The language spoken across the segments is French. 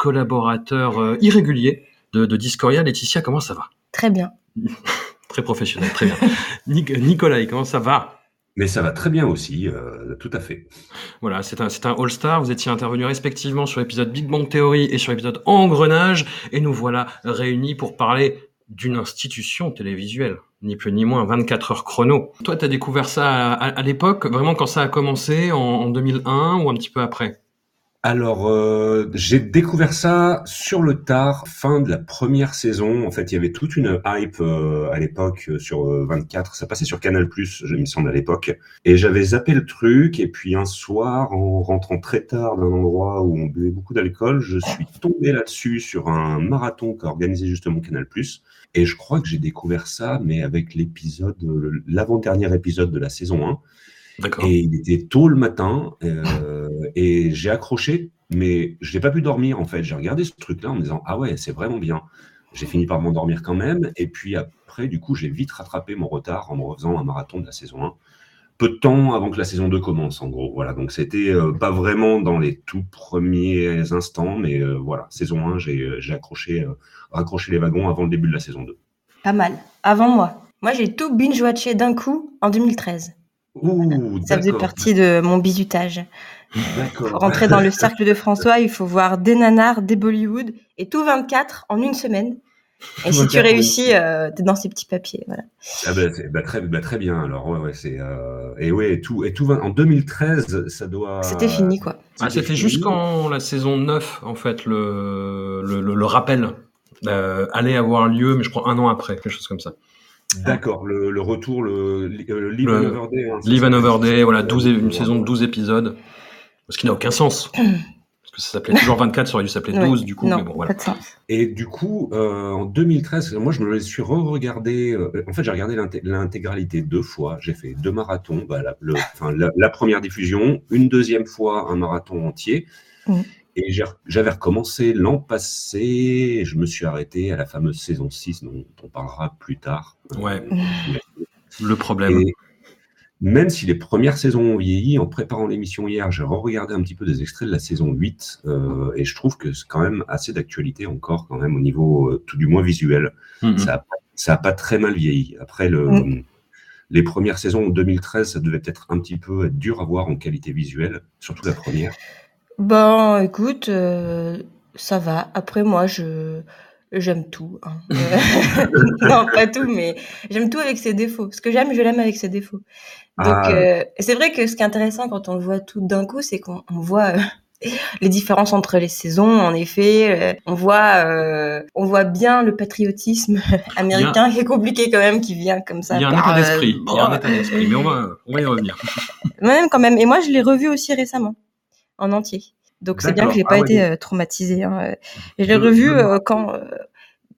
collaborateurs euh, irréguliers de, de Discordia. Laetitia, comment ça va? Très bien. Très professionnel, très bien. Nic- Nicolas, comment ça va? Mais ça va très bien aussi, euh, tout à fait. Voilà, c'est un, c'est un All-Star. Vous étiez intervenus respectivement sur l'épisode Big Bang Theory et sur l'épisode Engrenage. Et nous voilà réunis pour parler d'une institution télévisuelle. Ni plus ni moins, 24 heures chrono. Toi, tu as découvert ça à, à- à l'époque, vraiment quand ça a commencé, en, en 2001 ou un petit peu après? Alors, euh, j'ai découvert ça sur le tard, fin de la première saison. En fait, il y avait toute une hype euh, à l'époque euh, sur euh, 24. Ça passait sur Canal+, je me semble, à l'époque. Et j'avais zappé le truc. Et puis un soir, en rentrant très tard d'un endroit où on buvait beaucoup d'alcool, je suis tombé là-dessus sur un marathon qu'a organisé justement Canal+. Et je crois que j'ai découvert ça, mais avec l'épisode, euh, l'avant-dernier épisode de la saison 1. Et il était tôt le matin euh, et j'ai accroché, mais je n'ai pas pu dormir en fait. J'ai regardé ce truc-là en me disant ah ouais c'est vraiment bien. J'ai fini par m'endormir quand même et puis après du coup j'ai vite rattrapé mon retard en me refaisant un marathon de la saison 1. Peu de temps avant que la saison 2 commence en gros. Voilà donc c'était euh, pas vraiment dans les tout premiers instants, mais euh, voilà saison 1 j'ai j'ai accroché euh, raccroché les wagons avant le début de la saison 2. Pas mal. Avant moi. Moi, j'ai tout binge-watché d'un coup en 2013. Ouh, Ça faisait partie de mon bizutage. D'accord. Pour rentrer dans le cercle de François, il faut voir des nanars, des Bollywood et tout 24 en une semaine. Et si tu 24, oui. réussis, euh, t'es dans ces petits papiers. Voilà. Ah bah, bah, très, bah, très bien alors ouais ouais c'est euh, et ouais et tout et tout en 2013 ça doit C'était fini, quoi. Ah, c'était quand la saison 9, en fait, le, le, le, le rappel euh, allait avoir lieu, mais je crois un an après, quelque chose comme ça. D'accord le, le retour le, le Live Another Day hein, Live. Another Day, voilà, 12, é- une Ouais. saison de 12 épisodes. Ce qui n'a aucun sens. Parce que ça s'appelait toujours 24, ça aurait dû s'appeler 12, Ouais. du coup, non, mais bon, voilà. pas de sens. et du coup euh, en 2013 moi je me suis re-regardé euh, en fait j'ai regardé l'inté- l'intégralité deux fois j'ai fait deux marathons bah, la, le- enfin, la, la première diffusion une deuxième fois un marathon entier Mhm. Et j'avais recommencé l'an passé, et je me suis arrêté à la fameuse saison 6 dont on parlera plus tard. Ouais. Euh, Le problème. Et même si les premières saisons ont vieilli, en préparant l'émission hier, j'ai re-regardé un petit peu des extraits de la saison 8, euh, et je trouve que c'est quand même assez d'actualité encore, quand même, au niveau euh, tout du moins visuel. Mhm. Ça, a, pas- ça a pas très mal vieilli. Après, le, Mm. les premières saisons en 2013, ça devait peut-être un petit peu être dur à voir en qualité visuelle, surtout la première. Bon, écoute, euh, ça va. Après, moi, je j'aime tout. hein. Non, pas tout, mais j'aime tout avec ses défauts. Ce que j'aime, je l'aime avec ses défauts. Donc, Ah. euh, c'est vrai que ce qui est intéressant quand on le voit tout d'un coup, c'est qu'on on voit euh, les différences entre les saisons. En effet, on voit, on voit bien le patriotisme américain qui est compliqué quand même, qui vient comme ça. Il y a un par, état d'esprit. Il y a un état d'esprit, mais on va, on va y revenir. même quand même. Et moi, je l'ai revu aussi récemment, en entier. Donc c'est bien que j'ai pas Ah été euh, traumatisée. Hein. euh. Je l'ai revu euh, quand, euh,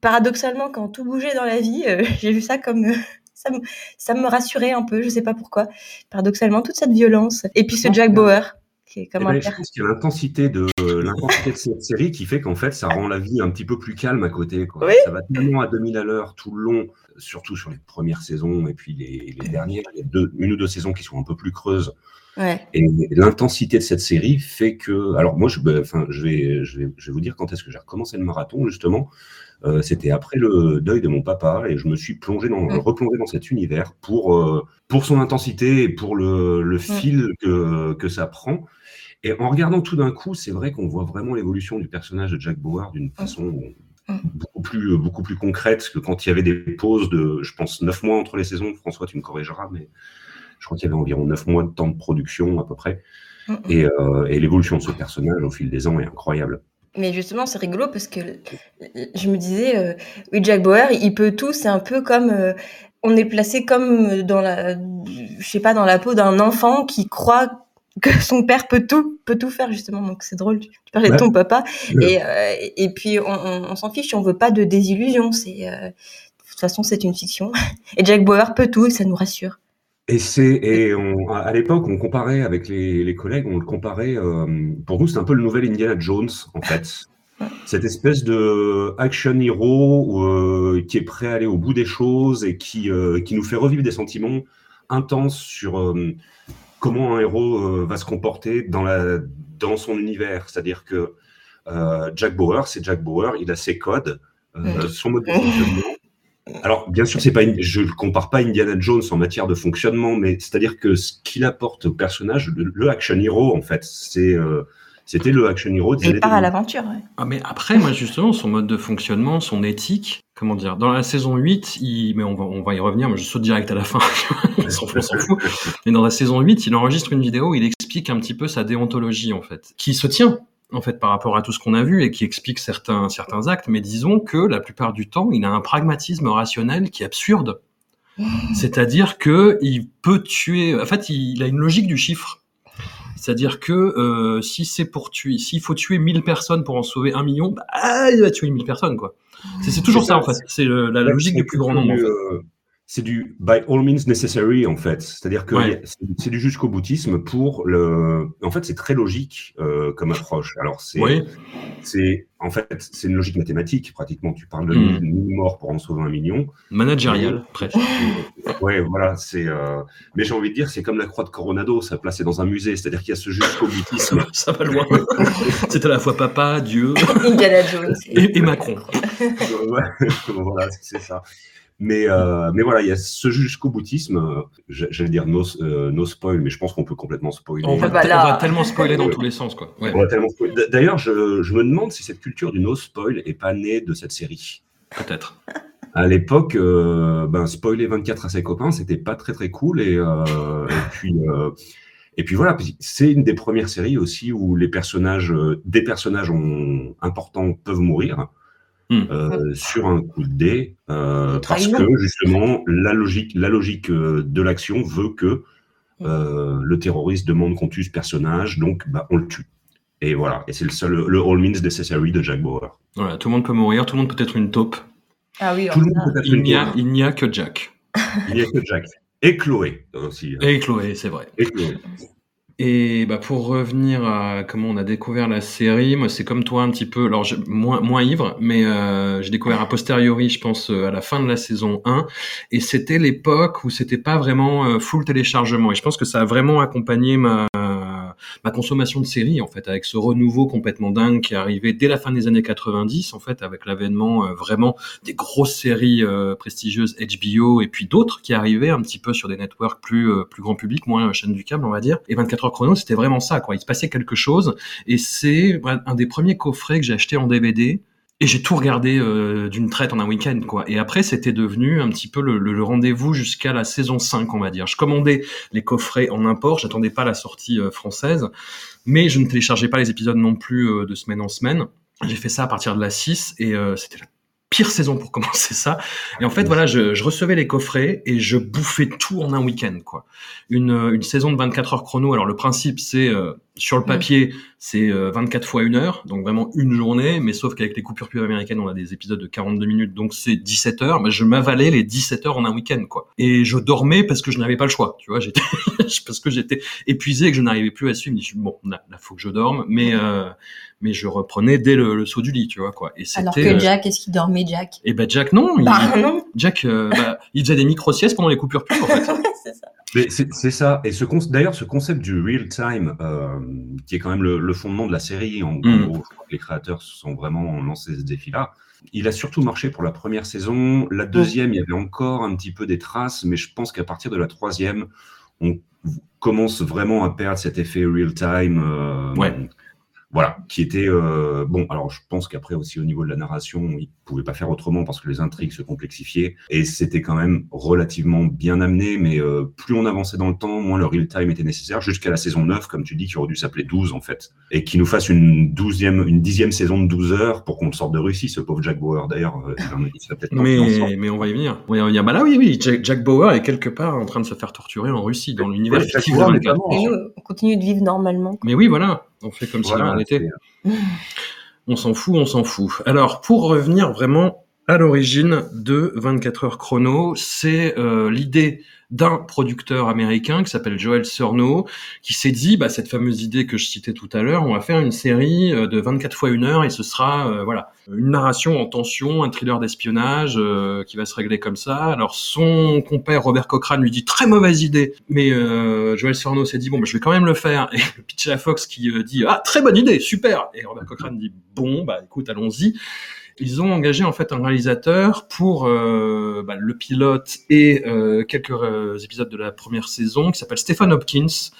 paradoxalement, quand tout bougeait dans la vie, euh, j'ai vu ça comme ça, me, ça me rassurait un peu. Je sais pas pourquoi. Paradoxalement, toute cette violence. Et puis ce Jack Bauer, qui est comme Eh un ben, je pense qu'il y a l'intensité de l'intensité de cette série qui fait qu'en fait ça rend la vie un petit peu plus calme à côté. Quoi. Oui. Ça va tellement à 2000 à l'heure tout le long, surtout sur les premières saisons et puis les, les dernières, deux, une ou deux saisons qui sont un peu plus creuses. Ouais. Et l'intensité de cette série fait que, alors moi je, ben, enfin, je vais, je vais, je vais vous dire quand est-ce que j'ai recommencé le marathon justement. Euh, C'était après le deuil de mon papa et je me suis plongé dans, replongé dans cet univers pour, euh, pour son intensité et pour le, le fil que, que ça prend. Et en regardant tout d'un coup, c'est vrai qu'on voit vraiment l'évolution du personnage de Jack Bauer d'une façon beaucoup plus, beaucoup plus concrète que quand il y avait des pauses de, je pense, neuf mois entre les saisons. François, tu me corrigeras, mais je crois qu'il y avait environ neuf mois de temps de production à peu près. Et, euh, et l'évolution de ce personnage au fil des ans est incroyable. Mais justement, c'est rigolo parce que je me disais, euh, oui, Jack Bauer, il peut tout. C'est un peu comme euh, on est placé comme dans la, je sais pas, dans la peau d'un enfant qui croit que son père peut tout, peut tout faire justement. Donc c'est drôle. Tu tu parlais de ton papa Ouais. et euh, et puis on, on, on s'en fiche. On veut pas de désillusion. C'est de toute façon c'est une fiction. Et Jack Bauer peut tout et ça nous rassure. Et c'est et on, à l'époque, on comparait avec les, les collègues, on le comparait. euh, pour nous, c'est un peu le nouvel Indiana Jones, en fait. Cette espèce de action hero euh, qui est prêt à aller au bout des choses et qui euh, qui nous fait revivre des sentiments intenses sur comment un héros va se comporter dans la dans son univers. C'est-à-dire que Jack Bauer, c'est Jack Bauer, il a ses codes, son mode de fonctionnement. Alors, bien sûr, c'est pas, une- je ne compare pas Indiana Jones en matière de fonctionnement, mais c'est-à-dire que ce qu'il apporte au personnage, le, le action hero, en fait, c'est, euh, c'était le action hero il part à 2000. l'aventure. ouais. Ah, mais après, moi, justement, son mode de fonctionnement, son éthique, comment dire, dans la saison 8, il, mais on va, on va y revenir, mais je saute direct à la fin, on s'en fout, on s'en fout. Mais dans la saison 8, il enregistre une vidéo où il explique un petit peu sa déontologie, en fait, qui se tient, en fait, par rapport à tout ce qu'on a vu et qui explique certains, certains actes, mais disons que la plupart du temps, il a un pragmatisme rationnel qui est absurde. C'est-à-dire que il peut tuer, en fait, il a une logique du chiffre. C'est-à-dire que euh, si c'est pour tuer, s'il faut tuer 1000 personnes pour en sauver un million, bah, ah, il va tuer 1000 personnes, quoi. C'est c'est toujours ça, ça, en fait. C'est la logique du plus grand nombre. En fait. C'est du by all means necessary en fait. C'est-à-dire que Ouais. c'est du jusqu'au boutisme pour le. En fait, c'est très logique euh, comme approche. Alors c'est Oui, c'est en fait c'est une logique mathématique pratiquement. Tu parles de Mm. 1000 1000 morts pour en sauver un million. managérial, presque. Ouais, voilà, c'est. euh, Mais j'ai envie de dire, c'est comme la croix de Coronado, ça placée dans un musée, c'est-à-dire qu'il y a ce jusqu'au boutisme. ça va loin. C'est à la fois papa, Dieu Indiana Jones. et, et Macron. Ouais, voilà, c'est ça. Mais, euh, mais voilà, il y a ce jusqu'au boutisme. euh, j'a- J'allais dire no, euh, no spoil, mais je pense qu'on peut complètement spoiler. On va, bah te- là. on va tellement spoiler dans tous les sens, quoi. Ouais, On va tellement spoiler. D- D'ailleurs, je, je me demande si cette culture du no spoil est pas née de cette série. peut-être. À l'époque, euh, ben, spoiler 24 à ses copains, c'était pas très très cool. Et, euh, et puis, euh, et puis voilà, c'est une des premières séries aussi où les personnages, des personnages ont- importants peuvent mourir Hmm. euh, sur un coup de dé, euh, parce que justement la logique, la logique euh, de l'action veut que Hmm. euh, le terroriste demande qu'on tue ce personnage, donc bah, on le tue. Et voilà, et c'est le seul, le all means necessary de Jack Bauer. Voilà, tout le monde peut mourir, tout le monde peut être une taupe. Ah oui, Tout le alors monde ça. peut être Il une n'y a, taupe. il n'y a que Jack. Il n'y a que Jack. Et Chloé aussi. hein. Et Chloé, c'est vrai. Et Chloé. Et bah pour revenir à comment on a découvert la série, moi c'est comme toi un petit peu, alors j'ai- moins moins ivre, mais euh, j'ai découvert a posteriori, je pense euh, à la fin de la saison 1, et c'était l'époque où c'était pas vraiment euh, full téléchargement, et je pense que ça a vraiment accompagné ma ma consommation de séries en fait, avec ce renouveau complètement dingue qui est arrivé dès la fin des années 90 en fait, avec l'avènement euh, vraiment des grosses séries euh, prestigieuses HBO et puis d'autres qui arrivaient un petit peu sur des networks plus euh, plus grand public, moins chaîne du câble on va dire. Et 24 heures chrono, c'était vraiment ça quoi. Il se passait quelque chose et c'est ouais, un des premiers coffrets que j'ai acheté en DVD. Et j'ai tout regardé euh, d'une traite en un week-end, quoi. Et après, c'était devenu un petit peu le, rendez-vous jusqu'à la saison 5, on va dire. Je commandais les coffrets en import, j'attendais pas la sortie euh, française, mais je ne téléchargeais pas les épisodes non plus euh, de semaine en semaine. J'ai fait ça à partir de la 6 et euh, c'était la pire saison pour commencer ça. Et en fait, voilà, je, je recevais les coffrets et je bouffais tout en un week-end, quoi. Une, euh, une saison de 24 heures chrono. Alors le principe, c'est euh, sur le papier, c'est euh, 24 fois une heure, donc vraiment une journée. Mais sauf qu'avec les coupures pub américaines, on a des épisodes de 42 minutes, donc c'est 17 heures. Mais je m'avalais les 17 heures en un week-end, quoi. Et je dormais parce que je n'avais pas le choix, tu vois. J'étais parce que j'étais épuisé et que je n'arrivais plus à suivre. Je me suis dit, bon, là, là, faut que je dorme, mais euh, mais je reprenais dès le, le saut du lit, tu vois, quoi. Et Alors que euh, Jack, est-ce qu'il dormait, Jack? Et ben Jack non, il- Bah non, Jack euh, bah, il faisait des micro siestes pendant les coupures pub en fait. c'est ça. Mais c'est c'est ça. Et ce con- d'ailleurs, ce concept du real time, euh, qui est quand même le, le fondement de la série, en, en Mm. gros, je crois que les créateurs se sont vraiment lancé ce défi-là. Il a surtout marché pour la première saison. La deuxième, il y avait encore un petit peu des traces, mais je pense qu'à partir de la troisième, on, commence vraiment à perdre cet effet real time. euh, Ouais. Voilà, qui était euh, bon. Alors, je pense qu'après aussi au niveau de la narration, ils pouvaient pas faire autrement parce que les intrigues se complexifiaient et c'était quand même relativement bien amené. Mais euh, plus on avançait dans le temps, moins le real time était nécessaire. Jusqu'à la saison 9, comme tu dis, qui aurait dû s'appeler 12 en fait, et qui nous fasse une douzième, une dixième saison de 12 heures pour qu'on le sorte de Russie, ce pauvre Jack Bauer. D'ailleurs, euh. Mais, mais on va y venir. On va y revenir. Bah là, oui, oui, Jack, Jack Bauer est quelque part en train de se faire torturer en Russie, dans l'univers Ouais, Jack fictif de Bauer n'est 24. pas mort. Et nous, on continue de vivre normalement. Mais oui, voilà, on fait comme si Voilà, on était. c'est- On s'en fout, on s'en fout. Alors, pour revenir vraiment à l'origine de 24 heures chrono, c'est euh, l'idée d'un producteur américain qui s'appelle Joel Surnow, qui s'est dit, bah, cette fameuse idée que je citais tout à l'heure, on va faire une série euh, de 24 fois une heure et ce sera, euh, voilà, une narration en tension, un thriller d'espionnage euh, qui va se régler comme ça. Alors, son compère Robert Cochrane lui dit, très mauvaise idée, mais euh, Joel Surnow s'est dit, bon, bah, je vais quand même le faire. Et le pitch à Fox qui euh, dit, ah, très bonne idée, super. Et Robert Cochrane dit, bon, bah, écoute, allons-y. Ils ont engagé en fait un réalisateur pour euh, bah, le pilote et euh, quelques euh, épisodes de la première saison qui s'appelle Stephen Hopkins.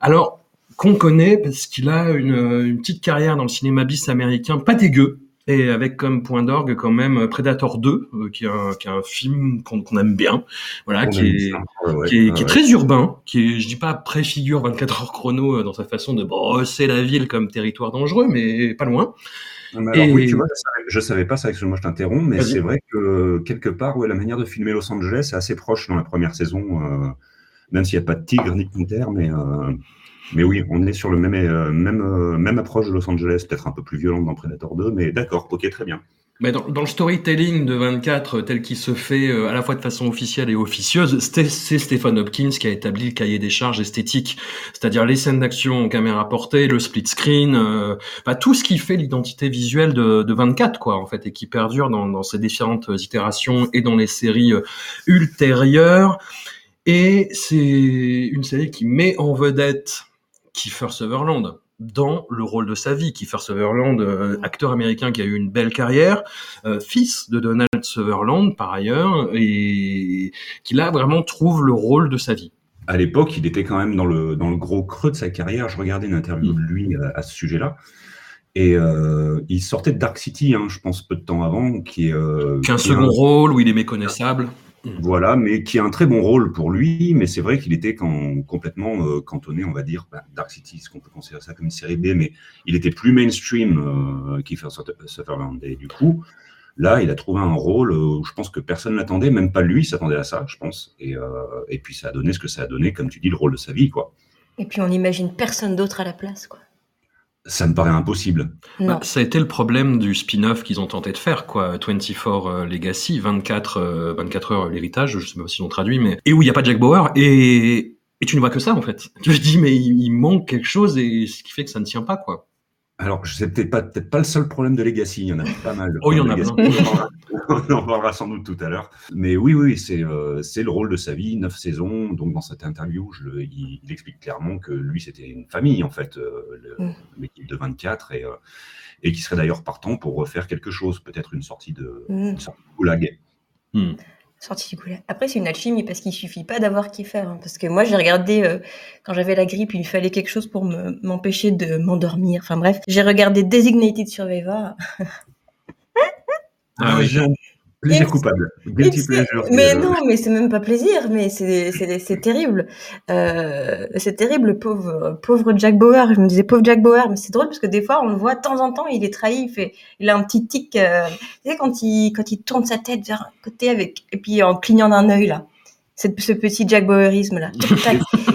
Alors qu'on connaît parce qu'il a une, une petite carrière dans le cinéma bis américain pas dégueu et avec comme point d'orgue quand même Predator 2 euh, qui, est un, qui est un film qu'on aime bien voilà qui est. Ouais, qui est, ouais, qui est ouais. très urbain, qui est, je dis pas préfigure 24 heures chrono dans sa façon de brosser la ville comme territoire dangereux, mais pas loin. Alors, Et- oui, tu vois, je savais, pas ça, excuse-moi, je t'interromps, mais c'est vrai que quelque part, ouais, la manière de filmer Los Angeles est assez proche dans la première saison, euh, même s'il n'y a pas de tigre ni de panthère, mais, euh, mais oui, on est sur le même, euh, même, euh, même approche de Los Angeles, peut-être un peu plus violente dans Predator 2, mais d'accord, ok, très bien. Mais dans, dans le storytelling de 24 euh, tel qu'il se fait euh, à la fois de façon officielle et officieuse, c'est Stephen Hopkins qui a établi le cahier des charges esthétiques, c'est-à-dire les scènes d'action en caméra portée, le split screen, euh, bah, tout ce qui fait l'identité visuelle de, de 24 quoi en fait et qui perdure dans, dans ses différentes itérations et dans les séries euh, ultérieures. Et c'est une série qui met en vedette Kiefer Sutherland dans le rôle de sa vie. Kiefer Sutherland, euh, acteur américain qui a eu une belle carrière, euh, fils de Donald Sutherland par ailleurs, et qui là vraiment trouve le rôle de sa vie. À l'époque, il était quand même dans le, dans le gros creux de sa carrière. Je regardais une interview de lui à, à ce sujet-là. Et euh, il sortait de Dark City, hein, je pense, peu de temps avant, qui est... Euh, Qu'un un- second rôle où il est méconnaissable. Voilà, mais qui a un très bon rôle pour lui, mais c'est vrai qu'il était quand, complètement euh, cantonné, on va dire, bah, Dark City, est-ce qu'on peut considérer ça comme une série B, mais il était plus mainstream euh, Suther- Sutherland. Et du coup, là, il a trouvé un rôle euh, où je pense que personne l'attendait, même pas lui s'attendait à ça, je pense. Et, euh, et puis ça a donné ce que ça a donné, comme tu dis, le rôle de sa vie, quoi. Et puis on n'imagine personne d'autre à la place, quoi. Ça me paraît impossible. Bah, ça a été le problème du spin-off qu'ils ont tenté de faire, quoi. 24 euh, Legacy, 24, euh, 24 heures l'héritage, je sais pas si on traduit, mais et où il n'y a pas Jack Bauer et et tu ne vois que ça en fait. Tu te dis mais il manque quelque chose et ce qui fait que ça ne tient pas quoi. Alors, je sais peut-être pas, peut-être pas le seul problème de Legacy, il y en a pas mal. Oh, il y en a plein. On en parlera- sans doute tout à l'heure. Mais oui, oui, c'est euh, c'est le rôle de sa vie, neuf saisons. Donc, dans cette interview, je, le- il, il explique clairement que lui, c'était une famille, en fait, euh, Mm. l'équipe de 24, et, euh, et qui serait d'ailleurs partant pour refaire quelque chose, peut-être une sortie de, une sortie de goulag. Sortie du goulag. Après, c'est une alchimie parce qu'il suffit pas d'avoir Kiefer. hein, parce que moi, j'ai regardé euh, quand j'avais la grippe, il fallait quelque chose pour me- m'empêcher de m'endormir. Enfin bref, j'ai regardé Designated Survivor. Ah oui. Plaisir It's- coupable. Guilty It's- pleasure. Mais que- non, mais c'est même pas plaisir, mais c'est c'est c'est terrible. Euh, c'est terrible, le pauvre pauvre Jack Bauer. Je me disais pauvre Jack Bauer, mais c'est drôle parce que des fois on le voit de temps en temps, il est trahi, il fait, il a un petit tic. euh, tu sais quand il quand il tourne sa tête vers un côté avec et puis en clignant d'un œil là, c'est ce petit Jack Bauerisme là.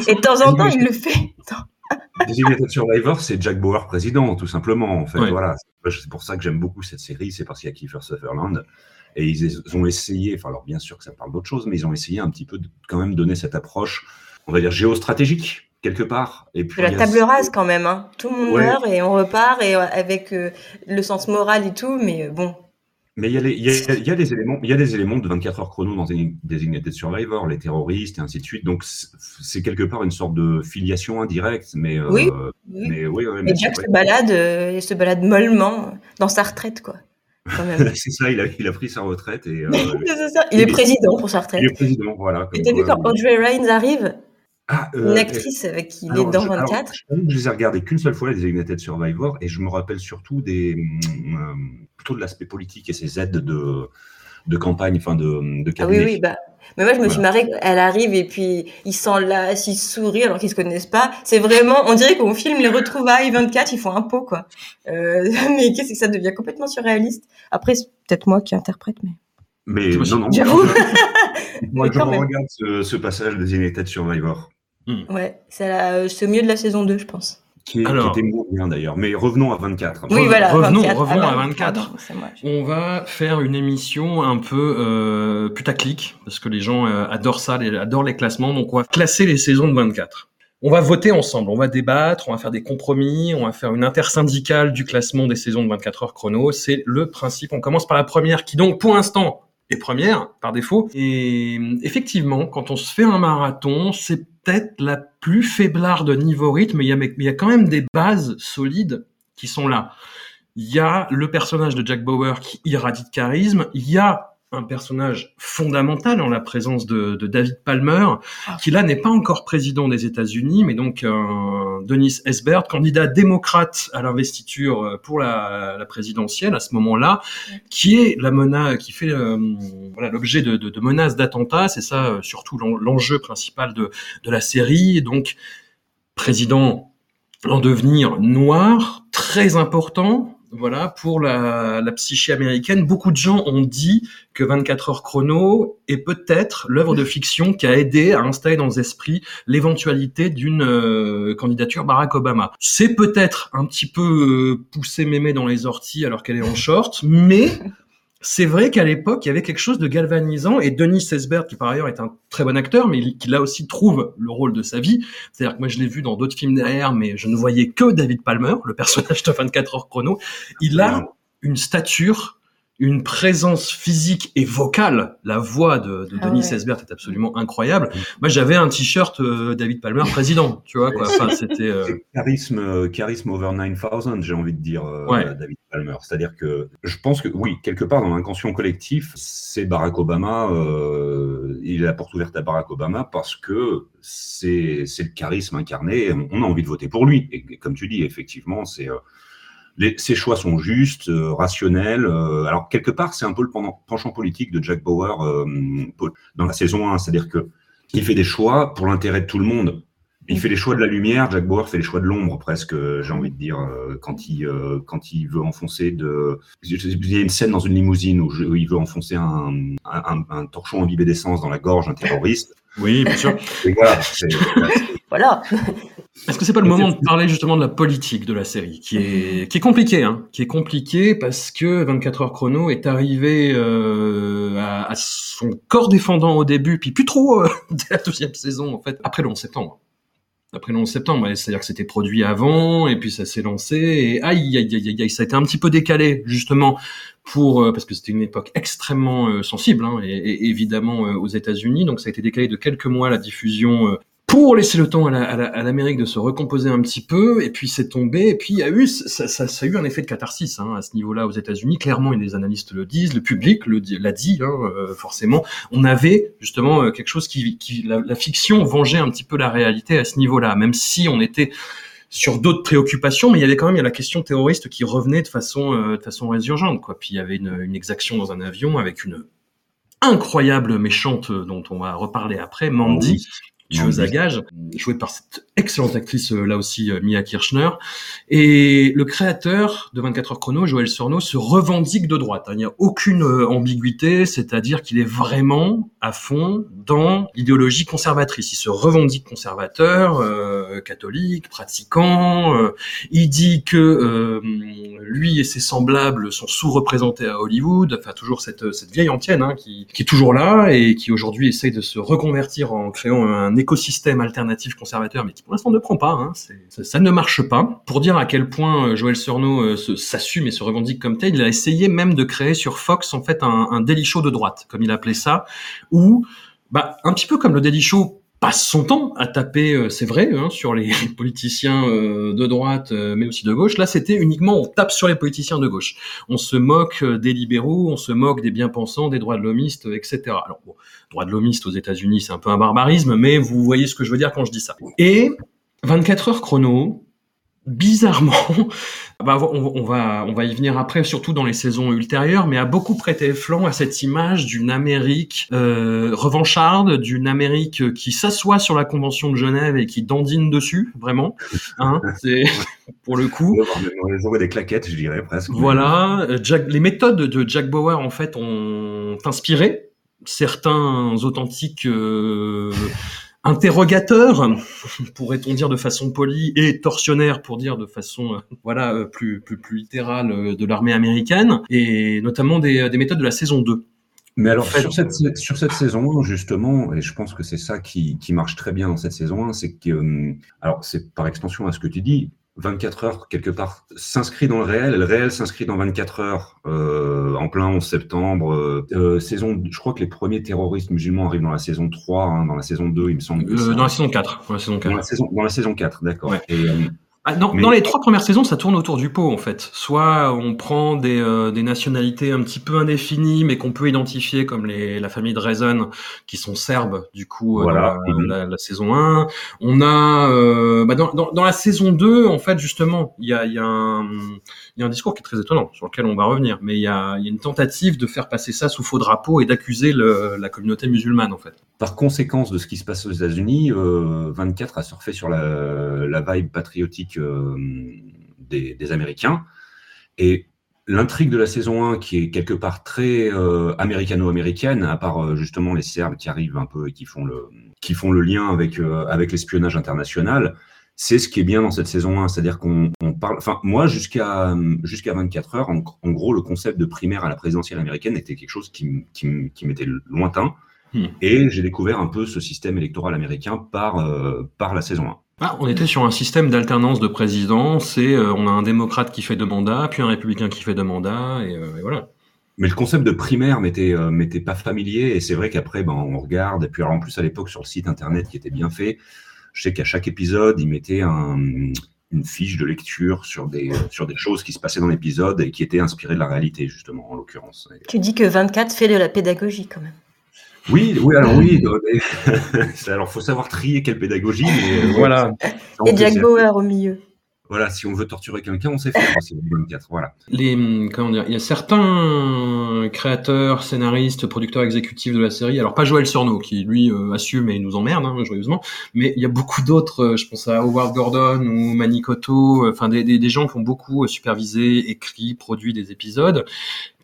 Et de temps en temps il le fait. Designated Survivor, c'est Jack Bauer président, tout simplement. En fait, voilà. C'est pour ça que j'aime beaucoup cette série, c'est parce qu'il y a Kiefer Sutherland. Et ils ont essayé, enfin, alors bien sûr que ça parle d'autre chose, mais ils ont essayé un petit peu de quand même donner cette approche, on va dire, géostratégique, quelque part. Et puis, De la a table rase quand même. Hein. Tout le monde Ouais. meurt et on repart et euh, avec euh, le sens moral et tout, mais euh, bon. Mais il y, a les- il, y a, il y a des éléments, il y a des éléments de 24 heures chrono dans Design- Designated Survivor, les terroristes et ainsi de suite. Donc, c'est- quelque part une sorte de filiation indirecte, mais, euh, Oui. Oui. mais oui, mais Jack se balade, euh, il se balade mollement dans sa retraite, quoi. C'est ça, il a, il a pris sa retraite et euh, ça. Il est président pour sa retraite. il est président, voilà. Et t'as vu quand Audrey Raines arrive Ah, euh, Une actrice avec qui il est dans je, alors, 24. je les ai regardés qu'une seule fois, les Designated Survivor, et je me rappelle surtout des, mm, euh, plutôt de l'aspect politique et ses aides de, de campagne, enfin de, de Ah oui, oui, bah. Mais moi, je me suis marrée. Elle arrive et puis ils s'enlacent, ils sourient alors qu'ils se connaissent pas. C'est vraiment, on dirait qu'on filme les retrouvailles 24, ils font un pot, quoi. Euh, mais qu'est-ce que ça devient complètement surréaliste. Après, c'est peut-être moi qui interprète, mais. Mais non, non, J'avoue. moi, Mais je regarde ce, ce passage de Designated Survivor, Ouais, c'est la- c'est au milieu de la saison 2, je pense. Qui, est, Alors. qui était moins bien d'ailleurs. Mais revenons à 24. Oui, voilà. revenons- 24. revenons à bah, 24. pardon, c'est moi. On va faire une émission un peu euh, putaclic, parce que les gens euh, adorent ça, les, adorent les classements, donc on va classer les saisons de 24. On va voter ensemble, on va débattre, on va faire des compromis, on va faire une intersyndicale du classement des saisons de 24 heures chrono. C'est le principe. On commence par la première, qui donc pour l'instant est première par défaut. Et effectivement, quand on se fait un marathon, c'est peut-être la plus faiblarde niveau rythme, mais il y a quand même des bases solides qui sont là. Il y a le personnage de Jack Bauer qui irradie de charisme. Il y a un personnage fondamental en la présence de, de David Palmer, qui là n'est pas encore président des États-Unis, mais donc Denis Esbert, candidat démocrate à l'investiture pour la, la présidentielle à ce moment-là, qui est la menace, qui fait euh, voilà l'objet de, de, de menaces d'attentats. C'est ça euh, surtout l'en- l'enjeu principal de, de la série. Et donc président en devenir noir, très important, voilà, pour la, la psyché américaine. Beaucoup de gens ont dit que 24 heures chrono est peut-être l'œuvre de fiction qui a aidé à installer dans les esprits l'éventualité d'une euh, candidature Barack Obama. C'est peut-être un petit peu euh, poussé mémé dans les orties alors qu'elle est en short, mais c'est vrai qu'à l'époque, il y avait quelque chose de galvanisant et Denis Esbert, qui par ailleurs est un très bon acteur, mais qui là aussi trouve le rôle de sa vie. C'est-à-dire que moi, je l'ai vu dans d'autres films derrière, mais je ne voyais que David Palmer, le personnage de 24 heures chrono. Il a une stature, une présence physique et vocale. La voix de, de Ah Denis ouais. Esbert est absolument incroyable. Moi, j'avais un t-shirt euh, David Palmer président, tu vois quoi. Enfin, c'était. euh, C'est charisme, euh, charisme over 9000, j'ai envie de dire, euh, Ouais. David Palmer. C'est-à-dire que je pense que, oui, quelque part dans l'inconscient collectif, c'est Barack Obama, euh, il est la porte ouverte à Barack Obama parce que c'est c'est le charisme incarné, on a envie de voter pour lui. Et comme tu dis, effectivement, c'est. Les, ses choix sont justes, euh, rationnels. euh, alors, quelque part, c'est un peu le penchant politique de Jack Bauer euh, dans la saison 1. C'est-à-dire que il fait des choix pour l'intérêt de tout le monde. Il fait les choix de la lumière, Jack Bauer fait les choix de l'ombre, presque, j'ai envie de dire, quand il, quand il veut enfoncer de... Il y a une scène dans une limousine où, je- où il veut enfoncer un, un, un torchon imbibé d'essence dans la gorge d'un terroriste. Oui, bien sûr. Et voilà, c'est- Voilà. Est-ce que c'est pas le moment de parler justement de la politique de la série, qui est qui est compliqué, hein, qui est compliqué parce que 24 heures chrono est arrivé euh, à, à son corps défendant au début, puis plus trop euh, dès la deuxième saison en fait, après le 11 septembre. Après le 11 septembre, ouais, c'est-à-dire que c'était produit avant et puis ça s'est lancé et aïe aïe aïe aïe aïe, ça a été un petit peu décalé justement pour euh, parce que c'était une époque extrêmement sensible hein, et, et évidemment aux États-Unis, donc ça a été décalé de quelques mois la diffusion pour laisser le temps à la- à la- à l'Amérique de se recomposer un petit peu, et puis c'est tombé, et puis il y a eu, ça, a eu un effet de catharsis hein, à ce niveau-là aux États-Unis. Clairement, les analystes le disent, le public l'a dit, hein, euh, forcément. On avait justement euh, quelque chose qui, la, fiction vengeait un petit peu la réalité à ce niveau-là, même si on était sur d'autres préoccupations, mais il y avait quand même il la question terroriste qui revenait de façon euh, de façon résurgente. Puis il y avait une, une exaction dans un avion avec une incroyable méchante euh, dont on va reparler après, Mandy tueuse à gages, jouée par cette excellente actrice euh, là aussi euh, Mia Kirchner. Et le créateur de 24 heures chrono, Joël Sorno, se revendique de droite. hein. Il n'y a aucune euh, ambiguïté, c'est-à-dire qu'il est vraiment à fond dans l'idéologie conservatrice. Il se revendique conservateur, euh, catholique, pratiquant. euh, il dit que euh, lui et ses semblables sont sous-représentés à Hollywood. Enfin, toujours cette, cette vieille antienne hein, qui, qui est toujours là et qui aujourd'hui essaye de se reconvertir en créant un écosystème alternatif conservateur, mais qui pour l'instant ne prend pas. Hein, ça, ne marche pas. Pour dire à quel point euh, Joël Surno euh, s'assume et se revendique comme tel, il a essayé même de créer sur Fox en fait un, un de droite, comme il appelait ça, où bah, un petit peu comme le Daily passe son temps à taper, euh, c'est vrai, hein, sur les politiciens euh, de droite, euh, mais aussi de gauche. Là, c'était uniquement on tape sur les politiciens de gauche. On se moque des libéraux, on se moque des bien-pensants, des droits de l'homiste, etc. Alors, bon, droits de l'homiste aux États-Unis, c'est un peu un barbarisme, mais vous voyez ce que je veux dire quand je dis ça. Et 24 heures chrono, bizarrement, bah, on, on, va on va y venir après, surtout dans les saisons ultérieures, mais a beaucoup prêté flanc à cette image d'une Amérique euh, revancharde, d'une Amérique qui s'assoit sur la Convention de Genève et qui dandine dessus, vraiment. Hein, c'est pour le coup. On les des claquettes, je dirais presque. Voilà, Jack, les méthodes de Jack Bauer en fait ont inspiré certains authentiques. Euh, interrogateur, pourrait-on dire de façon polie, et tortionnaire pour dire de façon euh, voilà euh, plus, plus, plus littérale euh, de l'armée américaine, et notamment des, des méthodes de la saison 2. Mais alors, sur cette, sur cette saison 1, justement, et je pense que c'est ça qui, qui marche très bien dans cette saison 1, c'est que, alors, c'est par extension à ce que tu dis, 24 heures, quelque part, s'inscrit dans le réel. Le réel s'inscrit dans 24 heures, euh, en plein 11 septembre. Euh, euh, saison, je crois que les premiers terroristes musulmans arrivent dans la saison 3, hein, dans la saison 2, il me semble. Euh, dans la saison 4. Dans la saison 4, dans la saison, dans la saison 4 d'accord. Ouais. Et, euh, ah, non, mais... Dans les trois premières saisons, ça tourne autour du pot en fait. Soit on prend des, euh, des nationalités un petit peu indéfinies, mais qu'on peut identifier comme les, la famille Drezen, qui sont serbes du coup euh, voilà. dans la, la, la, saison 1. On a euh, bah dans, dans, dans, la saison 2, en fait justement, il y a, y, a un, y a un discours qui est très étonnant sur lequel on va revenir, mais il y a, y a une tentative de faire passer ça sous faux drapeau et d'accuser la communauté musulmane en fait. Par conséquence de ce qui se passe aux États-Unis, 24 a surfé sur la, vibe patriotique euh, des, Américains. Et l'intrigue de la saison 1, qui est quelque part très euh, américano-américaine, à part euh, justement les Serbes qui arrivent un peu et qui font le, qui font le lien avec, euh, avec l'espionnage international, c'est ce qui est bien dans cette saison 1. C'est-à-dire qu'on on parle. Enfin, moi, jusqu'à jusqu'à 24 heures, en, en, gros, le concept de primaire à la présidentielle américaine était quelque chose qui, qui m'était lointain. Hmm. Et j'ai découvert un peu ce système électoral américain par, euh, par la saison 1. Ah, on était sur un système d'alternance de présidence et euh, on a un démocrate qui fait deux mandats, puis un républicain qui fait deux mandats, et, euh, et voilà. Mais le concept de primaire m'était euh, m'était pas familier et c'est vrai qu'après ben on regarde et puis alors en plus à l'époque sur le site internet qui était bien fait, je sais qu'à chaque épisode ils mettaient un, une fiche de lecture sur des sur des choses qui se passaient dans l'épisode et qui étaient inspirées de la réalité justement en l'occurrence. Tu dis que 24 fait de la pédagogie quand même. Oui, oui, alors oui. alors, faut savoir trier quelle pédagogie. Mais, euh, voilà. Et Jack Bauer au milieu. Voilà, si on veut torturer quelqu'un, on sait faire. c'est 24, voilà. Les, comment dire, il y a certains créateurs, scénaristes, producteurs exécutifs de la série. Alors pas Joël Surnaud qui lui euh, assume et nous emmerde hein, joyeusement, mais il y a beaucoup d'autres. Euh, je pense à Howard Gordon ou Manicoto, enfin des, des, des gens qui ont beaucoup supervisé, écrit, produit des épisodes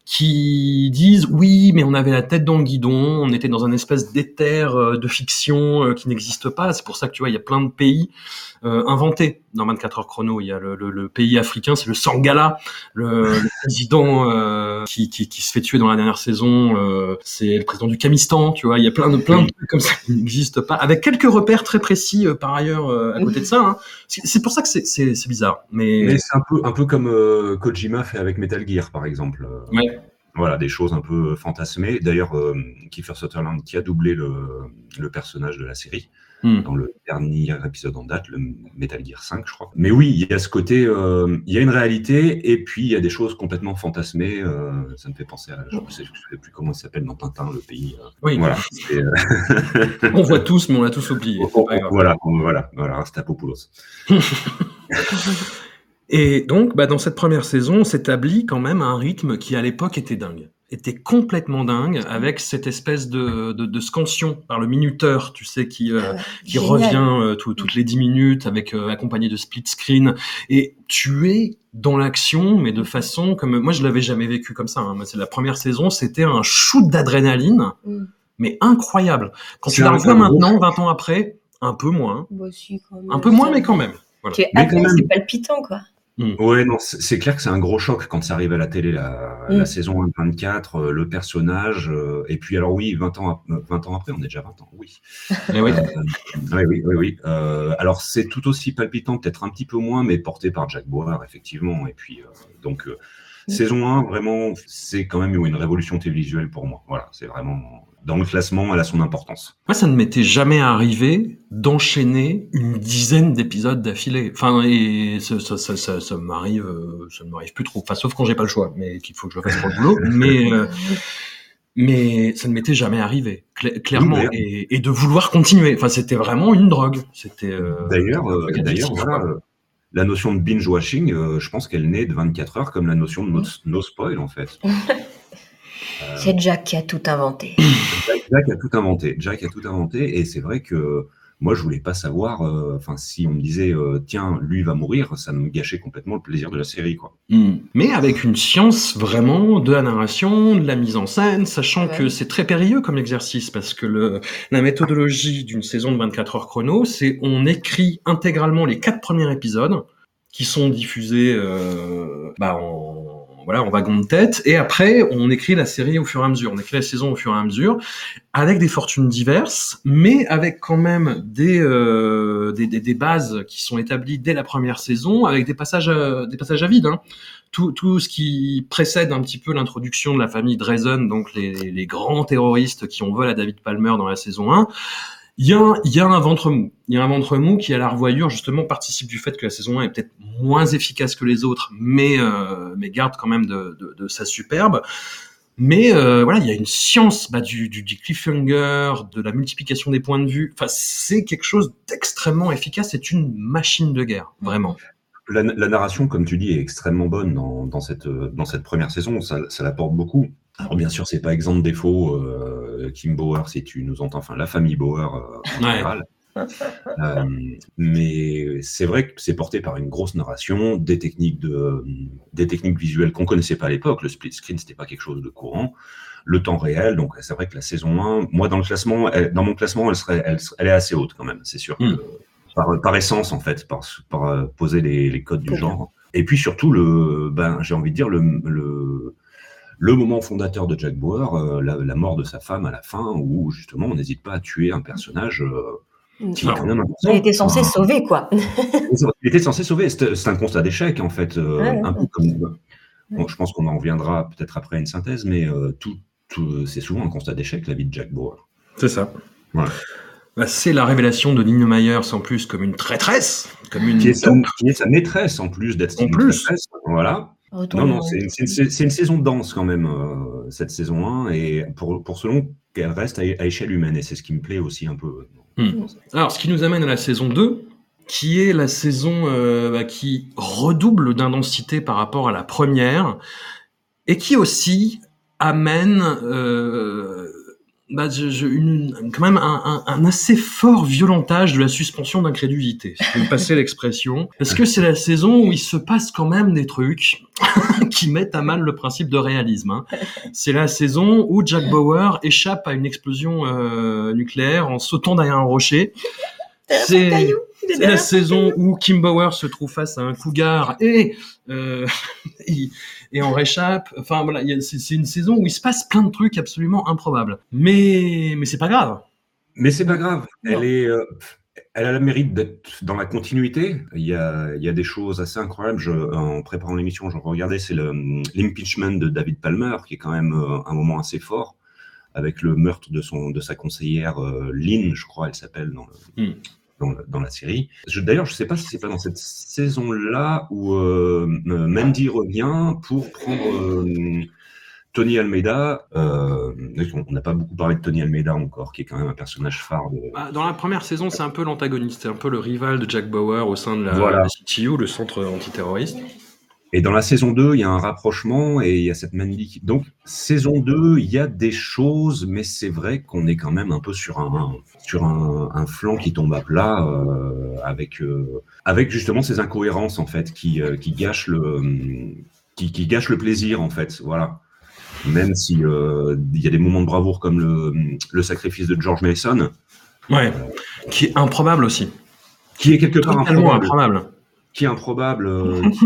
qui disent oui, mais on avait la tête dans le guidon, on était dans un espèce d'éther euh, de fiction euh, qui n'existe pas. C'est pour ça que tu vois, il y a plein de pays euh, inventés dans 24 heures chrono. Il y a le, le, le pays africain, c'est le Sangala, le, le président euh, qui, qui, qui, se fait tuer dans la dernière saison, euh, c'est le président du Kamistan. Tu vois, il y a plein de plein de trucs comme ça qui n'existent pas, avec quelques repères très précis par ailleurs à côté de ça. Hein. C'est pour ça que c'est bizarre. Mais, mais c'est un peu un peu comme Kojima fait avec Metal Gear, par exemple. Ouais. Voilà, des choses un peu fantasmées. D'ailleurs, euh, Kiefer Sutherland qui a doublé le, le personnage de la série mm. dans le dernier épisode en date, le Metal Gear 5, je crois. Mais oui, il y a ce côté, euh, il y a une réalité et puis il y a des choses complètement fantasmées. Euh, ça me fait penser à, je ne sais, sais, plus comment il s'appelle dans Tintin, le pays. oui. Voilà. on voit tous, mais on l'a tous oublié. Voilà, voilà, voilà, Stapopoulos. Et donc, bah, dans cette première saison, on s'établit quand même à un rythme qui, à l'époque, était dingue. Était complètement dingue, avec cette espèce de, de, de scansion par le minuteur, tu sais, qui, euh, qui revient euh, tout, toutes les dix minutes, avec euh, accompagné de split screen. Et tu es dans l'action, mais de façon comme moi, je l'avais jamais vécu comme ça. Hein. C'est la première saison, c'était un shoot d'adrénaline, mm. mais incroyable. Quand tu la revois maintenant, 20 ans après, un peu moins. Bah, si, un peu moins, mais quand même. Voilà. Tu es c'est palpitant, quoi. Mmh. Ouais, non, c'est clair que c'est un gros choc quand ça arrive à la télé, la, mmh. la saison 24, euh, le personnage, euh, et puis alors oui, 20 ans, 20 ans après, on est déjà 20 ans, oui. Mais oui. Euh, oui, oui, oui. alors c'est tout aussi palpitant, peut-être un petit peu moins, mais porté par Jack Bauer, effectivement. Et puis, donc, mmh. saison 1, vraiment, c'est quand même une révolution télévisuelle pour moi. Voilà, c'est vraiment dans le classement, elle a son importance. Moi, ça ne m'était jamais arrivé d'enchaîner une dizaine d'épisodes d'affilée. Enfin, et ça, ça, ça, ça, ça m'arrive, euh, ça ne m'arrive plus trop. Enfin, sauf quand j'ai pas le choix, mais qu'il faut que je fasse le boulot. Mais euh, mais ça ne m'était jamais arrivé, cla- clairement, Oui, et, et de vouloir continuer. Enfin, c'était vraiment une drogue. C'était euh, D'ailleurs, d'ailleurs, voilà, la notion de binge watching, euh, je pense qu'elle naît de 24 heures, comme la notion de no, no spoil en fait. C'est Jack qui a tout inventé. Jack, Jack a tout inventé. Jack a tout inventé, et c'est vrai que moi, je voulais pas savoir. euh, Enfin, si on me disait, euh, tiens, lui va mourir, ça me gâchait complètement le plaisir de la série, quoi. Mm. Mais avec une science vraiment de la narration, de la mise en scène, sachant Ouais. que c'est très périlleux comme exercice parce que le, la méthodologie d'une saison de 24 heures chrono, c'est on écrit intégralement les quatre premiers épisodes qui sont diffusés euh, bah, en voilà en wagon de tête et après on écrit la série au fur et à mesure, on écrit la saison au fur et à mesure avec des fortunes diverses, mais avec quand même des, euh, des, des, des bases qui sont établies dès la première saison, avec des passages à, des passages à vide. Hein. Tout, tout ce qui précède un petit peu l'introduction de la famille Drazen, donc les, les grands terroristes qui ont volé à David Palmer dans la saison 1, il y, a un, ventre mou. Il y a un ventre mou qui, à la revoyure, justement, participe du fait que la saison 1 est peut-être moins efficace que les autres, mais, euh, garde quand même de, sa superbe. Mais euh, voilà, il y a une science bah, du, cliffhanger, de la multiplication des points de vue. Enfin, c'est quelque chose d'extrêmement efficace. C'est une machine de guerre, vraiment. La, narration, comme tu dis, est extrêmement bonne dans, euh, cette première saison. Ça, ça l'apporte beaucoup. Alors bien sûr, c'est pas exempt de défaut. Euh, Kim Bauer, si tu nous entends, enfin la famille Bauer euh, en Ouais. général. Euh, mais c'est vrai que c'est porté par une grosse narration, des techniques de, des techniques visuelles qu'on connaissait pas à l'époque. Le split screen, c'était pas quelque chose de courant. Le temps réel, donc c'est vrai que la saison 1, moi dans le classement, elle- dans mon classement, elle serait, elle, est assez haute quand même. C'est sûr. que- Mm. par, par essence en fait, par, par poser les, les codes du genre. Et puis surtout le, ben j'ai envie de dire le, le le moment fondateur de Jack Bauer, euh, la, la mort de sa femme à la fin, où justement on n'hésite pas à tuer un personnage euh, qui est quand même important. Il était censé sauver, quoi. il était censé sauver. C'est un constat d'échec en fait, euh, Ouais, ouais. un peu comme. Bon, je pense qu'on en reviendra peut-être après une synthèse, mais euh, tout, tout- c'est souvent un constat d'échec la vie de Jack Bauer. C'est ça. Voilà. Bah, c'est la révélation de Lynn Myers en plus comme une traîtresse, comme une Qui est, sa, taupe. qui est sa maîtresse en plus d'être En une plus. maîtresse. Voilà. Retourne Non, non, c'est une, saison de danse quand même, euh, cette saison 1, et pour, pour ce long qu'elle reste à, à échelle humaine, et c'est ce qui me plaît aussi un peu. Alors, ce qui nous amène à la saison 2, qui est la saison euh, bah, qui redouble d'intensité par rapport à la première, et qui aussi amène euh, bah, je- je- une, quand même un, un- un assez fort violentage de la suspension d'incrédulité, si vous me passez l'expression, parce que c'est la saison où il se passe quand même des trucs qui mettent à mal le principe de réalisme. hein. C'est la saison où Jack Bauer échappe à une explosion euh, nucléaire en sautant derrière un rocher. C'est la saison où Kim Bauer se trouve face à un cougar et euh, il- et on réchappe. Enfin voilà, c'est une saison où il se passe plein de trucs absolument improbables. Mais mais c'est pas grave. Mais c'est pas grave, Non. elle, est, euh, elle a le mérite d'être dans la continuité. Il y a, il y a des choses assez incroyables. Je, en préparant l'émission, je regardais, c'est le- l'impeachment de David Palmer, qui est quand même euh, un moment assez fort, avec le meurtre de, son, de sa conseillère euh, Lynn, je crois, elle s'appelle dans, le- Hmm. Dans, la série. Je- D'ailleurs, je sais pas si c'est pas dans cette saison-là où euh, Mandy revient pour prendre euh, Tony Almeida. Euh, on n'a pas beaucoup parlé de Tony Almeida encore, qui est quand même un personnage phare de, Bah, Dans la première saison, c'est un peu l'antagoniste, c'est un peu le rival de Jack Bauer au sein de la, Voilà. la CTU, le centre antiterroriste. Et dans la saison 2, il y a un rapprochement et il y a cette Mandy. qui- Donc, saison 2, il y a des choses, mais c'est vrai qu'on est quand même un peu sur un, sur un, un flanc qui tombe à plat, euh, avec, euh, avec justement ces incohérences, en fait, qui, euh, qui, gâchent le, qui, qui gâchent le plaisir, en fait. Voilà. Même si euh, il y a des moments de bravoure comme le, le sacrifice de George Mason, Ouais, qui est improbable aussi. qui est quelque part improbable. improbable. qui est improbable. qui,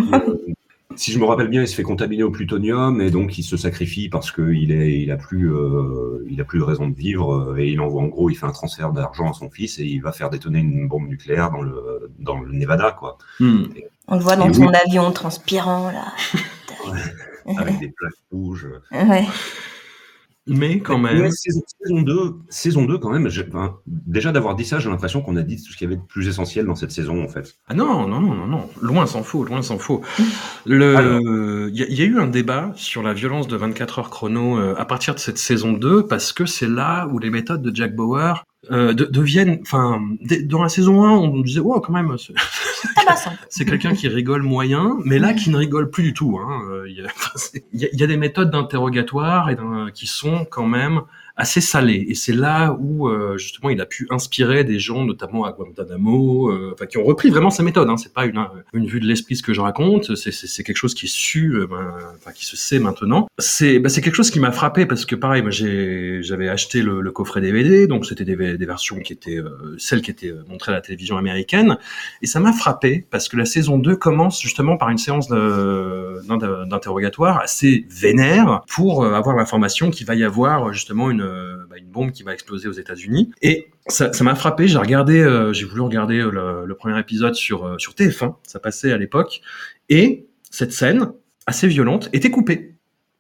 si je me rappelle bien, il se fait contaminer au plutonium et donc il se sacrifie parce qu'il est, il a plus, euh, il a plus de raison de vivre euh, et il envoie en gros, il fait un transfert d'argent à son fils et il va faire détonner une bombe nucléaire dans le, dans le Nevada, quoi, Hmm. On le voit dans son oui. avion transpirant, là. avec des plaques rouges. Ouais. Mais quand même. Ouais, saison, saison 2, saison 2 quand même, enfin, déjà d'avoir dit ça, j'ai l'impression qu'on a dit tout ce qu'il y avait de plus essentiel dans cette saison en fait. Ah non, non, non, non, non, loin s'en faut, loin s'en faut. Le, il y, y a eu un débat sur la violence de 24 heures chrono euh, à partir de cette saison 2 parce que c'est là où les méthodes de Jack Bauer euh, de- deviennent, enfin, dans la saison 1, on disait, oh, quand même, c'est- quelqu'un qui rigole moyen, mais là qui ne rigole plus du tout. hein. Euh, Il y, c'est- il y a- y a des méthodes d'interrogatoire et qui sont quand même assez salées. Et c'est là où euh, justement il a pu inspirer des gens, notamment à Guantanamo, euh, enfin qui ont repris vraiment sa méthode. Hein. C'est pas une, une vue de l'esprit ce que je raconte. C'est, quelque chose qui est su, euh, ben, enfin qui se sait maintenant. C'est, c'est quelque chose qui m'a frappé parce que pareil, j'ai, j'avais acheté le, le coffret DVD, donc c'était des, des versions qui étaient euh, celles qui étaient euh, montrées à la télévision américaine. Et ça m'a frappé parce que la saison 2 commence justement par une séance d'interrogatoire assez vénère pour avoir l'information qu'il va y avoir justement une, euh, bah, une bombe qui va exploser aux États-Unis. Et ça m'a frappé. J'ai regardé, euh, j'ai voulu regarder euh, le, premier épisode sur, sur TF1. Ça passait à l'époque. Et cette scène, assez violente, était coupée.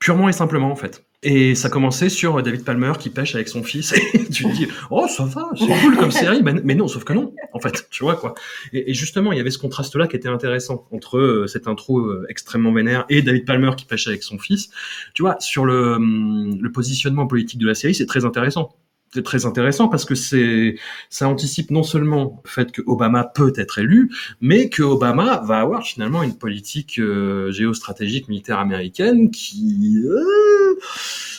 Purement et simplement, en fait. Et ça commençait sur euh, David Palmer qui pêche avec son fils. Et tu te dis, oh, ça va, c'est cool comme série. Mais, non, sauf que non, en fait. Tu vois, quoi. Et, et justement, il y avait ce contraste-là qui était intéressant entre euh, cette intro euh, extrêmement vénère et David Palmer qui pêche avec son fils. Tu vois, sur le, hum, le positionnement politique de la série, c'est très intéressant. C'est très intéressant parce que c'est ça anticipe non seulement le fait que Obama peut être élu, mais que Obama va avoir finalement une politique euh, géostratégique militaire américaine qui euh,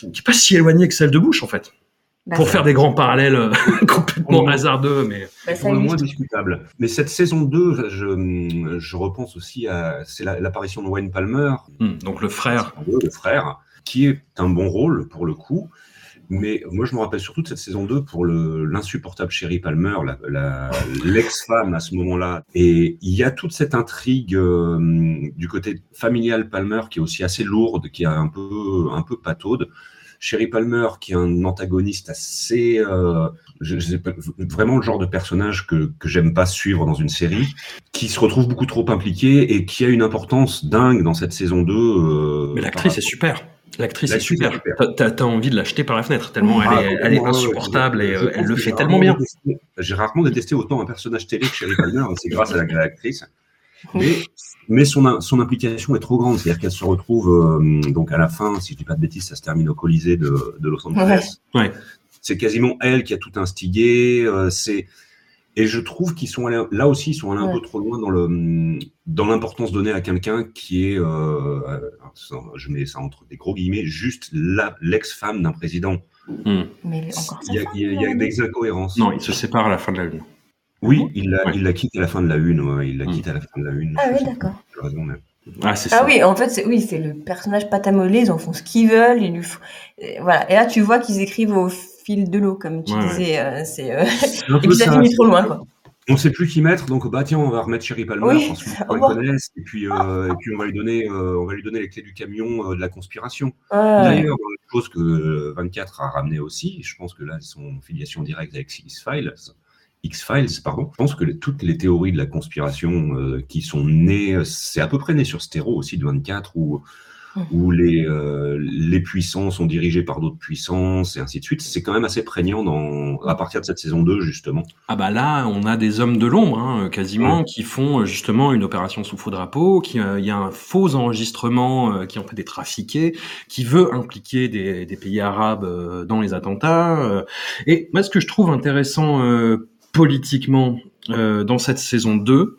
qui est pas si éloignée que celle de Bush en fait. Bah, Pour faire des grands parallèles euh, complètement hasardeux, mais bah, Pour le moins discutable. Mais cette saison 2, je, je repense aussi à c'est la- l'apparition de Wayne Palmer, hum, donc le frère. le frère, qui est un bon rôle pour le coup. Mais moi, je me rappelle surtout de cette saison 2 pour le- l'insupportable Sherry Palmer, la- la- l'ex-femme à ce moment-là. Et il y a toute cette intrigue euh, du côté familial Palmer qui est aussi assez lourde, qui est un peu, un peu pataude. Sherry Palmer, qui est un antagoniste assez, euh, je, je vraiment le genre de personnage que, que j'aime pas suivre dans une série, qui se retrouve beaucoup trop impliqué et qui a une importance dingue dans cette saison 2. euh, Mais l'actrice est super. L'actrice est super. T'as- envie de l'acheter par la fenêtre tellement Ah, elle est, elle insupportable je- et je euh, elle le fait tellement bien. J'ai rarement détesté autant un personnage télé que Sherry Palmer, c'est grâce à la, à l'actrice. Mais, mais son, son implication est trop grande, c'est-à-dire qu'elle se retrouve euh, donc à la fin, si je dis pas de bêtises, ça se termine au Colisée de, de Los Angeles. Ouais. Ouais. C'est quasiment elle qui a tout instigé. euh, c'est et je trouve qu'ils sont allés, là aussi, ils sont allés un peu trop loin dans le dans l'importance donnée à quelqu'un qui est, euh, je mets ça entre des gros guillemets, juste la- l'ex-femme d'un président. Hum. Mais encore Il y a, il y a- il y a des incohérences. Non, ils se séparent à la fin de la lune. Oui, il la, Ouais. il la quitte à la fin de la une. ouais, il la quitte à la fin de la une. Ah Je oui, d'accord. raison, Ah, c'est Ah ça. oui, en fait, c'est oui, c'est le personnage modeler, ils en font ce qu'ils veulent, ils lui font- et voilà. Et là, tu vois qu'ils écrivent au fil de l'eau, comme tu Ouais, ouais. disais. euh, c'est euh, et peu puis ça finit trop loin, quoi. On sait plus qui mettre, donc bah tiens, on va remettre Sherry Palmer Oui, parce qu'on revoir. connaisse, et puis euh, et puis on va lui donner, euh, on va lui donner les clés du camion euh, de la conspiration. Ouais, ouais. D'ailleurs, les choses que euh, 24 a ramené aussi, je pense que là, ils sont en filiation directe avec X-Files. X-Files, pardon. Je pense que les- toutes les théories de la conspiration euh, qui sont nées, euh, c'est à peu près né sur Stéro aussi de 24, où, Où les, euh, les puissants sont dirigés par d'autres puissances et ainsi de suite. C'est quand même assez prégnant dans, à partir de cette saison 2, justement. Ah bah là, on a des hommes de l'ombre, hein, quasiment, qui font euh, justement une opération sous faux drapeau, qui euh, il y a un faux enregistrement euh, qui en fait des trafiqués, qui veut impliquer des, des pays arabes euh, dans les attentats. euh. et moi, ce que je trouve intéressant euh, politiquement euh, dans cette saison 2,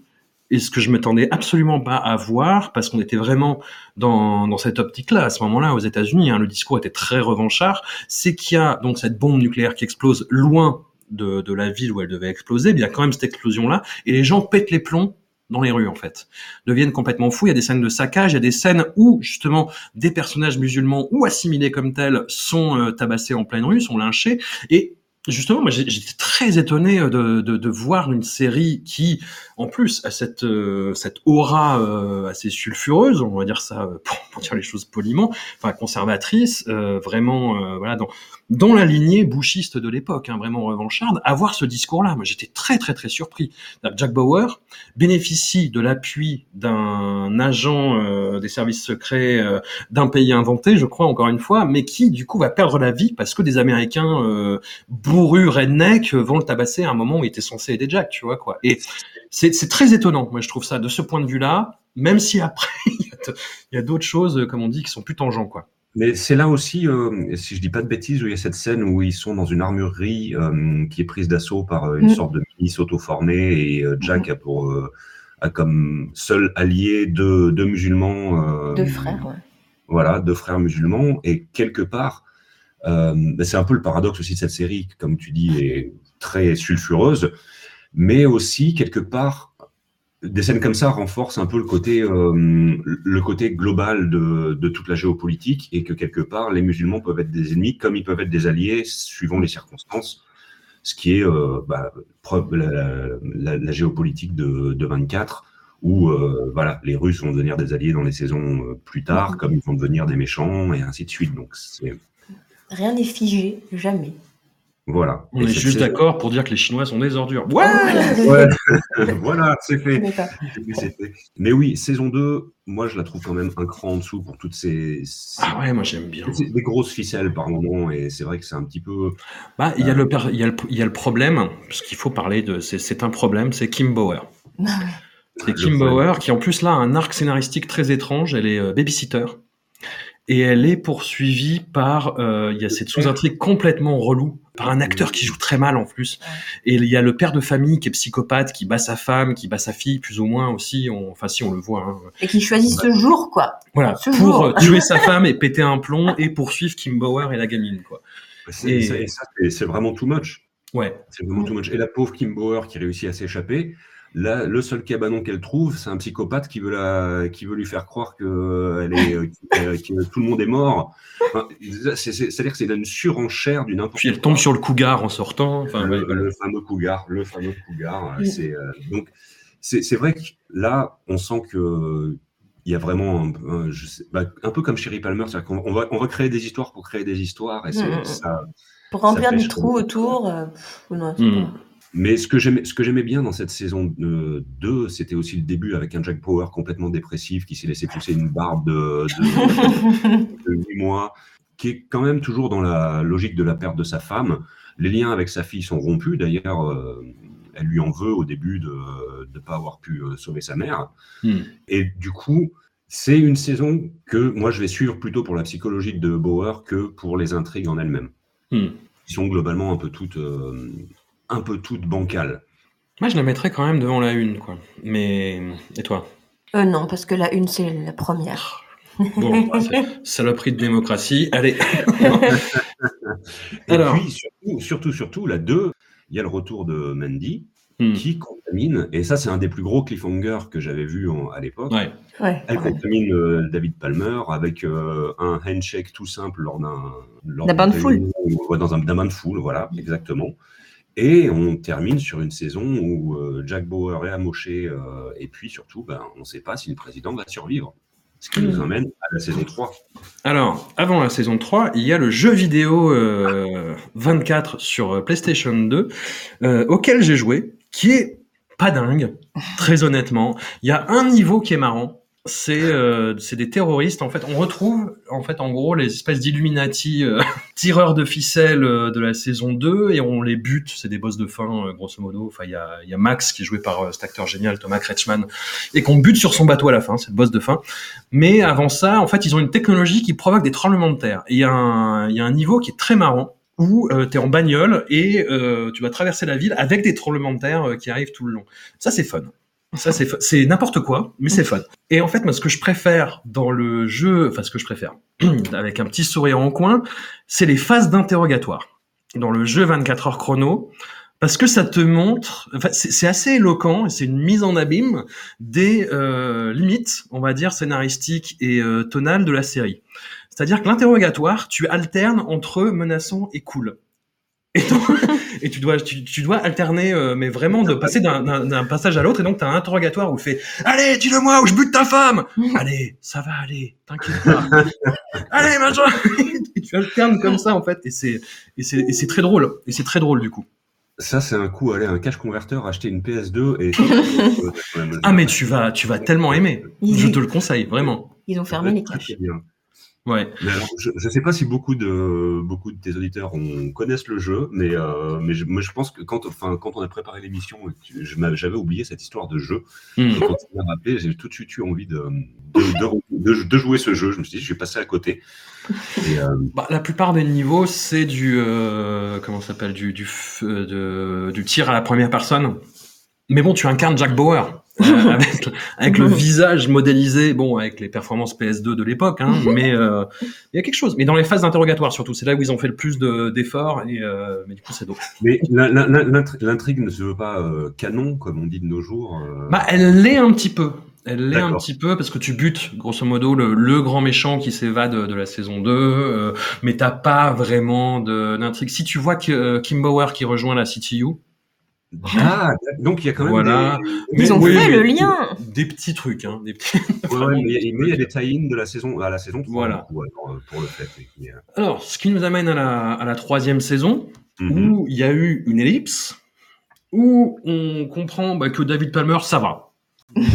et ce que je m'attendais absolument pas à voir, parce qu'on était vraiment dans, dans cette optique-là à ce moment-là aux États-Unis, hein, le discours était très revanchard, c'est qu'il y a donc cette bombe nucléaire qui explose loin de, de la ville où elle devait exploser, mais il y a quand même cette explosion-là, et les gens pètent les plombs dans les rues en fait, deviennent complètement fous. Il y a des scènes de saccage, il y a des scènes où justement des personnages musulmans ou assimilés comme tels sont euh, tabassés en pleine rue, sont lynchés, et Justement, moi j'étais très étonné euh, de, de, de voir une série qui, en plus, a cette, euh, cette aura euh, assez sulfureuse, on va dire ça euh, pour, pour dire les choses poliment, enfin conservatrice, euh, vraiment, euh, voilà, dans, dans la lignée bouchiste de l'époque, hein, vraiment revancharde, avoir ce discours-là. Moi j'étais très très très surpris. Jack Bauer bénéficie de l'appui d'un agent des services secrets d'un pays inventé, je crois encore une fois, mais qui du coup va perdre la vie parce que des Américains bourrus redneck vont le tabasser à un moment où il était censé aider Jack, tu vois quoi. Et c'est très étonnant, moi je trouve ça de ce point de vue-là, même si après il y a d'autres choses, euh, comme on dit, qui sont plus tangents quoi. Mais c'est là aussi, euh, si je dis pas de bêtises, où il y a cette scène où ils sont dans une armurerie euh, qui est prise d'assaut par euh, une Mm. sorte de milice auto-formée et euh, Jack a pour euh, a comme seul allié deux, deux musulmans. euh, Deux frères, ouais. Voilà, deux frères musulmans et quelque part, c'est un peu le paradoxe aussi de cette série, comme tu dis, est très sulfureuse, mais aussi quelque part des scènes comme ça renforcent un peu le côté, euh, global de, toute la géopolitique et que quelque part les musulmans peuvent être des ennemis comme ils peuvent être des alliés suivant les circonstances, ce qui est euh, bah, la, géopolitique de, de 24 où euh, voilà les Russes vont devenir des alliés dans les saisons euh, plus tard comme ils vont devenir des méchants et ainsi de suite. Donc c'est Rien n'est figé, jamais. voilà. On Et est juste d'accord pour dire que les Chinois sont des ordures. Ouais. Ouais. voilà, c'est fait. Mais pas. C'est fait. Mais oui, saison 2, moi je la trouve quand même un cran en dessous pour toutes ces, ces- Ah ouais, moi j'aime bien. c'est des grosses ficelles par moment et c'est vrai que c'est un petit peu Bah, il y a le per- il y a le il y a le problème, parce qu'il faut parler de c'est c'est un problème, c'est Kim Bauer. C'est Le Kim. Bauer qui en plus là a un arc scénaristique très étrange. Elle est euh, babysitter et elle est poursuivie par euh, il y a cette sous-intrigue complètement relou par un acteur qui joue très mal en plus. Et il y a le père de famille qui est psychopathe, qui bat sa femme, qui bat sa fille plus ou moins aussi. On- enfin si on le voit. hein. Et qui choisit ce jour, quoi. Voilà Ce pour jour. tuer sa femme et péter un plomb et poursuivre Kim Bauer et la gamine quoi. c'est Et- ça- c'est vraiment too much. Ouais. C'est vraiment too much. Et la pauvre Kim Bauer qui réussit à s'échapper, là, le seul cabanon qu'elle trouve, c'est un psychopathe qui veut la, qui veut lui faire croire que elle est, euh, que, que tout le monde est mort. Enfin, C'est-à-dire que c'est une surenchère du n'importe Puis elle tombe sur le cougar en sortant. Enfin, le, ouais, voilà. le fameux cougar, le fameux cougar. Mm. C'est euh, donc c'est c'est vrai que là, on sent que il y a vraiment un, un- je sais- bah, un peu comme Sherry Palmer, c'est-à-dire qu'on on va, on va créer des histoires pour créer des histoires, et c'est Mm, mm, ça. Pour remplir trous comme- autour. euh, non, Mais ce que j'aimais, bien dans cette saison 2, c'était aussi le début avec un Jack Power complètement dépressif qui s'est laissé pousser une barbe de, de, de 8 mois, qui est quand même toujours dans la logique de la perte de sa femme. Les liens avec sa fille sont rompus. D'ailleurs, euh, elle lui en veut au début de ne pas avoir pu euh, sauver sa mère. Hmm. Et du coup, c'est une saison que moi je vais suivre plutôt pour la psychologie de Bauer que pour les intrigues en elles-mêmes, Hmm. qui sont globalement un peu toutes, euh, un peu toutes bancales. Moi, je la mettrais quand même devant la une, quoi. Mais et toi? Euh, non, parce que la une, c'est la première. Bon, bah, saloperie de démocratie. Allez. Et Alors. puis surtout, surtout, surtout, la 2, il y a le retour de Mandy Hmm. qui contamine, et ça c'est un des plus gros cliffhangers que j'avais vu en- à l'époque. Ouais. Ouais. Elle ouais. contamine euh, David Palmer avec euh, un handshake tout simple lors d'un lors D'un bain de foule. dans un d'un bain de foule, voilà, exactement. Et on termine sur une saison où euh, Jack Bauer est amoché, euh, et puis surtout, ben, on ne sait pas si le président va survivre. Ce qui nous Mm. emmène à la saison 3. Alors, avant la saison 3, il y a le jeu vidéo euh, 24 sur euh, PlayStation 2, euh, auquel j'ai joué, qui est pas dingue, très honnêtement. Il y a un niveau qui est marrant. C'est euh, des terroristes. En fait, on retrouve en fait en gros les espèces d'Illuminati euh, tireurs de ficelles euh, de la saison 2 et on les bute. C'est des boss de fin euh, grosso modo. Enfin, il y a, y a Max qui est joué par euh, cet acteur génial Thomas Kretschmann et qu'on bute sur son bateau à la fin. C'est le boss de fin. Mais avant ça, en fait, ils ont une technologie qui provoque des tremblements de terre. Et il y, a un- il y a un niveau qui est très marrant où euh, tu es en bagnole et tu vas traverser la ville avec des tremblements de terre qui arrivent tout le long. Ça, c'est fun. Ça, c'est n'importe quoi, mais c'est fun. Et en fait, moi, ce que je préfère dans le jeu, enfin, ce que je préfère, avec un petit sourire en coin, c'est les phases d'interrogatoire. Dans le jeu 24 heures chrono, parce que ça te montre, enfin, c'est assez éloquent, c'est une mise en abîme des euh, limites, on va dire, scénaristiques et euh, tonales de la série. C'est-à-dire que l'interrogatoire, tu alternes entre menaçant et cool. Et, tu dois, tu, tu dois alterner, euh, mais vraiment de passer d'un- d'un d'un passage à l'autre. Et donc, tu as un interrogatoire où il fait Allez, dis-le-moi, ou je bute ta femme Allez, ça va aller, t'inquiète pas. Allez, machin Et tu alternes comme ça, en fait. Et c'est et c'est et c'est très drôle. Et c'est très drôle, du coup. Ça, c'est un coup, aller à un cache converteur, acheter une PS2 et. Ah, mais tu vas, tu vas tellement aimer. Je te le conseille, vraiment. Ils ont fermé les caches. Ouais. Alors, je ne sais pas si beaucoup de beaucoup de tes auditeurs ont, connaissent le jeu, mais euh, mais je, moi je pense que quand enfin quand on a préparé l'émission, j'avais oublié cette histoire de jeu. Et quand tu m'as rappelé, j'ai tout de suite eu envie de de, de, jouer ce jeu. Je me suis dit, je vais passer à côté. Et, euh, Bah, la plupart des niveaux, c'est du euh, comment s'appelle du du, euh, du tir à la première personne. Mais bon, tu incarnes Jack Bauer avec, avec le visage modélisé, bon, avec les performances PS2 de l'époque, hein, mais euh, il y a quelque chose. Mais dans les phases d'interrogatoire surtout, c'est là où ils ont fait le plus de- d'efforts. Et euh, mais du coup, c'est d'autres. mais l'intrigue ne se veut pas euh, canon, comme on dit de nos jours. euh. Bah, elle l'est un petit peu. Elle l'est un petit peu parce que tu butes, grosso modo, le, le grand méchant qui s'évade de la saison 2, euh, mais t'as pas vraiment d'intrigue. Si tu vois que euh, Kim Bauer qui rejoint la CTU, Ah, donc il y a quand même Voilà. des... Ils ont oui, fait mais- le lien. des petits trucs, hein, des petits. Ouais, ouais, mais il y a- mais il y a des tie-ins de la saison à la saison 3 Voilà. du coup, alors, euh, pour le fait. et puis, euh, Alors, ce qui nous amène à la, à la troisième saison, mhm. où il y a eu une ellipse, où on comprend bah, que David Palmer, ça va.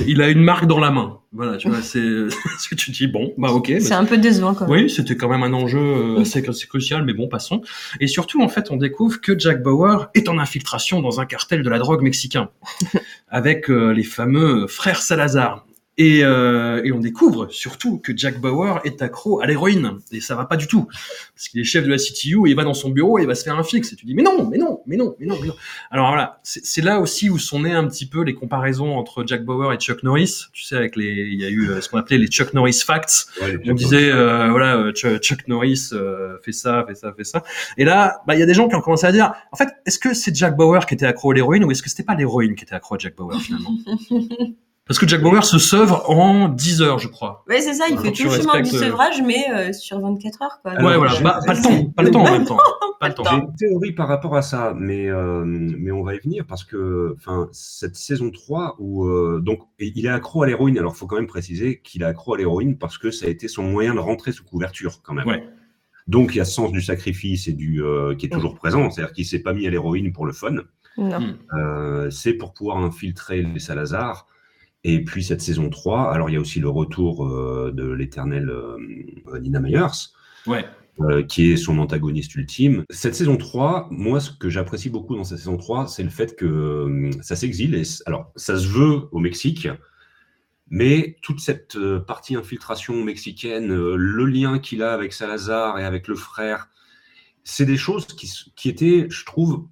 Il a une marque dans la main. Voilà, tu vois, c'est ce que tu dis. Bon, bah ok. C'est bah, un peu décevant quand même. Oui, c'était quand même un enjeu euh, assez, assez crucial, mais bon, passons. Et surtout, en fait, on découvre que Jack Bauer est en infiltration dans un cartel de la drogue mexicain, avec euh, les fameux frères Salazar. Et, euh, et on découvre surtout que Jack Bauer est accro à l'héroïne. Et ça va pas du tout. Parce qu'il est chef de la CTU et il va dans son bureau et il va se faire un fixe. Et tu dis, mais non, mais non, mais non, mais non, mais non. Alors voilà, c'est là aussi où sont nées un petit peu les comparaisons entre Jack Bauer et Chuck Norris. Tu sais, avec les, il y a eu euh, ce qu'on appelait les Chuck Norris Facts. Ouais, On Chuck disait, euh, voilà, euh, Chuck, Chuck Norris euh, fait ça, fait ça, fait ça. Et là, bah, il y a des gens qui ont commencé à dire, en fait, est-ce que c'est Jack Bauer qui était accro à l'héroïne ou est-ce que c'était pas l'héroïne qui était accro à Jack Bauer finalement? Parce que Jack Bauer se sauve en 10 heures, je crois. Ouais, c'est ça, il fait tout le chemin du sevrage, mais euh, sur 24 heures, quoi. Alors, ouais, voilà, bah, pas le temps, pas le temps en même temps. Pas le temps. J'ai une théorie par rapport à ça, mais, euh, mais on va y venir parce que enfin, cette saison 3, où, euh, donc, il est accro à l'héroïne, alors il faut quand même préciser qu'il est accro à l'héroïne parce que ça a été son moyen de rentrer sous couverture quand même. Ouais. Donc il y a ce sens du sacrifice et du, euh, qui est toujours présent, c'est-à-dire qu'il s'est pas mis à l'héroïne pour le fun, Non. Mm. Euh, c'est pour pouvoir infiltrer les Salazar. Et puis cette saison 3, alors il y a aussi le retour euh, de l'éternelle euh, Nina Myers, Ouais. euh, qui est son antagoniste ultime. Cette saison 3, moi, ce que j'apprécie beaucoup dans cette saison 3, c'est le fait que euh, ça s'exile. Et alors, ça se veut au Mexique, mais toute cette euh, partie infiltration mexicaine, euh, le lien qu'il a avec Salazar et avec le frère, c'est des choses qui, étaient, je trouve,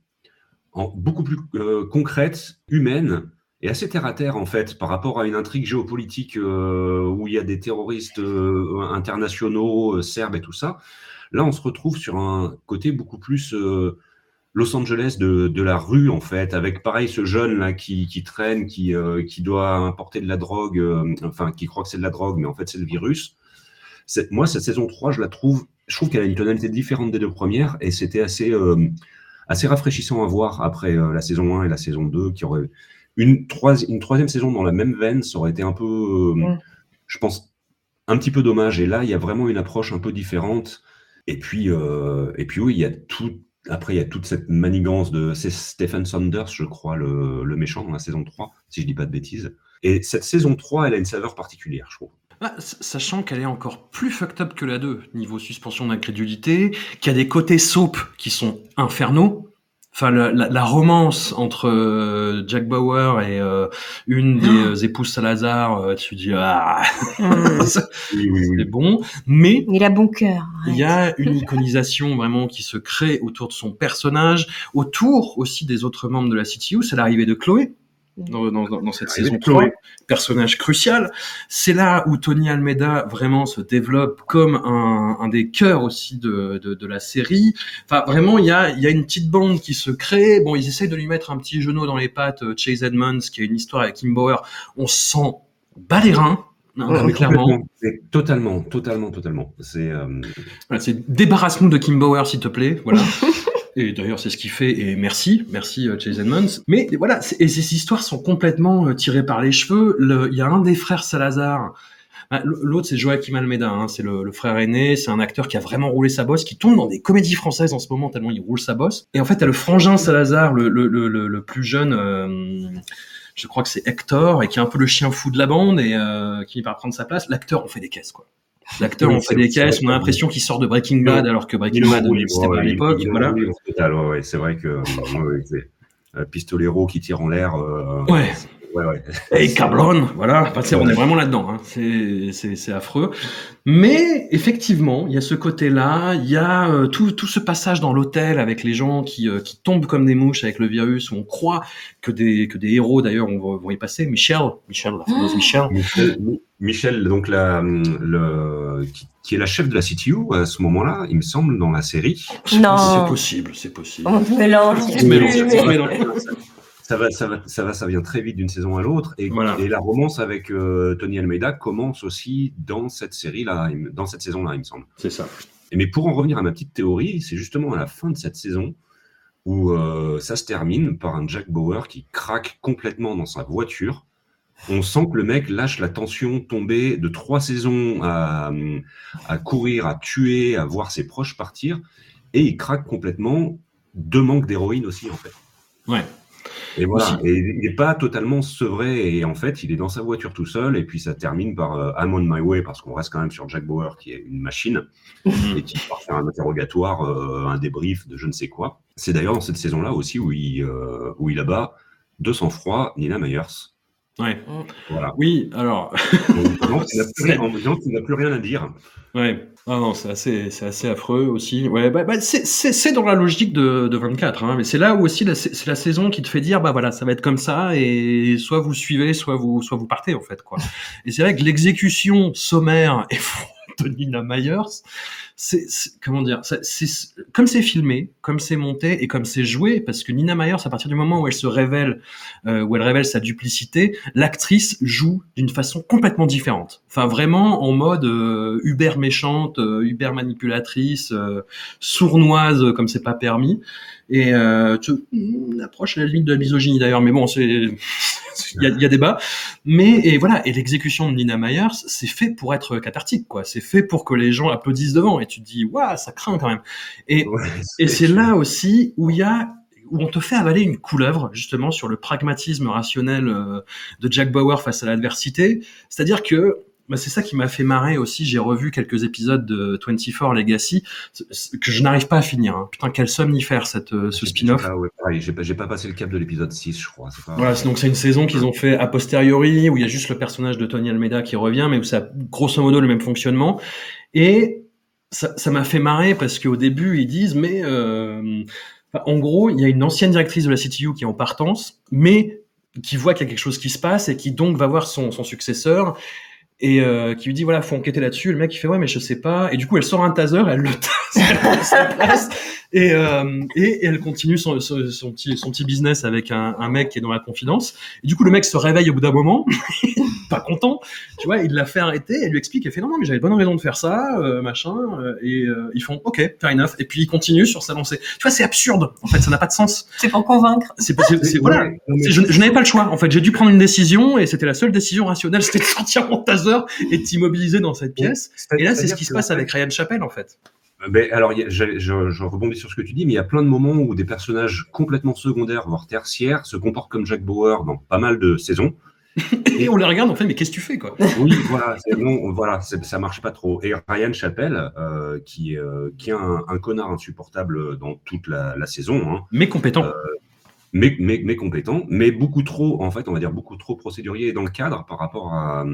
en, beaucoup plus euh, concrètes, humaines et assez terre à terre en fait par rapport à une intrigue géopolitique euh, où il y a des terroristes euh, internationaux, euh, serbes et tout ça. Là, on se retrouve sur un côté beaucoup plus Los Angeles de, de la rue, en fait, avec pareil ce jeune là qui, qui traîne, qui, qui doit importer de la drogue, enfin qui croit que c'est de la drogue, mais en fait c'est le virus. Moi, cette saison 3, je la trouve, je trouve qu'elle a une tonalité différente des deux premières, et c'était assez, assez rafraîchissant à voir après la saison 1 et la saison 2, qui aurait une, trois, une troisième saison dans la même veine, ça aurait été un peu, euh, je pense, un petit peu dommage. Et là, il y a vraiment une approche un peu différente. Et puis, euh, et puis oui, il y a tout. Après, il y a toute cette manigance de. C'est Stephen Saunders, je crois, le, le méchant dans la saison 3, si je dis pas de bêtises. Et cette saison 3, elle a une saveur particulière, je trouve. Ah, sachant qu'elle est encore plus fucked up que la 2, niveau suspension d'incrédulité, qu'il y a des côtés soap qui sont infernaux. Enfin, la, la- la romance entre euh, Jack Bauer et euh, une des euh, épouses Salazar, euh, tu dis ah, Mm. c'est bon. Mais Il a bon cœur. il y a une iconisation vraiment qui se crée autour de son personnage, autour aussi des autres membres de la CTU. C'est l'arrivée de Chloé dans, dans, dans cette L'arrivée saison de Chloé. 3, personnage crucial. C'est là où Tony Almeida vraiment se développe comme un, un des cœurs aussi de, de, de la série. Enfin, vraiment, il y a, il y a une petite bande qui se crée. Bon, ils essayent de lui mettre un petit genou dans les pattes, euh, Chase Edmonds, qui a une histoire avec Kim Bauer. On se sent bas les reins. Non, mais clairement. C'est Totalement, totalement, totalement. C'est. euh, Voilà, débarrasse-nous de Kim Bauer, s'il te plaît. Voilà. et d'ailleurs c'est ce qu'il fait, et merci, merci euh, Chase Edmonds. Mais voilà, et ces histoires sont complètement euh, tirées par les cheveux. Il y a un des frères Salazar, ah, l- l'autre c'est Joachim Almeida, hein, c'est le, frère aîné, c'est un acteur qui a vraiment roulé sa bosse, qui tourne dans des comédies françaises en ce moment tellement il roule sa bosse. Et en fait, t'as le frangin Salazar, le, plus jeune... euh, je crois que c'est Hector et qui est un peu le chien fou de la bande et euh, qui va prendre sa place. L'acteur on fait des caisses quoi. L'acteur Oui, on fait des caisses, on a l'impression qu'il sort de Breaking Bad alors que Breaking Bad n'existait pas à l'époque. Voilà. c'est vrai que euh, euh, pistolero qui tire en l'air. euh, Ouais. Ouais, ouais. Et Cablon, voilà, Enfin, sais, on est vraiment là-dedans, hein. c'est, c'est, c'est affreux. Mais effectivement, il y a ce côté-là, il y a euh, tout, tout ce passage dans l'hôtel avec les gens qui, euh, qui tombent comme des mouches avec le virus, où on croit que des, que des héros d'ailleurs vont y passer. Michel, Michel, la fameuse Michel. Michel, Michel, donc la, le, qui, qui est la chef de la CTU à ce moment-là, il me semble, dans la série. Non. C'est possible, c'est possible. On se mélange. On se mélange, Ça va, ça va, ça va, ça vient très vite d'une saison à l'autre. Et, Voilà. et la romance avec euh, Tony Almeida commence aussi dans cette série-là, dans cette saison-là, il me semble. C'est ça. Et Mais pour en revenir à ma petite théorie, c'est justement à la fin de cette saison où euh, ça se termine par un Jack Bauer qui craque complètement dans sa voiture. On sent que le mec lâche la tension tombée de trois saisons à, à courir, à tuer, à voir ses proches partir, et il craque complètement de manque d'héroïne aussi en fait. Ouais. Et voilà, et il n'est pas totalement sevré, et en fait, il est dans sa voiture tout seul, et puis ça termine par euh, I'm on my way, parce qu'on reste quand même sur Jack Bauer, qui est une machine, et qui part faire un interrogatoire, euh, un débrief de je ne sais quoi. C'est d'ailleurs dans cette saison-là aussi où il, euh, où il abat de sang-froid Nina Myers. Ouais. Voilà. Oui, alors. En disant qu'il n'a plus rien- à dire. Ouais. Ah non, c'est assez, c'est assez affreux aussi. Ouais, bah, bah, c'est, c'est, c'est dans la logique de, de 24, hein, mais c'est là où aussi la, c'est la saison qui te fait dire, bah voilà, ça va être comme ça, et soit vous suivez, soit vous, soit vous partez en fait, quoi. Et c'est vrai que l'exécution sommaire et froide de Nina Myers, c'est, comment dire, comme c'est filmé, comme c'est monté et comme c'est joué, parce que Nina Myers, à partir du moment où elle se révèle, euh, où elle révèle sa duplicité, l'actrice joue d'une façon complètement différente. Enfin, vraiment en mode euh, uber méchante, euh, uber manipulatrice, euh, sournoise euh, comme c'est pas permis. Et tu- une approche la limite de la misogynie d'ailleurs, mais bon, c'est il y a, il y a débat. Mais et voilà, et l'exécution de Nina Myers, c'est fait pour être cathartique, quoi. C'est fait pour que les gens applaudissent devant. Et tu te dis, waouh, ça craint quand même. Et Ouais, et c'est là aussi où il y a où on te fait avaler une couleuvre justement sur le pragmatisme rationnel euh, de Jack Bauer face à l'adversité. C'est-à-dire que bah, c'est ça qui m'a fait marrer aussi. J'ai revu quelques épisodes de 24 Legacy que je n'arrive pas à finir. hein. Putain, quel somnifère cette, euh, ce spin-off. ouais, J'ai pas, j'ai pas passé le cap de l'épisode 6, je crois. c'est Pas... Voilà, donc c'est une saison qu'ils ont fait a posteriori, où il y a juste le personnage de Tony Almeida qui revient, mais où ça a grosso modo le même fonctionnement. Et ça ça m'a fait marrer parce qu'au début, ils disent, mais euh, en gros, il y a une ancienne directrice de la CTU qui est en partance, mais qui voit qu'il y a quelque chose qui se passe et qui donc va voir son, son successeur et euh, qui lui dit voilà faut enquêter là-dessus. Le mec il fait ouais mais je sais pas. Et du coup elle sort un taser elle le prend sa place et, euh, et, elle continue son, son, son petit, son petit business avec un, un mec qui est dans la confidence. Et du coup le mec se réveille au bout d'un moment pas content tu vois il l'a fait arrêter elle lui explique elle fait non non mais j'avais bonne raison de faire ça euh, machin euh, et euh, ils font ok fair enough et puis il continue sur sa lancée tu vois c'est absurde en fait ça n'a pas de sens C'est pour convaincre. c'est voilà Ouais, mais- je, je n'avais pas le choix. En fait, j'ai dû prendre une décision et c'était la seule décision rationnelle, c'était de sortir mon taser et de t'immobiliser dans cette pièce. Et là, c'est ce qui se passe avec Ryan Chappelle, en fait. Ben, alors, je- je rebondis sur ce que tu dis, mais il y a plein de moments où des personnages complètement secondaires, voire tertiaires, se comportent comme Jack Bauer dans pas mal de saisons. Et on les regarde, on fait, mais qu'est-ce que tu fais, quoi? Oui, voilà, bon, voilà, c'est- ça marche pas trop. Et Ryan Chappelle, euh, qui, euh, qui est un, un connard insupportable dans toute la, la saison, hein, Mais compétent. mais, mais, mais compétent, mais beaucoup trop, en fait, on va dire beaucoup trop procédurier dans le cadre par rapport à,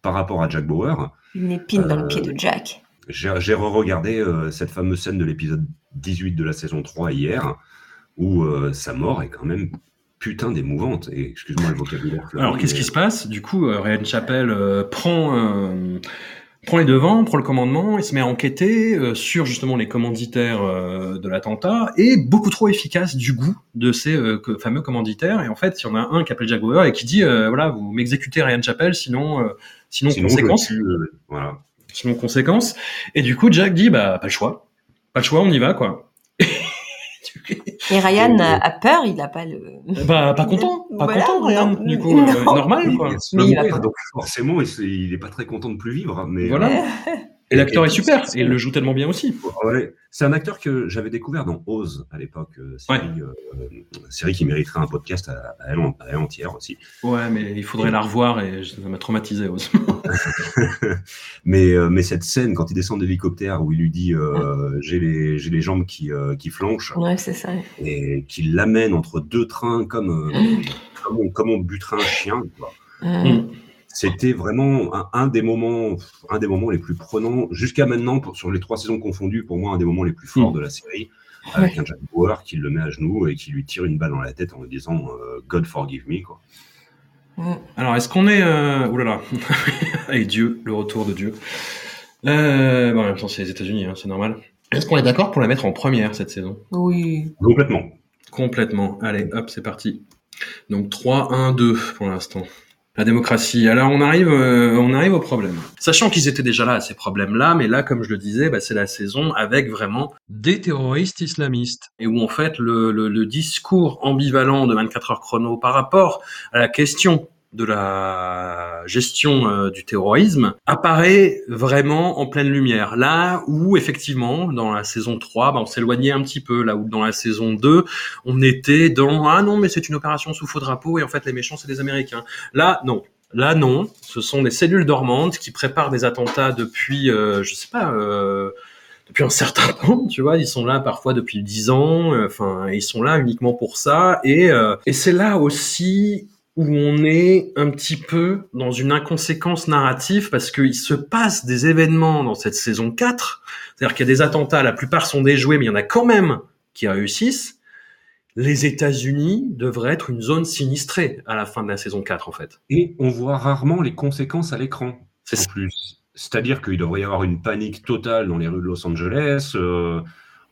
par rapport à Jack Bauer. Une épine dans le Euh, pied de Jack. J'ai j'ai re-regardé euh, cette fameuse scène de l'épisode 18 de la saison 3 hier, où euh, sa mort est quand même putain d'émouvante. Et excuse-moi le vocabulaire. Florent, Alors, qu'est-ce mais- qui se passe? Du coup, euh, Ryan Chappelle euh, prend, euh, prend les devants, prend le commandement, il se met à enquêter euh, sur justement les commanditaires euh, de l'attentat et beaucoup trop efficace du goût de ces euh, que- fameux commanditaires. Et en fait, il y en a un qui appelle Jack Bauer et qui dit voilà, vous m'exécutez Ryan Chappelle, sinon, sinon, Sinon, conséquence. tue, voilà. sinon conséquence. Et du coup, Jack dit bah pas le choix, pas le choix, on y va quoi. Et Ryan a, a peur, il n'a pas le. Bah, pas content, pas Voilà, content, Ryan. non. Du coup, euh, normal, quoi. Il Mais il donc forcément, il, se- il est pas très content de plus vivre. Mais Voilà. Et l'acteur est super, et il le joue tellement bien aussi. ouais. c'est un acteur que j'avais découvert dans Oz à l'époque, euh, série, euh, euh, série qui mériterait un podcast à, à elle, en- à elle entière aussi. Ouais, mais il faudrait la revoir et ça m'a traumatisé aussi. Mais, euh, mais cette scène, quand il descend de l'hélicoptère, où il lui dit euh, j'ai les, j'ai les jambes qui, euh, qui flanchent, Ouais, c'est ça. et qu'il l'amène entre deux trains comme, euh, comme, on, comme on buterait un chien. quoi. Mm. C'était vraiment un, un des moments, un des moments les plus prenants jusqu'à maintenant pour, sur les trois saisons confondues. Pour moi, un des moments les plus forts Mm. de la série, avec un Jack Bauer qui le met à genoux et qui lui tire une balle dans la tête en lui disant euh, God forgive me. Quoi. Mm. Alors, est-ce qu'on est... Euh... Ouh là là. Et Dieu, le retour de Dieu. Euh... Bon, en même temps, c'est les États-Unis, hein, c'est normal. Est-ce qu'on est d'accord pour la mettre en première cette saison? Oui. Complètement. Complètement. Allez, hop, c'est parti. Donc 3, 1, 2 pour l'instant. La démocratie. Alors on arrive, euh, on arrive au problème. Sachant qu'ils étaient déjà là, ces problèmes-là, mais là, comme je le disais, bah, c'est la saison avec vraiment des terroristes islamistes. Et où en fait le, le, le discours ambivalent de 24 heures chrono par rapport à la question de la gestion euh, du terrorisme apparaît vraiment en pleine lumière. Là où, effectivement, dans la saison 3, bah, on s'éloignait un petit peu. Là où, dans la saison 2, on était dans « Ah non, mais c'est une opération sous faux drapeau et en fait, les méchants, c'est des Américains. » Là, non. Là, non. Ce sont des cellules dormantes qui préparent des attentats depuis, euh, je sais pas... Euh, depuis un certain temps, tu vois, ils sont là parfois depuis dix ans, euh, enfin, ils sont là uniquement pour ça, et, euh, et c'est là aussi où on est un petit peu dans une inconséquence narrative parce qu'il se passe des événements dans cette saison 4, c'est-à-dire qu'il y a des attentats, la plupart sont déjoués, mais il y en a quand même qui réussissent. Les États-Unis devraient être une zone sinistrée à la fin de la saison 4, en fait. Et on voit rarement les conséquences à l'écran. C'est plus. C'est-à-dire qu'il devrait y avoir une panique totale dans les rues de Los Angeles. euh,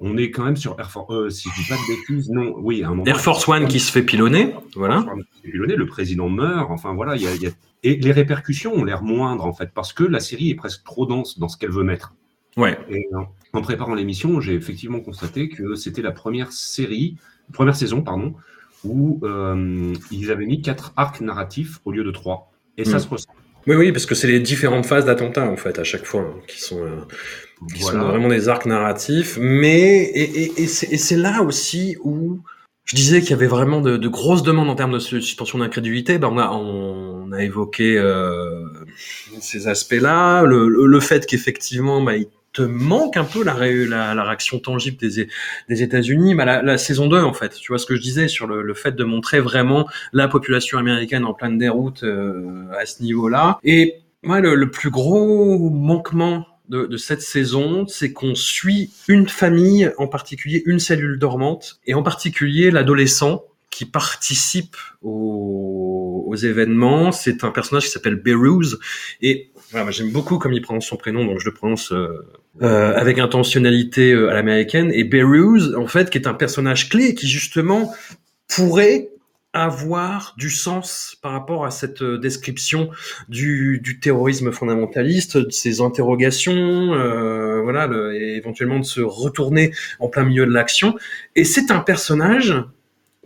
on est quand même sur Air Force. euh, si je dis pas de bêtises, non. Oui, à un moment. Air Force One qui se fait pilonner, voilà. Le président meurt. Enfin voilà, il y a, il y a- et les répercussions ont l'air moindres en fait parce que la série est presque trop dense dans ce qu'elle veut mettre. Ouais. Et euh, en préparant l'émission, j'ai effectivement constaté que c'était la première série, première saison, pardon, où euh, ils avaient mis quatre arcs narratifs au lieu de trois. Et ça Mm. se ressent. Oui, oui, parce que c'est les différentes phases d'attentat, en fait, à chaque fois, hein, qui sont, euh, qui Voilà. sont vraiment des arcs narratifs. Mais, et, et, et c'est là aussi où je disais qu'il y avait vraiment de, de grosses demandes en termes de su- suspension d'incrédulité. Ben, on, a, on a évoqué euh, ces aspects-là, le, le, le fait qu'effectivement, ben, il te manque un peu la, ré- la, la réaction tangible des, des États-Unis. Ben, la, la saison 2, en fait, tu vois ce que je disais sur le, le fait de montrer vraiment la population américaine en pleine déroute euh, à ce niveau-là. Et moi, le, le plus gros manquement de, de cette saison, c'est qu'on suit une famille, en particulier une cellule dormante, et en particulier l'adolescent qui participe aux, aux événements. C'est un personnage qui s'appelle Beruz, et voilà, j'aime beaucoup comme il prononce son prénom, donc je le prononce euh, euh, avec intentionnalité euh, à l'américaine. Et Beruz, en fait, qui est un personnage clé, qui justement pourrait avoir du sens par rapport à cette euh, description du, du terrorisme fondamentaliste, de ses interrogations, euh, voilà, le- et éventuellement de se retourner en plein milieu de l'action. Et c'est un personnage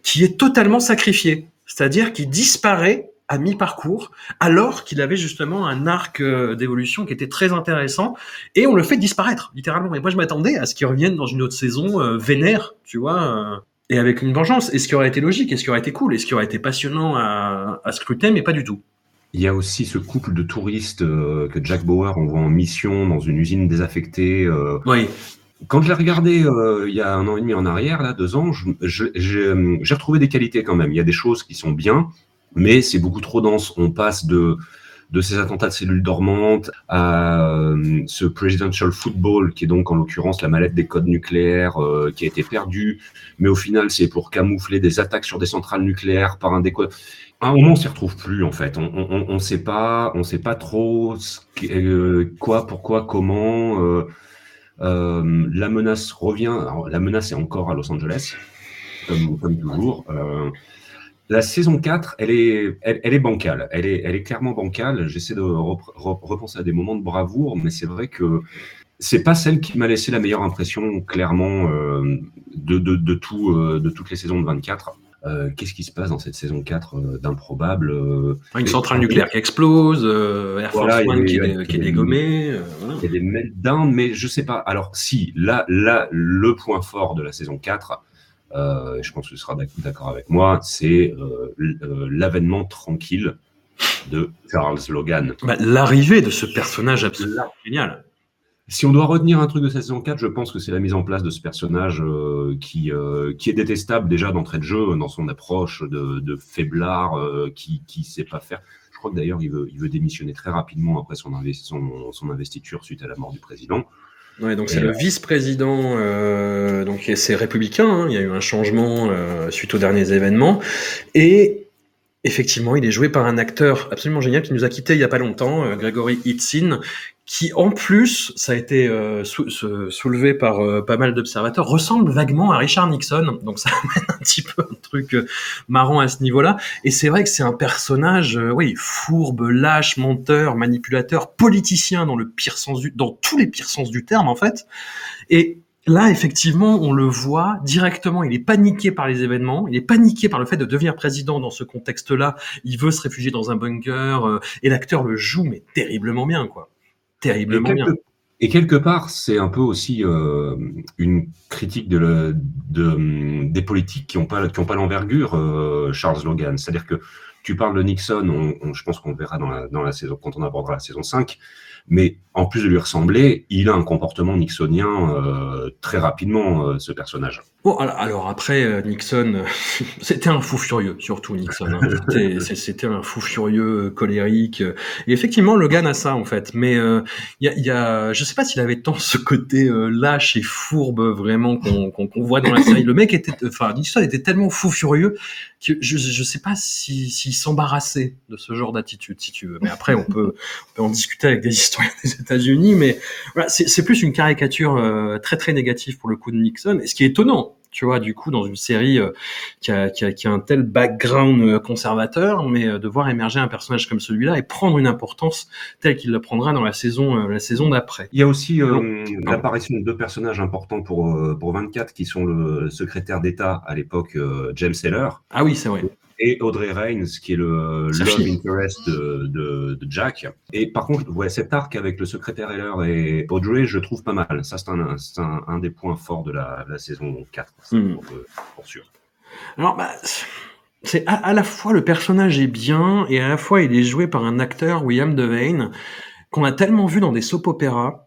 qui est totalement sacrifié, c'est-à-dire qui disparaît à mi-parcours, alors qu'il avait justement un arc euh, d'évolution qui était très intéressant, et on le fait disparaître, littéralement. Et moi, je m'attendais à ce qu'il revienne dans une autre saison euh, vénère, tu vois, et avec une vengeance. Et ce qui aurait été logique, et ce qui aurait été cool, et ce qui aurait été passionnant à, à scruter, mais pas du tout. Il y a aussi ce couple de touristes euh, que Jack Bauer envoie en mission dans une usine désaffectée. euh. Oui, Quand je l'ai regardé euh, il y a un an et demi en arrière, là, deux ans, j'ai retrouvé des qualités quand même. Il y a des choses qui sont bien, mais c'est beaucoup trop dense. On passe de de ces attentats de cellules dormantes à euh, ce presidential football qui est donc en l'occurrence la mallette des codes nucléaires euh, qui a été perdue, mais au final c'est pour camoufler des attaques sur des centrales nucléaires par un décode. À un moment, on s'y retrouve plus en fait. On, on sait pas, on sait pas trop euh, quoi, pourquoi, comment. la menace revient. La menace est encore à Los Angeles, comme toujours. La saison 4, elle est, elle, elle est bancale. Elle est, elle est clairement bancale. J'essaie de rep- re- repenser à des moments de bravoure, mais c'est vrai que c'est pas celle qui m'a laissé la meilleure impression, clairement, euh, de, de, de, tout, euh, de toutes les saisons de 24. Euh, Qu'est-ce qui se passe dans cette saison 4 euh, d'improbable Une centrale nucléaire qui explose, Air Force Voilà, One qui, est, il y a qui est des- dégommé. voilà. Il y a des meltdowns, mais je sais pas. Alors, si, là, là le point fort de la saison 4, euh, je pense que tu seras d'ac- d'accord avec moi, c'est euh, euh, l'avènement tranquille de Charles Logan. Bah, L'arrivée de ce personnage absolument génial. Si on doit retenir un truc de cette saison 4, je pense que c'est la mise en place de ce personnage euh, qui, euh, qui est détestable déjà d'entrée de jeu, dans son approche de, de faiblard, euh, qui qui sait pas faire. Je crois que d'ailleurs, il veut, il veut démissionner très rapidement après son, inves- son, son investiture suite à la mort du président. Ouais, donc c'est le vice-président, euh, donc c'est républicain. hein, il y a eu un changement euh, suite aux derniers événements, et effectivement, il est joué par un acteur absolument génial qui nous a quitté il y a pas longtemps, euh, Gregory Itzin, qui en plus, ça a été euh, sou- sou- soulevé par euh, pas mal d'observateurs, ressemble vaguement à Richard Nixon. Donc ça amène un petit peu un truc euh, marrant à ce niveau-là. Et c'est vrai que c'est un personnage, euh, oui, fourbe, lâche, menteur, manipulateur, politicien dans le pire sens du, dans tous les pires sens du terme en fait. Et là, effectivement, on le voit directement. Il est paniqué par les événements. Il est paniqué par le fait de devenir président dans ce contexte-là. Il veut se réfugier dans un bunker. euh, et l'acteur le joue, mais terriblement bien, quoi. Et Terriblement bien. et quelque part, c'est un peu aussi euh, une critique de le- de- des politiques qui n'ont pas, qui ont pas l'envergure, euh, Charles Logan. C'est-à-dire que tu parles de Nixon, on, on- je pense qu'on le verra dans la, dans la saison, quand on abordera la saison 5, mais en plus de lui ressembler, il a un comportement nixonien euh, très rapidement, euh, ce personnage. Bon, alors, alors après, euh, Nixon, euh, c'était un fou furieux, surtout Nixon. hein. C'était- un fou furieux, euh, colérique. Et effectivement, Logan a ça, en fait. Mais euh, il y, a, y a, je sais pas s'il avait tant ce côté euh, lâche et fourbe, vraiment, qu'on qu'on- qu'on voit dans la série. Le mec était, enfin, Nixon était tellement fou furieux que je, je sais pas si- s'il s'embarrassait de ce genre d'attitude, si tu veux. Mais après, on peut, on peut en discuter avec des historiens des États-Unis. Mais voilà, c'est plus une caricature euh, très très négative pour le coup de Nixon. Et ce qui est étonnant, tu vois, du coup, dans une série euh, qui, a, qui, a, qui a un tel background euh, conservateur, mais euh, de voir émerger un personnage comme celui-là et prendre une importance telle qu'il le prendra dans la saison, euh, la saison d'après. Il y a aussi euh, l'apparition de deux personnages importants pour, euh, pour 24, qui sont le secrétaire d'État à l'époque, euh, James Heller, Ah oui, c'est vrai. Et Audrey Raines, qui est le Sa love fille. interest de, de, de Jack. Et par contre, ouais, cet arc avec le secrétaire Heller et Audrey, je trouve pas mal. Ça, c'est un, c'est un, un des points forts de la, saison 4, ça, Hmm. pour, euh, pour sûr. Alors, bah, c'est à, à la fois le personnage est bien et à la fois il est joué par un acteur, William Devane, qu'on a tellement vu dans des soap opéras.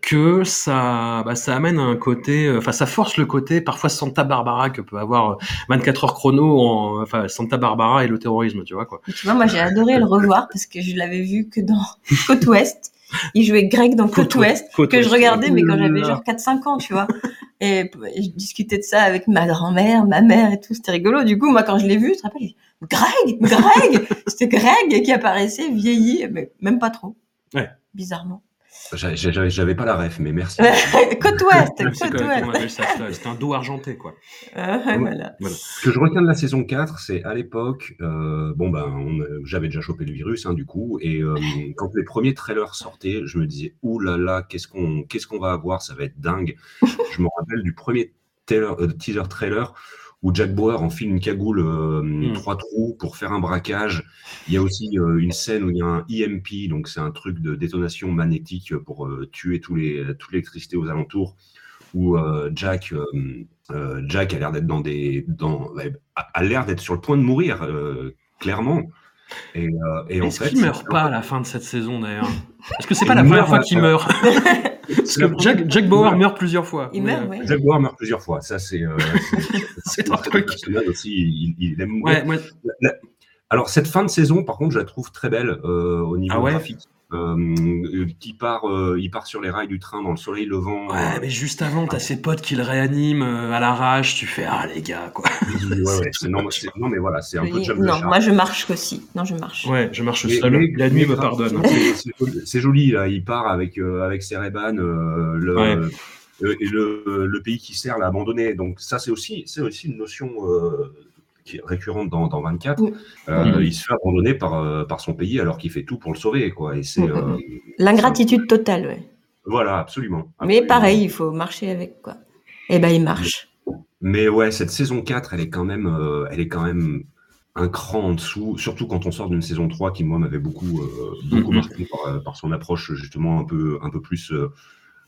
Que ça, bah, ça amène un côté, euh, enfin, ça force le côté parfois Santa Barbara que peut avoir euh, 24 heures chrono, en, enfin, Santa Barbara et le terrorisme, tu vois quoi. Et tu vois, moi j'ai adoré le revoir parce que je l'avais vu que dans Côte Ouest. Il jouait Greg dans Côte, Ouest, Côte que je regardais, mais quand j'avais genre 4-5 ans, tu vois. Et je discutais de ça avec ma grand-mère, ma mère et tout, c'était rigolo. Du coup, moi quand je l'ai vu, tu te dit, Greg, Greg C'était Greg qui apparaissait vieilli, mais même pas trop. Ouais. Bizarrement. J'a- j'a- J'avais pas la ref, mais merci. Côte Ouest, c'est Côte Ouest. C'était un dos argenté, quoi. Euh, voilà. Ce que je retiens de la saison 4, c'est à l'époque, euh, bon ben, j'avais déjà chopé le virus, hein, du coup, et euh, quand les premiers trailers sortaient, je me disais, ouh là là, qu'est-ce qu'on, qu'est-ce qu'on va avoir, ça va être dingue. je me rappelle du premier trailer- euh, teaser trailer où Jack Bauer enfile une cagoule euh, Mm. trois trous pour faire un braquage. Il y a aussi euh, une scène où il y a un EMP, donc c'est un truc de détonation magnétique pour euh, tuer tous les, toute l'électricité aux alentours, où Jack, Jack a l'air d'être dans des, dans, a, l'air d'être sur le point de mourir, clairement. Et, euh, et Est-ce fait, qu'il meurt pas à la fin de cette saison, d'ailleurs? Est-ce que c'est pas la première fois qu'il meurt? Parce que Jack, Jack Bauer meurt plusieurs fois. Il meurt, euh, oui. Jack Bauer meurt plusieurs fois. Ça, c'est. euh, C'est un truc. aussi. Il, il aime mourir. Ouais, La- Alors cette fin de saison, par contre, je la trouve très belle euh, au niveau Ah ouais? graphique. Euh, qui part, euh, il part sur les rails du train dans le soleil levant. ouais, mais juste avant, t'as ses potes qui le réaniment euh, à l'arrache. Tu fais ah les gars quoi. Ouais, ouais, c'est- non, non, mais voilà, c'est un peu Jump the non, moi je marche aussi. Non, je marche. Ouais, je marche Mais- seul. mais- La nuit me pardonne. c'est- C'est joli, c'est joli, là. Il part avec euh, avec ses Ray-Ban, euh, le, Ouais. euh, et le, le pays qui sert l'a abandonné. Donc ça, c'est aussi c'est aussi une notion euh, qui est récurrente dans, dans 24. Oui. Euh, Mhm. Il se fait abandonner par euh, par son pays alors qu'il fait tout pour le sauver, quoi. Et c'est Mhm. euh, L'ingratitude totale, ouais. Voilà, absolument. Mais pareil, il faut marcher avec quoi. Et ben il marche. Mais ouais, cette saison 4, elle est quand même, euh, elle est quand même un cran en dessous, surtout quand on sort d'une saison 3 qui, moi, m'avait beaucoup, euh, beaucoup Mhm. marqué par, par son approche, justement, un peu, un peu plus euh,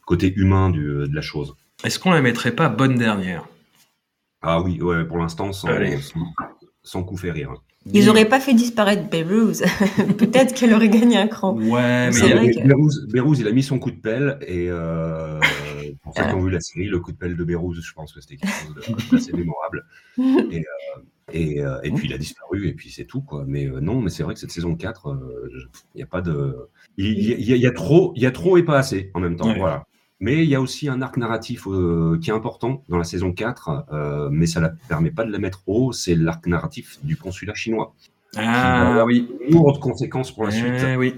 côté humain du, de la chose. Est-ce qu'on la mettrait pas bonne dernière? Ah oui, ouais, pour l'instant, sans, sans, sans coup fait rire. Ils auraient pas fait disparaître Beirut. Peut-être qu'elle aurait gagné un cran. Ouais, mais C'est il que- Bérouz, Bérouz, il a mis son coup de pelle et euh, pour ceux qui ont vu la série, le coup de pelle de Bérouz, je pense que c'était quelque chose de- d'assez mémorable. Et, euh, et, euh, et puis il a disparu et puis c'est tout quoi. Mais euh, non, mais c'est vrai que cette saison 4, euh, je- il y a pas de, il y, a- y y trop, il y a trop et pas assez en même temps. Ouais. Voilà. Mais il y a aussi un arc narratif euh, qui est important dans la saison 4, euh, mais ça ne permet pas de la mettre haut, c'est l'arc narratif du consulat chinois. Ah oui. Lourde conséquence pour la suite. Eh oui,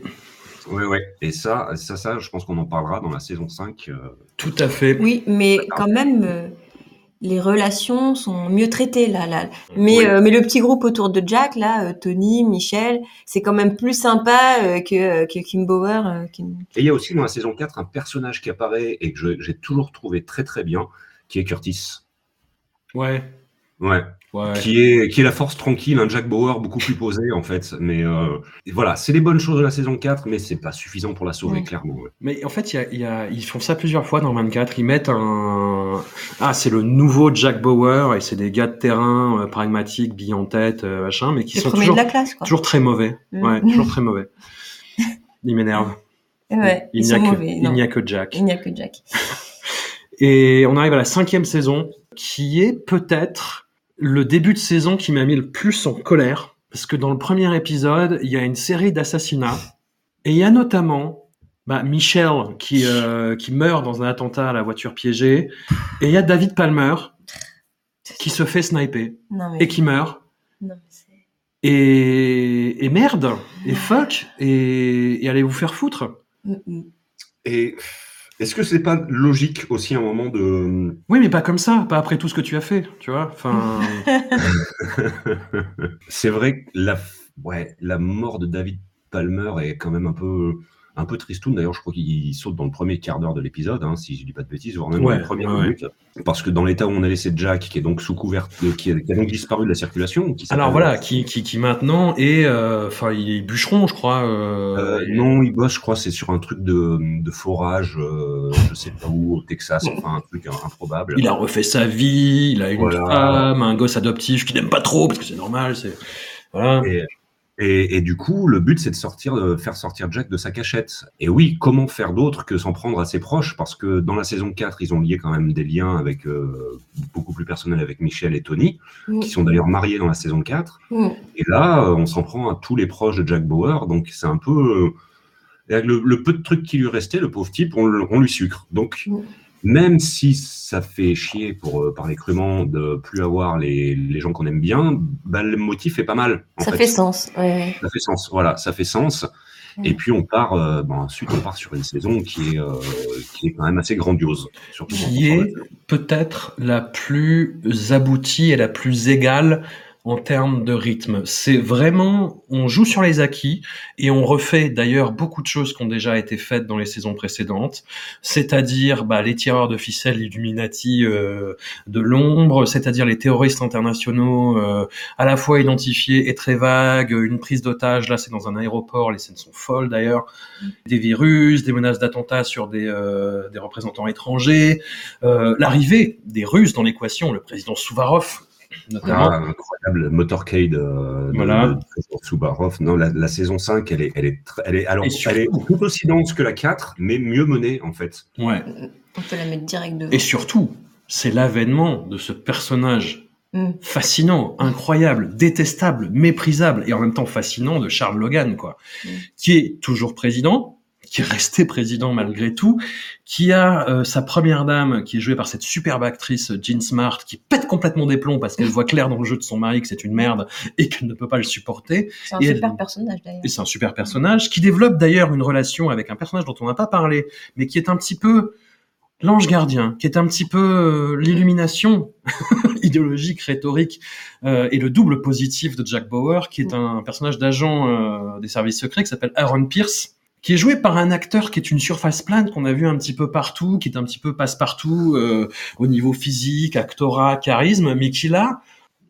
Ouais, ouais. Et ça, ça, ça, je pense qu'on en parlera dans la saison 5. euh, tout à fait. Oui, mais quand même, euh, les relations sont mieux traitées là. là. Mais, Oui. euh, mais le petit groupe autour de Jack, là, euh, Tony, Michel, c'est quand même plus sympa euh, que, que Kim Bauer. euh, qui- Et il y a aussi dans la saison 4 un personnage qui apparaît et que j'ai toujours trouvé très très bien, qui est Curtis. Ouais. Ouais. Ouais. Qui, est, qui est la force tranquille, un Jack Bauer beaucoup plus posé en fait. Mais euh, et voilà, c'est les bonnes choses de la saison 4, mais c'est pas suffisant pour la sauver, clairement. ouais. Mais en fait, il y a, il y a- ils font ça plusieurs fois dans 24. Ils mettent un. Ah, c'est le nouveau Jack Bauer et c'est des gars de terrain euh, pragmatiques, billes en tête, euh, machin, mais qui Le sont premier toujours, de la classe, quoi. toujours très mauvais. Mm. Ouais, toujours très mauvais. Ils m'énervent. Ouais, il a, que- n'y a que Jack. Il n'y a que Jack. Et on arrive à la cinquième saison, qui est peut-être le début de saison qui m'a mis le plus en colère, parce que dans le premier épisode, il y a une série d'assassinats, et il y a notamment bah, Michel qui, euh, qui meurt dans un attentat à la voiture piégée, et il y a David Palmer qui se fait sniper Non, mais... et qui meurt. non, mais c'est- Et, et merde, et fuck, et, et allez vous faire foutre. Mm, mm. Et est-ce que c'est pas logique aussi un moment de. Oui, mais pas comme ça, pas après tout ce que tu as fait, tu vois. Enfin, c'est vrai que la, ouais, la mort de David Palmer est quand même un peu, un peu tristoun. D'ailleurs, je crois qu'il saute dans le premier quart d'heure de l'épisode, hein, si je dis pas de bêtises, voire même dans Ouais, les premières ouais, minutes. Parce que dans l'état où on a laissé Jack, qui est donc sous couverte, qui, a- qui a donc disparu de la circulation. Qui Alors voilà, qui, qui, qui maintenant est, euh, enfin, il est bûcheron, je crois. euh, Euh, non, il bosse, je crois, c'est sur un truc de, de forage, euh, je sais pas où, au Texas, enfin un truc euh, improbable. Il a refait sa vie, il a une Voilà. femme, un gosse adoptif qu'il n'aime pas trop parce que c'est normal, c'est voilà. Et, et, et du coup, le but, c'est de sortir, de faire sortir Jack de sa cachette. Et oui, comment faire d'autre que s'en prendre à ses proches? Parce que dans la saison 4, ils ont lié quand même des liens avec euh, beaucoup plus personnels avec Michel et Tony, qui sont d'ailleurs mariés dans la saison 4. Mm. Et là, euh, on s'en prend à tous les proches de Jack Bauer. Donc c'est un peu... euh, le, le peu de trucs qui lui restait, le pauvre type, on, lui sucre. Donc. Même si ça fait chier, pour euh, parler crûment, de plus avoir les, les gens qu'on aime bien, bah, le motif est pas mal. en Ça fait sens. Ouais, ouais. ça fait sens, voilà, ça fait sens. Et puis on part, euh, bon, ensuite on part sur une saison qui est, euh, qui est quand même assez grandiose. Surtout Qui est peut-être la plus aboutie et la plus égale en termes de rythme. C'est vraiment, on joue sur les acquis et on refait d'ailleurs beaucoup de choses qui ont déjà été faites dans les saisons précédentes, c'est-à-dire bah, les tireurs de ficelles Illuminati euh, de l'ombre, c'est-à-dire les terroristes internationaux euh, à la fois identifiés et très vagues, une prise d'otage, là c'est dans un aéroport, les scènes sont folles d'ailleurs, des virus, des menaces d'attentats sur des, euh, des représentants étrangers, euh, l'arrivée des Russes dans l'équation, le président Souvarov notamment. Ah, incroyable motorcade euh, de- Voilà. de, de Subarov. Non, la, la saison 5, elle est, elle est, tr- elle est, alors, surtout- elle est tout aussi dense que la 4, mais mieux menée en fait. Ouais. On peut la mettre direct devant. Et surtout, c'est l'avènement de ce personnage Mm. fascinant, incroyable, détestable, méprisable et en même temps fascinant de Charles Logan, quoi, Mm. qui est toujours président, qui est resté président malgré tout, qui a euh, sa première dame, qui est jouée par cette superbe actrice Jean Smart, qui pète complètement des plombs parce qu'elle voit clair dans le jeu de son mari que c'est une merde et qu'elle ne peut pas le supporter. C'est un Et super elle- personnage d'ailleurs. Et c'est un super personnage qui développe d'ailleurs une relation avec un personnage dont on n'a pas parlé, mais qui est un petit peu l'ange gardien, qui est un petit peu euh, l'illumination idéologique, rhétorique euh, et le double positif de Jack Bauer, qui est un personnage d'agent euh, des services secrets qui s'appelle Aaron Pierce, qui est joué par un acteur qui est une surface plane qu'on a vu un petit peu partout, qui est un petit peu passe-partout euh, au niveau physique, actorat, charisme, mais qui là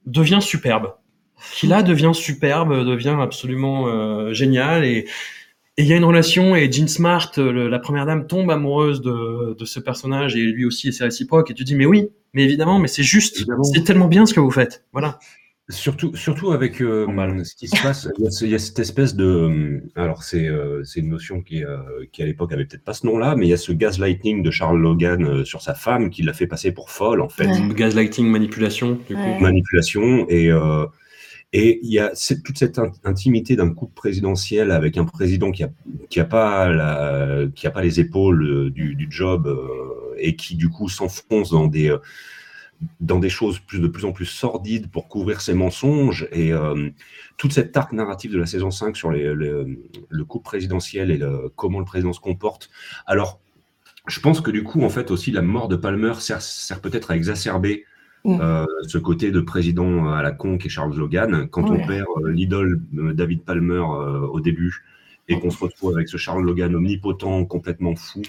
devient superbe. Qui là devient superbe, devient absolument euh, génial et il y a une relation et Jean Smart, le- la première dame, tombe amoureuse de, de ce personnage et lui aussi et c'est réciproque et tu dis mais oui, mais évidemment, mais c'est juste, c'est tellement bien ce que vous faites. Voilà. Surtout, surtout avec euh, ce qui se passe, il y a, ce- il y a cette espèce de, alors c'est euh, c'est une notion qui, euh, qui à l'époque avait peut-être pas ce nom-là, mais il y a ce gaslighting de Charles Logan euh, sur sa femme qui l'a fait passer pour folle en fait, Ouais. Gaslighting, manipulation, du coup. Ouais. manipulation et euh, et il y a cette- toute cette in- intimité d'un couple présidentiel avec un président qui a qui a pas la, qui a pas les épaules euh, du, du job euh, et qui du coup s'enfonce dans des euh, dans des choses plus de plus en plus sordides pour couvrir ses mensonges et euh, toute cette arc narrative de la saison 5 sur les, le, le couple présidentiel et le, comment le président se comporte. Alors, je pense que du coup, en fait, aussi la mort de Palmer sert, sert peut-être à exacerber Mm. euh, ce côté de président à la con qui est Charles Logan. Quand Ouais. on perd euh, l'idole euh, David Palmer au début et qu'on se retrouve avec ce Charles Logan omnipotent, complètement fou.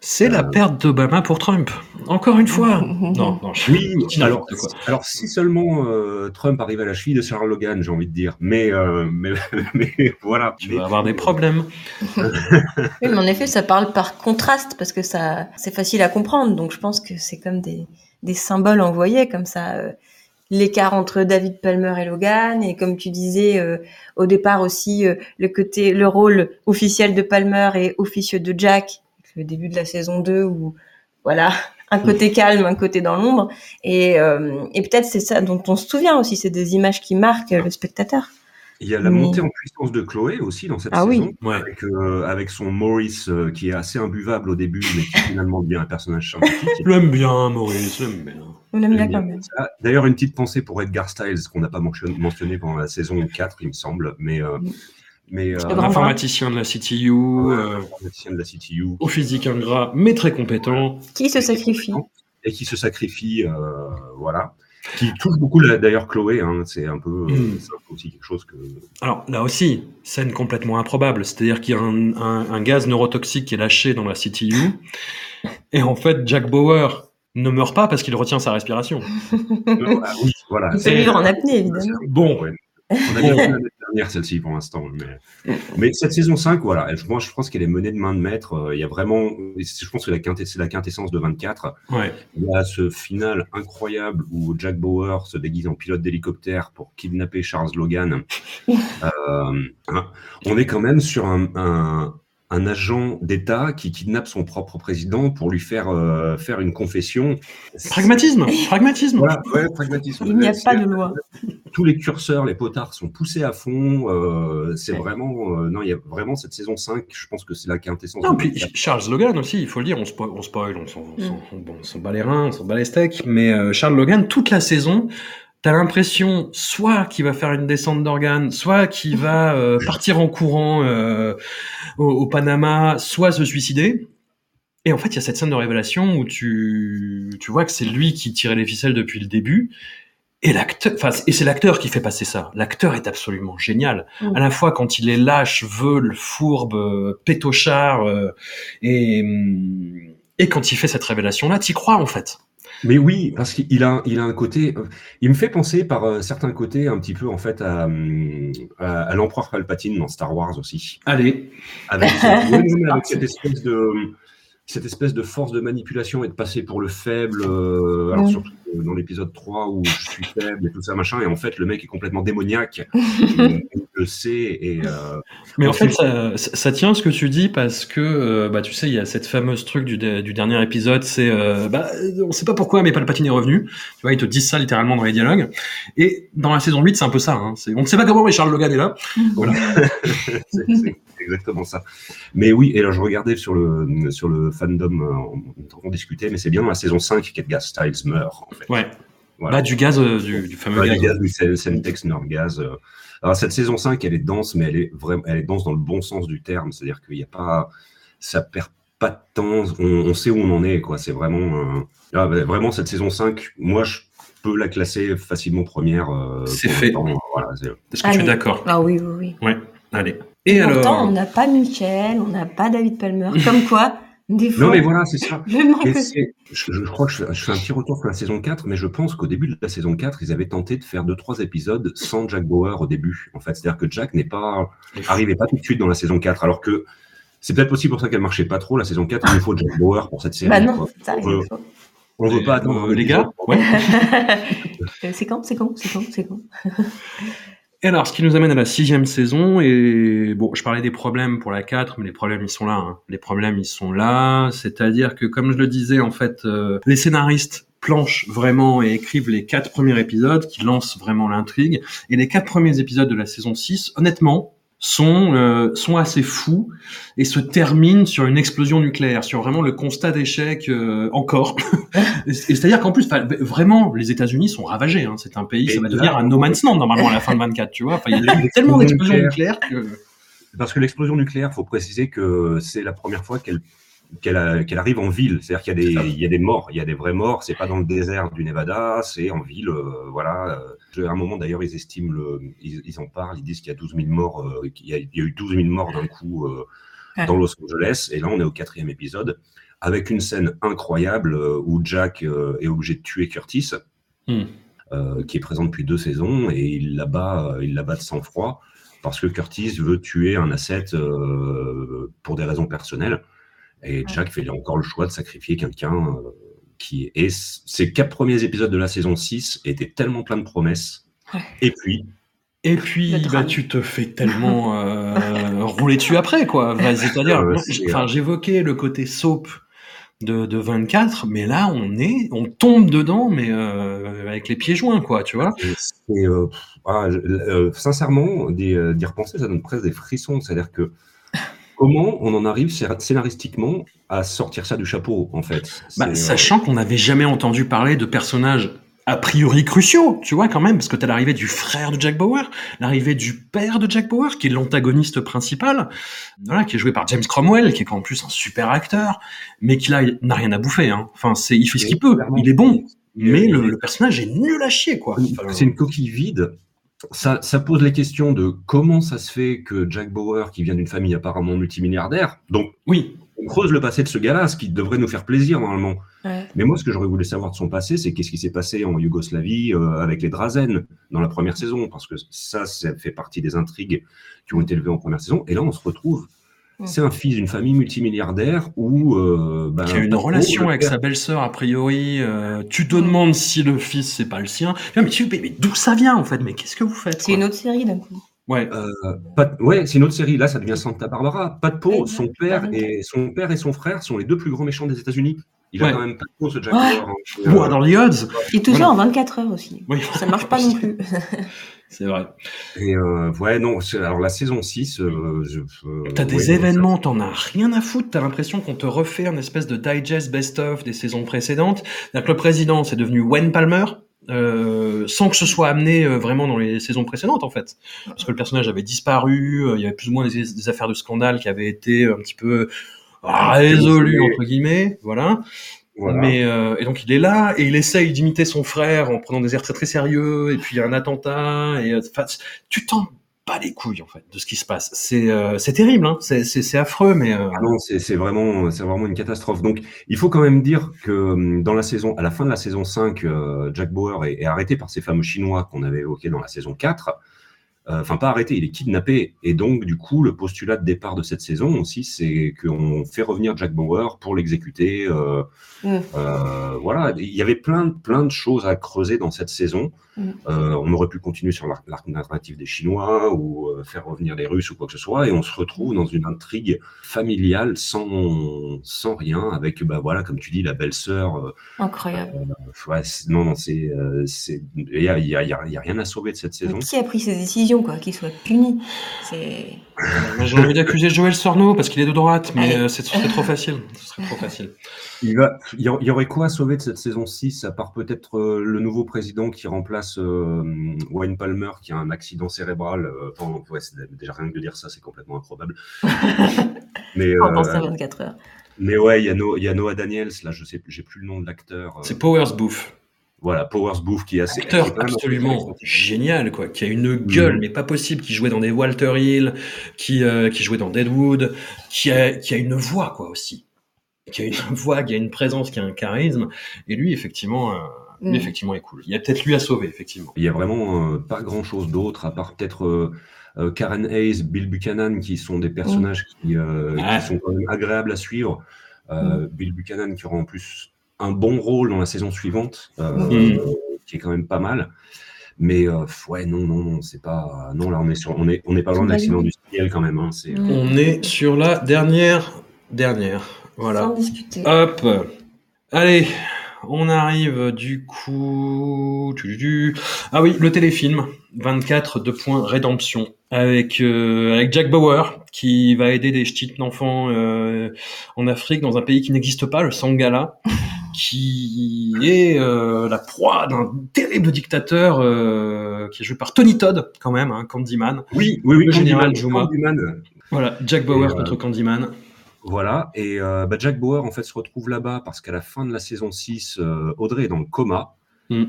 C'est la Euh, perte d'Obama pour Trump. Encore une fois. non, non, je Oui, alors, quoi. alors si seulement euh, Trump arrive à la cheville de Charles Logan, j'ai envie de dire. Mais, euh, mais, mais voilà. Tu Mais- vas avoir des problèmes. Oui, mais en effet, ça parle par contraste parce que ça, c'est facile à comprendre. Donc, je pense que c'est comme des, des symboles envoyés comme ça. L'écart entre David Palmer et Logan, et comme tu disais euh, au départ aussi euh, le côté, le rôle officiel de Palmer et officieux de Jack, le début de la saison 2 où voilà un côté calme, un côté dans l'ombre, et, euh, et peut-être c'est ça dont on se souvient aussi, c'est des images qui marquent le spectateur. Il y a la Mais- montée en puissance de Chloé aussi dans cette Ah oui. saison, Ouais. avec, euh, avec son Maurice euh, qui est assez imbuvable au début, mais qui finalement devient un personnage sympathique. Je l'aime bien, Maurice, je l'aime bien. On aime bien J'aime quand bien même. ça. D'ailleurs, une petite pensée pour Edgar Styles qu'on n'a pas mentionné, pendant la saison 4, il me semble, mais euh, mais euh, de la CTU, euh, informaticien de la CTU au physique ingrat, mais très compétent. Qui se sacrifie et qui se sacrifie, euh, voilà, qui touche beaucoup d'ailleurs Chloé. Hein, c'est un peu, Mm. euh, peu aussi quelque chose que Alors là aussi, scène complètement improbable, c'est-à-dire qu'il y a un, un- un gaz neurotoxique qui est lâché dans la CTU, et en fait Jack Bauer ne meurt pas parce qu'il retient sa respiration. Ah oui, voilà. Il peut vivre en apnée, évidemment. Bon, Ouais. On a bien celle-ci pour l'instant, mais, mais cette saison 5, voilà, elle- moi je pense qu'elle est menée de main de maître. Euh, Il y a vraiment, je pense que la quintess- c'est la quintessence de 24. ouais. Il y a ce final incroyable où Jack Bauer se déguise en pilote d'hélicoptère pour kidnapper Charles Logan. Euh, hein, on est quand même sur un, un, un agent d'État qui kidnappe son propre président pour lui faire euh, faire une confession. Pragmatisme, pragmatisme. Voilà, ouais, pragmatisme. Il n'y a pas de loi. Tous les curseurs, les potards sont poussés à fond. euh, c'est Ouais. vraiment, euh, non, il y a vraiment cette saison 5. Je pense que c'est la quintessence. Non, puis 24. Charles Logan aussi, il faut le dire, on spoil, on, spoil, on s'en s'en bat les reins, on s'en bat les steaks, mais euh, Charles Logan, toute la saison, t'as l'impression soit qu'il va faire une descente d'organes, soit qu'il va euh, partir en courant euh, au, au Panama, soit se suicider. Et en fait, il y a cette scène de révélation où tu, tu vois que c'est lui qui tirait les ficelles depuis le début. Et l'acteur, enfin, et c'est l'acteur qui fait passer ça. L'acteur est absolument génial. Mm. À la fois quand il est lâche, veule, fourbe, pétochard, euh, et, hum, et quand il fait cette révélation-là, t'y crois en fait. Mais oui, parce qu'il a, il a un côté. euh, Il me fait penser par euh, certains côtés un petit peu en fait à, hum, à, à l'empereur Palpatine dans Star Wars aussi, Allez, avec, cette- oui, oui, mais avec cette espèce de cette espèce de force de manipulation et de passer pour le faible. euh, alors Mm. surtout euh, dans l'épisode 3 où je suis faible et tout ça machin, et en fait le mec est complètement démoniaque. il le sait et euh, mais en fait, ça, tient ce que tu dis parce que, euh, bah, tu sais, il y a cette fameuse truc du, du dernier épisode, c'est, euh, bah, on sait pas pourquoi, mais Palpatine est revenu. Tu vois, ils te disent ça littéralement dans les dialogues. Et dans la saison 8, c'est un peu ça. Hein. C'est, on ne sait pas comment, mais Charles Logan est là. Voilà. c'est exactement ça. Mais oui, et là je regardais sur le sur le fandom, euh, on, on discutait, mais c'est bien dans la saison 5 qu'Edgar Styles meurt en fait. Ouais. Voilà. Bah, du gaz, euh, du, du fameux Ouais, gaz. du gaz, c'est Semtex Nordgaz. euh. Alors cette saison 5, elle est dense, mais elle est vraiment, elle est dense dans le bon sens du terme, c'est-à-dire qu'il n'y a pas, ça perd pas de temps, on, on sait où on en est, quoi. C'est vraiment, euh, ah, bah, vraiment cette saison 5, moi je peux la classer facilement première. euh, C'est fait. temps, voilà, Est-ce que tu es d'accord? Ah oui, oui, oui. Ouais. Allez. Et Pourtant, alors on n'a pas Michel, on n'a pas David Palmer. Comme quoi, des fois, Non, mais voilà, c'est ça. je je, je crois que je, je fais un petit retour sur la saison 4, mais je pense qu'au début de la saison 4, ils avaient tenté de faire deux trois épisodes sans Jack Bauer au début. En fait, c'est-à-dire que Jack n'est pas arrivait pas tout de suite dans la saison 4, alors que c'est peut-être aussi pour ça qu'elle marchait pas trop la saison 4. Il nous faut Jack Bauer pour cette série. Bah non, quoi. c'est ça, on veut, exactement. on veut pas attendre Euh, les gars ouais. Euh, c'est quand C'est quand C'est quand C'est quand? Et alors, ce qui nous amène à la sixième saison, et bon, je parlais des problèmes pour la 4, mais les problèmes, ils sont là. hein. Les problèmes, ils sont là. C'est-à-dire que, comme je le disais, en fait, euh, les scénaristes planchent vraiment et écrivent les quatre premiers épisodes qui lancent vraiment l'intrigue. Et les quatre premiers épisodes de la saison 6, honnêtement, sont, euh, sont assez fous et se terminent sur une explosion nucléaire, sur vraiment le constat d'échec euh, encore. et c'est-à-dire qu'en plus, vraiment, les États-Unis sont ravagés. Hein. C'est un pays, ça va devenir un no man's land normalement à la fin de 24, tu vois. Il y a eu tellement d'explosions nucléaires que. Parce que l'explosion nucléaire, faut préciser que c'est la première fois qu'elle qu'elle arrive en ville. C'est-à-dire qu'il y a des il y a des morts, il y a des vrais morts. C'est pas dans le désert du Nevada, c'est en ville. euh, voilà. À un moment d'ailleurs, ils estiment le, ils, ils en parlent, ils disent qu'il y a 12 000 morts, euh, qu'il y, a- il y a eu 12 000 morts d'un coup euh, dans Los Angeles. Et là, on est au quatrième épisode avec une scène incroyable où Jack euh, est obligé de tuer Curtis. Hmm. euh, qui est présent depuis deux saisons et il l'abat, il l'abat de sang-froid parce que Curtis veut tuer un asset euh, pour des raisons personnelles. Et Jack fait encore le choix de sacrifier quelqu'un euh, qui et ces quatre premiers épisodes de la saison 6 étaient tellement pleins de promesses. Et puis, Et puis, bah, tu te fais tellement euh, rouler dessus après, quoi. Bah, C'est-à-dire, enfin, j'évoquais le côté soap de, de 24, mais là, on est, on tombe dedans, mais euh, avec les pieds joints, quoi, tu vois. euh, ah, euh, sincèrement, d'y d'y repenser, ça donne presque des frissons. C'est-à-dire que comment on en arrive scé- scénaristiquement à sortir ça du chapeau, en fait? Bah, euh, sachant qu'on n'avait jamais entendu parler de personnages a priori cruciaux, tu vois, quand même, parce que t'as l'arrivée du frère de Jack Bauer, l'arrivée du père de Jack Bauer, qui est l'antagoniste principal, voilà, qui est joué par James Cromwell, qui est en plus un super acteur, mais qui là n'a rien à bouffer, hein. Enfin, c'est, il fait ce qu'il peut, il est bon, mais le, le personnage est nul à chier, quoi. Enfin, C'est une coquille vide. Ça, ça pose les questions de comment ça se fait que Jack Bauer, qui vient d'une famille apparemment multimilliardaire, donc oui, on creuse le passé de ce gars-là, ce qui devrait nous faire plaisir normalement. Ouais. Mais moi, ce que j'aurais voulu savoir de son passé, c'est qu'est-ce qui s'est passé en Yougoslavie euh, avec les Drazen dans la première saison, parce que ça, ça fait partie des intrigues qui ont été élevées en première saison. Et là, on se retrouve. Mm. C'est un fils d'une famille multimilliardaire où. Euh, ben, qui a une relation avec père- sa belle-sœur a priori. euh, tu te demandes si le fils c'est pas le sien. Mais, tu- mais, mais d'où ça vient en fait? Mais qu'est-ce que vous faites C'est une autre série d'un coup. Ouais. Euh, pas de- ouais, c'est une autre série. Là, ça devient Santa Barbara. Pas de peau. Ouais, Son père ouais. et son père et son frère sont les deux plus grands méchants des États-Unis. Il a Ouais. quand même pas de peau, ce Jack Ouais. Bauer, hein. Ouah, dans les odds. Et Voilà. ça en 24 heures aussi. Oui. Ça marche pas non plus. C'est vrai. Et euh, ouais, non. c'est- Alors la saison 6, euh, je, euh, T'as des ouais, événements, t'en as rien à foutre. T'as l'impression qu'on te refait un espèce de digest best-of des saisons précédentes. C'est-à-dire que le président, c'est devenu Wayne Palmer. euh, sans que ce soit amené euh, vraiment dans les saisons précédentes en fait parce que le personnage avait disparu euh, il y avait plus ou moins des, des affaires de scandale qui avaient été un petit peu résolues entre guillemets voilà Voilà. Mais euh, et donc il est là et il essaye d'imiter son frère en prenant des airs très très sérieux et puis il y a un attentat et euh, enfin, tu t'en bats les couilles en fait de ce qui se passe. C'est euh, c'est terrible, hein. c'est c'est c'est affreux, mais euh, Ah non, c'est c'est vraiment, c'est vraiment une catastrophe. Donc, il faut quand même dire que hum, dans la saison, à la fin de la saison 5, euh, Jack Bauer est, est arrêté par ces fameux Chinois qu'on avait évoqués dans la saison 4. Euh, Enfin, pas arrêté, il est kidnappé. Et donc, du coup, le postulat de départ de cette saison aussi, c'est qu'on fait revenir Jack Bauer pour l'exécuter. Euh, euh, voilà, il y avait plein, plein de choses à creuser dans cette saison. Euh, on aurait pu continuer sur l'arc narratif des Chinois ou euh, faire revenir les Russes ou quoi que ce soit, et on se retrouve dans une intrigue familiale sans, sans rien, avec, bah voilà, comme tu dis, la belle-sœur. euh, Incroyable. ouais, non, non, c'est, c'est, il y a, il y a- y a- rien à sauver de cette Mais saison. qui a pris ces décisions, quoi Qu'il soit puni. C'est. Moi, j'ai envie d'accuser Joël Sorno parce qu'il est de droite, mais euh, c'est ce serait trop facile. Ce serait trop facile. Il, va, il y aurait quoi à sauver de cette saison 6, à part peut-être euh, le nouveau président qui remplace euh, Wayne Palmer, qui a un accident cérébral. euh, ouais, c'est déjà rien que de dire ça, c'est complètement improbable. mais, En euh, pensant 24 heures. mais ouais, il y, a No- il y a Noah Daniels, là, je sais plus, j'ai plus le nom de l'acteur. euh, C'est Powers Booth. Voilà, Powers Booth qui est assez. acteur absolument génial, quoi, qui a une gueule, Mhm. mais pas possible, qui jouait dans des Walter Hill, qui, euh, qui jouait dans Deadwood, qui a, qui a une voix, quoi, aussi. Qui a une voix, qui a une présence, qui a un charisme. Et lui, effectivement, euh, lui, Mhm. effectivement, est cool. Il y a peut-être lui à sauver, effectivement. Il y a vraiment euh, pas grand chose d'autre, à part peut-être euh, euh, Karen Hayes, Bill Buchanan, qui sont des personnages qui, euh, qui sont quand même agréables à suivre. Euh, Bill Buchanan qui aura en plus un bon rôle dans la saison suivante, euh, Mhm. qui est quand même pas mal. Mais euh, ouais, non, non, non, c'est pas. Non, là, on est sur, on est, on est pas loin de l'accident du ciel quand même. Hein. Mm. On est sur la dernière, dernière. Voilà. Sans discuter. Hop. Allez, on arrive du coup. Ah oui, le téléfilm 24 de points rédemption avec euh, avec Jack Bauer qui va aider des petits enfants euh, en Afrique dans un pays qui n'existe pas, le Sangala, qui est euh, la proie d'un terrible dictateur euh, qui est joué par Tony Todd quand même, hein, Candyman. Oui, oui, oui. Le général Candyman, Juma. Candyman. Voilà, Jack Bauer Et, euh, contre Candyman. Voilà, et bah, Jack Bauer en fait se retrouve là-bas parce qu'à la fin de la saison 6, euh, Audrey est dans le coma. Mm.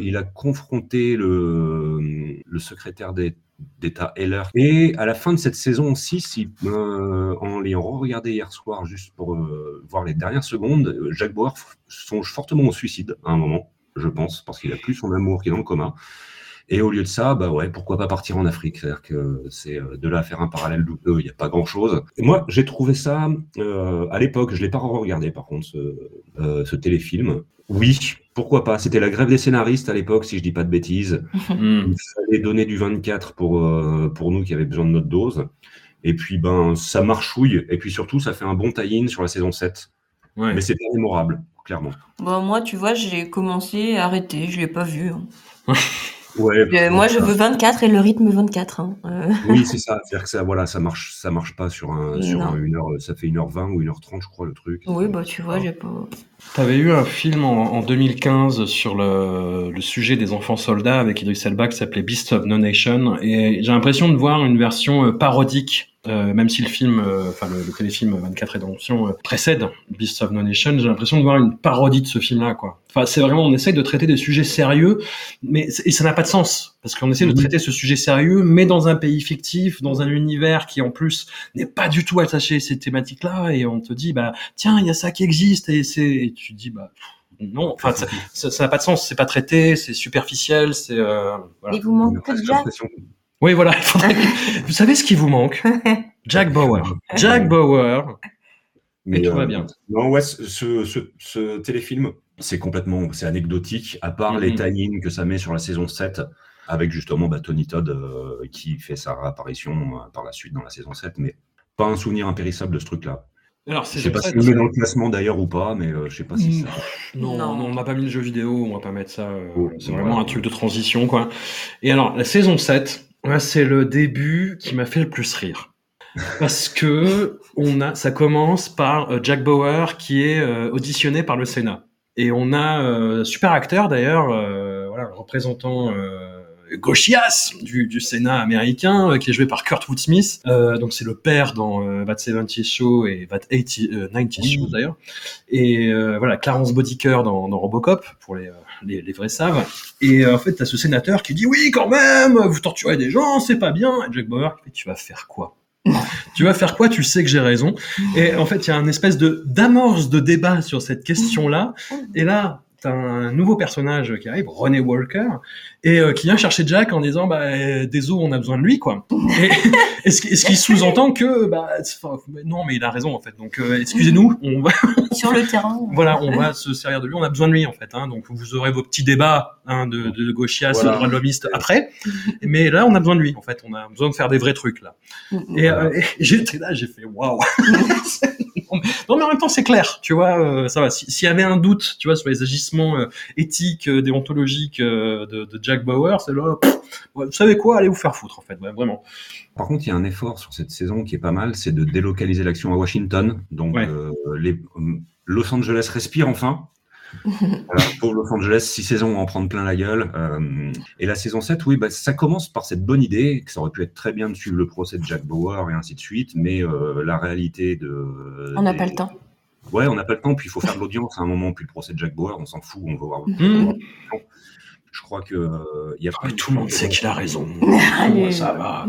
Il a confronté le, le secrétaire d'É- d'État Heller. Et à la fin de cette saison 6, il- euh, en l'ayant regardé hier soir juste pour euh, voir les dernières secondes, euh, Jack Bauer songe fortement au suicide à un moment, je pense, parce qu'il a plus son amour qui est dans le coma. Et au lieu de ça, bah ouais, pourquoi pas partir en Afrique? C'est-à-dire que c'est de là à faire un parallèle douteux, il n'y a pas grand-chose. Moi, j'ai trouvé ça à l'époque, je l'ai pas regardé par contre ce téléfilm. Oui, pourquoi pas? C'était la grève des scénaristes à l'époque, si je dis pas de bêtises. Mm. Il fallait donner du 24 pour euh, pour nous qui avaient besoin de notre dose. Et puis ben ça marchouille. Et puis surtout, ça fait un bon tie-in sur la saison 7. Ouais. Mais c'est pas mémorable, clairement. Bon, moi, tu vois, j'ai commencé à arrêter, je l'ai pas vu. hein. Ouais. Euh, moi, je veux 24 et le rythme 24. hein. Euh, Oui, c'est ça. C'est-à-dire que ça, voilà, ça marche, ça marche pas sur un, sur Non. un- une heure. Ça fait 1h20 ou 1h30, je crois, le truc. oui, bah, tu vois, j'ai pas. T'avais eu un film en, en 2015 sur le, le sujet des enfants soldats avec Idris Elba qui s'appelait Beast of No Nation et j'ai l'impression de voir une version euh, parodique euh, même si le film, euh, enfin le, le téléfilm 24 Rédemption euh, précède Beast of No Nation, j'ai l'impression de voir une parodie de ce film-là, quoi. Enfin, c'est vraiment, on essaye de traiter des sujets sérieux, mais et ça n'a pas de sens parce qu'on essaie de Mhm. traiter ce sujet sérieux, mais dans un pays fictif, dans un univers qui en plus n'est pas du tout attaché à ces thématiques-là, et on te dit, bah tiens, il y a ça qui existe, et c'est, et tu te dis, bah non, enfin ça, n'a pas de sens, c'est pas traité, c'est superficiel, c'est euh, voilà. Il vous manque On a que de Oui, voilà. Vous savez ce qui vous manque? Jack Bauer. Jack Bauer. Mais, tout va euh, bien. Non, ouais, ce, ce, ce- ce téléfilm, c'est complètement, c'est anecdotique, à part les Mhm. tie que ça met sur la saison 7, avec justement bah, Tony Todd euh, qui fait sa réapparition euh, par la suite dans la saison 7, mais pas un souvenir impérissable de ce truc-là. Alors, Je sais pas si on le met dans le classement d'ailleurs ou pas, mais euh, je sais pas si ça. Non, Non. non, on n'a pas mis le jeu vidéo, on va pas mettre ça. euh, Oh, c'est voilà. vraiment un truc de transition, quoi. Et alors, la saison 7, c'est le début qui m'a fait le plus rire. Parce que on a, ça commence par euh, Jack Bauer qui est euh, auditionné par le Sénat. Et on a euh, super acteur d'ailleurs, euh, voilà, le représentant euh, gauchias du, du Sénat américain, qui est joué par Kurt Woodsmith. Donc c'est le père dans That 70 Show et That 80, euh, 90 Show d'ailleurs. Et voilà, Clarence Bodicker dans, dans Robocop, pour les, les, vrais savent. Et euh, en fait, t'as ce sénateur qui dit oui, quand même, vous torturez des gens, c'est pas bien. Et Jack Bauer, tu vas faire quoi? Tu vas faire quoi? Tu sais que j'ai raison. Et en fait, il y a un espèce de d'amorce de débat sur cette question-là. Et là, un nouveau personnage qui arrive, René Walker, et euh, qui vient chercher Jack en disant bah euh, désolé, on a besoin de lui quoi. Et, et ce, ce qui sous-entend que bah non mais il a raison en fait. Donc euh, excusez-nous, on va Sur le terrain. voilà, on va se servir de lui, on a besoin de lui en fait. Hein, donc vous aurez vos petits débats hein, de, de gauchias, Voilà. de droits de l'homiste après, mais là on a besoin de lui en fait. On a besoin de faire des vrais trucs là. Et, euh, et j'étais là, j'ai fait waouh. non mais en même temps c'est clair, tu vois, euh, ça va. Si- S'il y avait un doute, tu vois, sur les agissements euh, éthiques, euh, déontologiques de, de Jack Bauer, c'est là. pff, vous savez quoi, allez vous faire foutre en fait, ouais, vraiment. Par contre, il y a un effort sur cette saison qui est pas mal, c'est de délocaliser l'action à Washington. Donc, Ouais. euh, les, Los Angeles respire enfin. Voilà, pour Los Angeles, six saisons à en prendre plein la gueule. Euh, et la saison 7, oui, bah, ça commence par cette bonne idée, que ça aurait pu être très bien de suivre le procès de Jack Bauer et ainsi de suite, mais euh, la réalité de... On n'a des- pas le temps. Ouais, on n'a pas le temps, puis il faut faire de l'audience à un moment, puis le procès de Jack Bauer, on s'en fout, on veut voir. on Mmh. voir- Je crois que euh, il y a Ah, mais tout le monde sait qu'il a raison. Allez. ça va.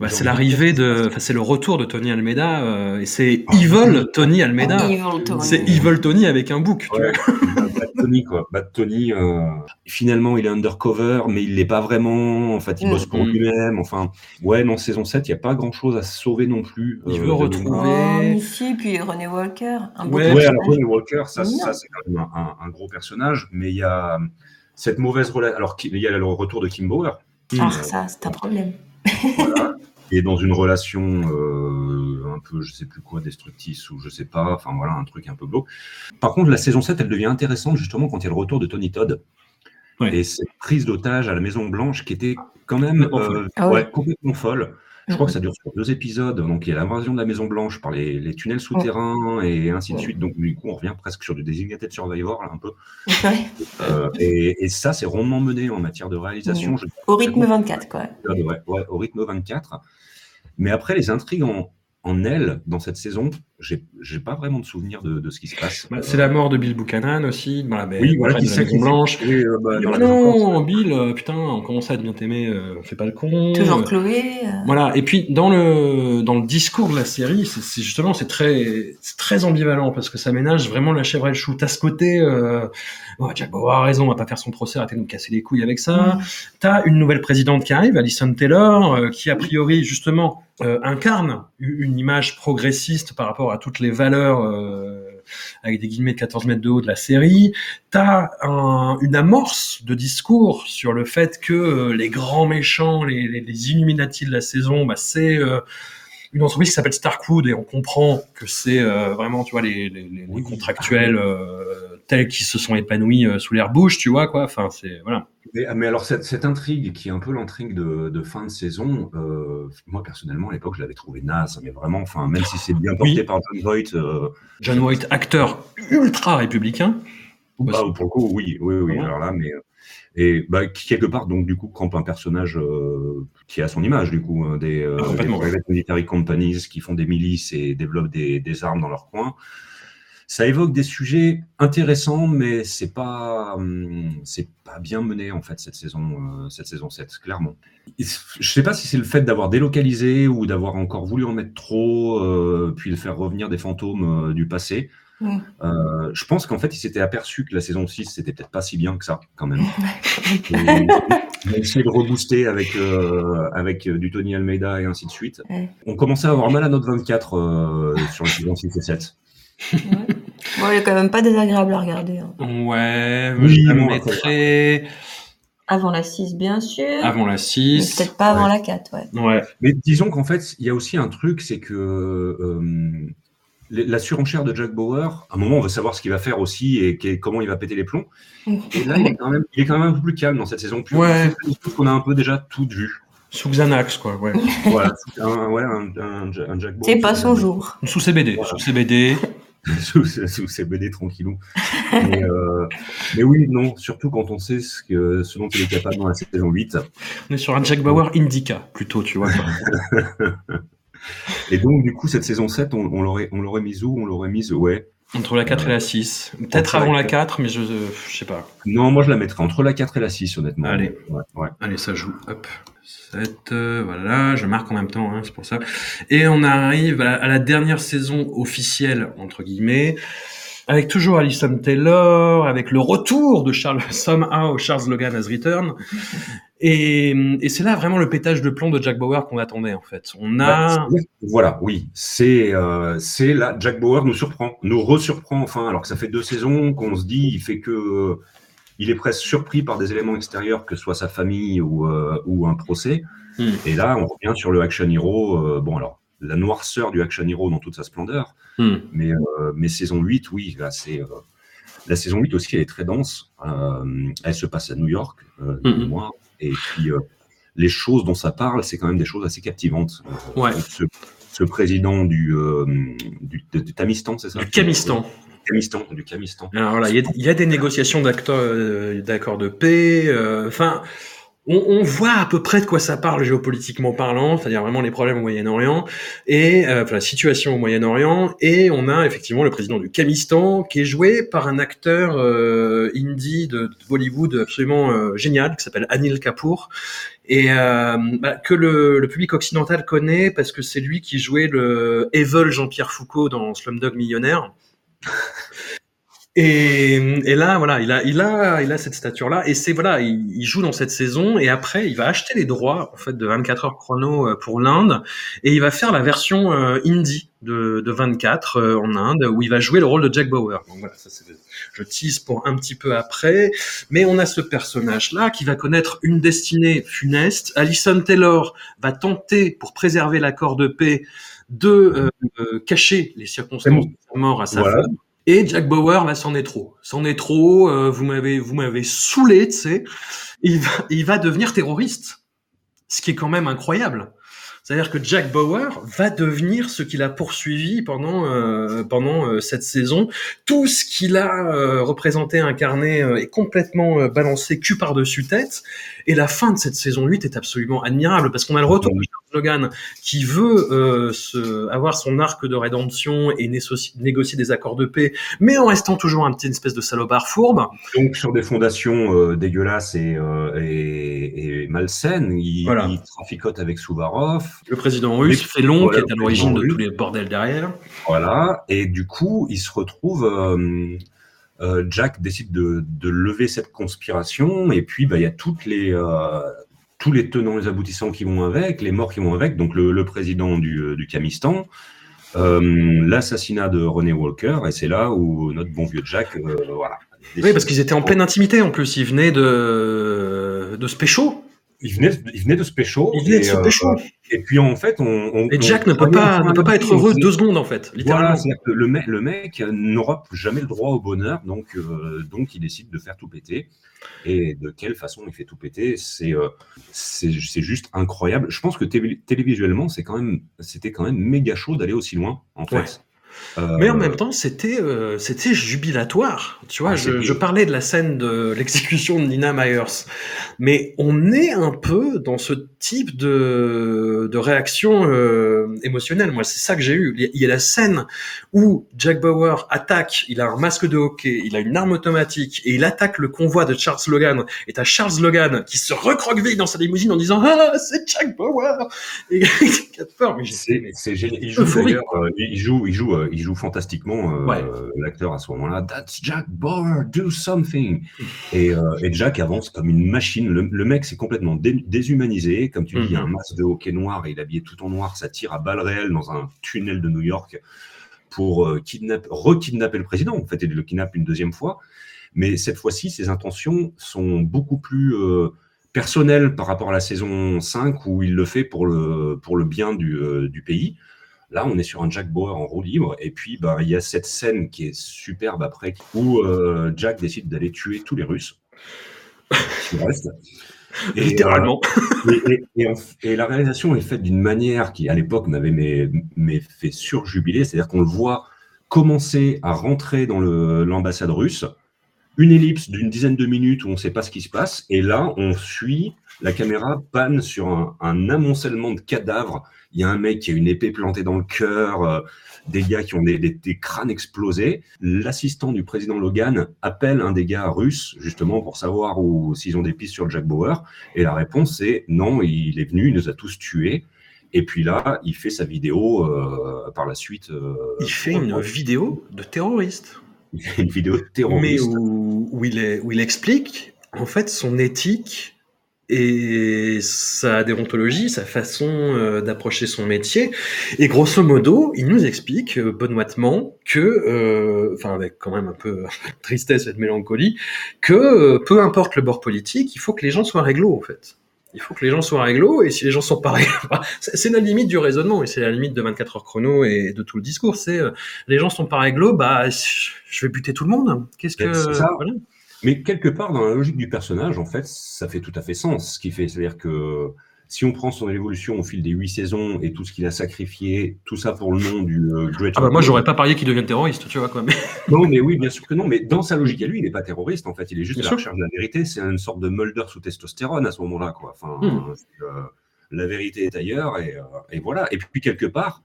Bah, c'est l'arrivée de, enfin, c'est le retour de Tony Almeida, euh, et c'est Evil Tony Almeida. Tony. C'est Evil Tony avec un bouc. tu Ouais. vois. Bad Tony, quoi. Bad Tony, euh, finalement, il est undercover, mais il l'est pas vraiment. En fait, il Mm. bosse pour Mm. lui-même. Enfin, ouais, non, saison 7, il n'y a pas grand-chose à sauver non plus. Il euh, veut retrouver-. Oh, si, puis René Walker. Un Ouais, alors Ronnie Walker, ça, ça c'est quand même un, un- un gros personnage, mais il y a cette mauvaise relation. Alors, il y a le retour de Kim Bauer, Ah, ça, c'est un problème. voilà, et dans une relation euh, un peu, je sais plus quoi, destructrice ou je sais pas, enfin voilà, un truc un peu glauque. Par contre, la saison 7, elle devient intéressante justement quand il y a le retour de Tony Todd. Et cette prise d'otage à la Maison Blanche qui était quand même Complètement euh, folle. Ah ouais. ouais, complètement folle. Je crois que ça dure sur deux épisodes. Donc, il y a l'invasion de la Maison Blanche par les, les tunnels souterrains et ainsi de suite. Donc, du coup, on revient presque sur du Designated Survivor, là, un peu. Euh, et, et ça, c'est rondement mené en matière de réalisation. Je- Au rythme 24, quoi. ouais, ouais, au rythme 24. Mais après, les intrigues en, en elles, dans cette saison, j'ai pas vraiment de souvenir de, de ce qui se passe. Bah, c'est la mort de Bill Buchanan aussi, dans la baie, Oui, voilà, qui de la sait Maison Blanche. Euh, bah, dans la non, Bill, euh, putain, on commence à être bien t'aimer, euh, fais pas le con. Toujours Euh, Chloé. euh, Voilà. Et puis dans le dans le discours de la série, c'est justement c'est très c'est très ambivalent parce que ça ménage vraiment la chèvre et le chou. T'as ce côté, euh, oh, Jack Bauer a raison, on va pas faire son procès, arrêtez de nous casser les couilles avec ça. Mm. T'as une nouvelle présidente qui arrive, Alison Taylor, euh, qui a priori justement euh, incarne une image progressiste par rapport à toutes les valeurs. euh, avec des guillemets de 14 mètres de haut de la série, t'as un, une amorce de discours sur le fait que euh, les grands méchants, les, les, les Illuminati de la saison, bah, c'est euh, une entreprise qui s'appelle Starkwood et on comprend que c'est vraiment, tu vois, les, contractuels tels qui se sont épanouis euh, sous l'air Bush, tu vois, quoi. Enfin, c'est voilà. Mais, mais alors, cette, cette intrigue, qui est un peu l'intrigue de, de fin de saison, euh, moi, personnellement, à l'époque, je l'avais trouvé naze. Mais vraiment, enfin, même si c'est bien porté Oui. par John Voight, euh, John White, acteur ultra républicain. bah, pour le coup, oui, oui, oui. Ouais. Alors là, mais. Et bah, qui, quelque part, donc, du coup, campe un personnage euh, qui a son image, du coup, hein, des, euh, Ah, des private military companies qui font des milices et développent des, des armes dans leur coin. Ça évoque des sujets intéressants, mais c'est pas, hum, c'est pas bien mené en fait cette saison, euh, cette saison 7, clairement. Je sais pas si c'est le fait d'avoir délocalisé ou d'avoir encore voulu en mettre trop, euh, puis de faire revenir des fantômes euh, du passé. Euh, je pense qu'en fait, il s'était aperçu que la saison 6, c'était peut-être pas si bien que ça, quand même. A essayé de rebooster avec, euh, avec du Tony Almeida et ainsi de suite. Ouais. On commençait à avoir mal à notre 24 euh, sur le saison 6 et 7. Bon, il est quand même pas désagréable à regarder. hein. Ouais, Oui, je la mettrais Avant la 6, bien sûr. avant la mais 6. peut-être pas avant Ouais. la 4, ouais. Ouais. Mais disons qu'en fait, il y a aussi un truc, c'est que euh, la surenchère de Jack Bauer, à un moment, on veut savoir ce qu'il va faire aussi et comment il va péter les plombs. Et là, il est quand même, il est quand même un peu plus calme dans cette saison. Plus, Ouais. Je trouve qu'on a un peu déjà tout vu. Sous Xanax, quoi. Ouais. Voilà, un, ouais, un, un- un Jack Bauer. C'est pas son jour. Sous CBD. Voilà. Sous CBD. sous, sous ses BD tranquillou. mais, euh, mais oui, non, surtout quand on sait ce, que, ce dont il est capable dans la saison 8. On est sur un Jack Bauer Indica, plutôt, tu vois. Et donc, du coup, cette saison 7, on, on l'aurait on l'aurait mise où? On l'aurait mise, ouais. Entre la 4 et la 6. Peut-être Entre la avant la 4. 4, mais je, je sais pas. Non, moi, je la mettrais entre la 4 et la 6, honnêtement. Allez. Ouais, ouais. Allez, ça joue. Hop. 7, euh, voilà, je marque en même temps, hein, c'est pour ça. Et on arrive à à la dernière saison officielle, entre guillemets, avec toujours Alison Taylor, avec le retour de Charles, somehow, Charles Logan as return. Et, et c'est là vraiment le pétage de plomb de Jack Bauer qu'on attendait, en fait. On a... Bah, voilà, oui. C'est euh, c'est là, Jack Bauer nous surprend, nous resurprend enfin, alors que ça fait deux saisons qu'on se dit, il fait que. euh, il est presque surpris par des éléments extérieurs, que ce soit sa famille ou, euh, ou un procès. Hmm. Et là, on revient sur le action hero. euh, bon, alors, la noirceur du action hero dans toute sa splendeur. Hmm. Mais, euh, mais saison 8, oui, là, c'est. euh, la saison 8 aussi, elle est très dense. Euh, elle se passe à New York, Mhm. mémoire. Et puis, les choses dont ça parle, c'est quand même des choses assez captivantes. Ouais. ce, ce président du, du, de- du Tamistan, c'est ça Du Camistan. Camistan, du Camistan. Alors voilà, il y y a des négociations d'accords de paix. Enfin, on, on, voit à peu près de quoi ça parle géopolitiquement parlant, c'est-à-dire vraiment les problèmes au Moyen-Orient et euh, enfin, la situation au Moyen-Orient. Et on a effectivement le président du Kamistan qui est joué par un acteur euh, indie de, de, Bollywood absolument euh, génial qui s'appelle Anil Kapoor et euh, bah, que le, le, public occidental connaît parce que c'est lui qui jouait le Evil Jean-Pierre Foucault dans Slumdog Millionnaire. Et, et, là, voilà, il a, il a, il a cette stature-là, et c'est voilà, il, il, joue dans cette saison, et après, il va acheter les droits en fait de 24 heures chrono euh, pour l'Inde, et il va faire la version euh, indie de, de 24 euh, en Inde, où il va jouer le rôle de Jack Bauer. Donc voilà, ça, je tease pour un petit peu après, mais on a ce personnage-là qui va connaître une destinée funeste. Alison Taylor va tenter, pour préserver l'accord de paix, de euh, cacher les circonstances de sa mort à sa voilà. femme. Et Jack Bauer, là, c'en est trop. C'en est trop. Euh, vous m'avez, vous m'avez saoulé, tu sais. Il va, il va devenir terroriste. Ce qui est quand même incroyable. C'est-à-dire que Jack Bauer va devenir ce qu'il a poursuivi pendant euh, pendant euh, cette saison. Tout ce qu'il a euh, représenté, incarné euh, est complètement euh, balancé cul par-dessus tête. Et la fin de cette saison 8 est absolument admirable parce qu'on a le retour Logan qui veut se, avoir son arc de rédemption et négocier des accords de paix, mais en restant toujours un petit espèce de salopard fourbe. Donc sur des fondations dégueulasses et, et, et malsaines, il, voilà. il traficote avec Souvarov. Le président russe, Félon, voilà, qui est à l'origine de tous les bordels derrière. Voilà, et du coup, il se retrouve. Euh, euh, Jack décide de, de, lever cette conspiration, et puis bah, il y a toutes les, euh, tous les tenants et les aboutissants qui vont avec, les morts qui vont avec, donc le, le président du, du Kamistan, euh, l'assassinat de René Walker, et c'est là où notre bon vieux Jack, euh, voilà. Oui, parce qu'ils étaient en pleine intimité en plus, ils venaient de, de Spécho. Il venait, il venait de se pécho. Il venait de se pécho. Euh, et puis en fait, on. on et Jack on, ne peut pas, ne peut pas être heureux deux secondes en fait, littéralement. Voilà, que le mec, le mec n'aura jamais le droit au bonheur, donc euh, donc il décide de faire tout péter. Et de quelle façon il fait tout péter, c'est euh, c'est juste incroyable. Je pense que télévisuellement, c'est quand même c'était quand même méga chaud d'aller aussi loin en fait. Euh... Mais en même temps, c'était euh, c'était jubilatoire. Tu vois, ah, je, je, parlais de la scène de l'exécution de Nina Myers, mais on est un peu dans ce type de de réaction euh, émotionnelle. Moi, c'est ça que j'ai eu. Il y a la scène où Jack Bauer attaque. Il a un masque de hockey, il a une arme automatique et il attaque le convoi de Charles Logan. Et t'as Charles Logan qui se recroqueville dans sa limousine en disant ah c'est Jack Bauer. Et il a peur. Mais c'est génial. Il joue d'ailleurs. Euh, il joue il joue il joue fantastiquement euh, ouais. l'acteur à ce moment-là. That's Jack Bauer, do something. Et, euh, et, Jack avance comme une machine. Le, le mec s'est complètement dé déshumanisé. Comme tu dis, mm -hmm. il y a un masque de hockey noir et il est habillé tout en noir. Ça tire à balles réelles dans un tunnel de New York pour euh, kidnapp, re-kidnapper le président. En fait, il le kidnappe une deuxième fois. Mais cette fois-ci, ses intentions sont beaucoup plus personnelles par rapport à la saison 5 où il le fait pour le, pour le bien du, euh, du pays. Là, on est sur un Jack Bauer en roue libre. Et puis, bah, il y a cette scène qui est superbe après, où euh, Jack décide d'aller tuer tous les Russes. reste. Et, Littéralement. Euh, et, et, et, la réalisation est faite d'une manière qui, à l'époque, m'avait fait surjubiler. C'est-à-dire qu'on le voit commencer à rentrer dans l'ambassade russe, une ellipse d'une dizaine de minutes où on ne sait pas ce qui se passe. Et là, on suit, la caméra panne sur un, un amoncellement de cadavres il y a un mec qui a une épée plantée dans le cœur, euh, des gars qui ont des, des, des crânes explosés. L'assistant du président Logan appelle un des gars russes, justement, pour savoir s'ils ont des pistes sur Jack Bauer. Et la réponse est non, il est venu, il nous a tous tués. Et puis là, il fait sa vidéo euh, par la suite. Euh, il fait une euh, vidéo de terroriste. Il fait une vidéo de terroriste. Mais où, où, il, est, où il explique, en fait, son éthique et sa déontologie, sa façon euh, d'approcher son métier. Et grosso modo, il nous explique euh, benoîtement que, euh, enfin avec quand même un peu de tristesse et de mélancolie, que euh, peu importe le bord politique, il faut que les gens soient réglo en fait. Il faut que les gens soient réglo, et si les gens sont pas réglo, c'est la limite du raisonnement, et c'est la limite de 24 heures chrono et de tout le discours, c'est euh, les gens sont pas réglo, bah je vais buter tout le monde. Qu'est-ce que... Mais quelque part, dans la logique du personnage, en fait, ça fait tout à fait sens. Ce qui fait, c'est-à-dire que si on prend son évolution au fil des huit saisons et tout ce qu'il a sacrifié, tout ça pour le nom du euh, Great Ah bah moi, j'aurais pas parié qu'il devienne terroriste, tu vois quoi. Mais... Non, mais oui, bien sûr que non. Mais dans sa logique à lui, il n'est pas terroriste. En fait, il est juste Bien à la sûr. recherche de la vérité. C'est une sorte de Mulder sous testostérone à ce moment-là, quoi. Enfin, Hmm. euh, la vérité est ailleurs et, euh, et voilà. Et puis quelque part,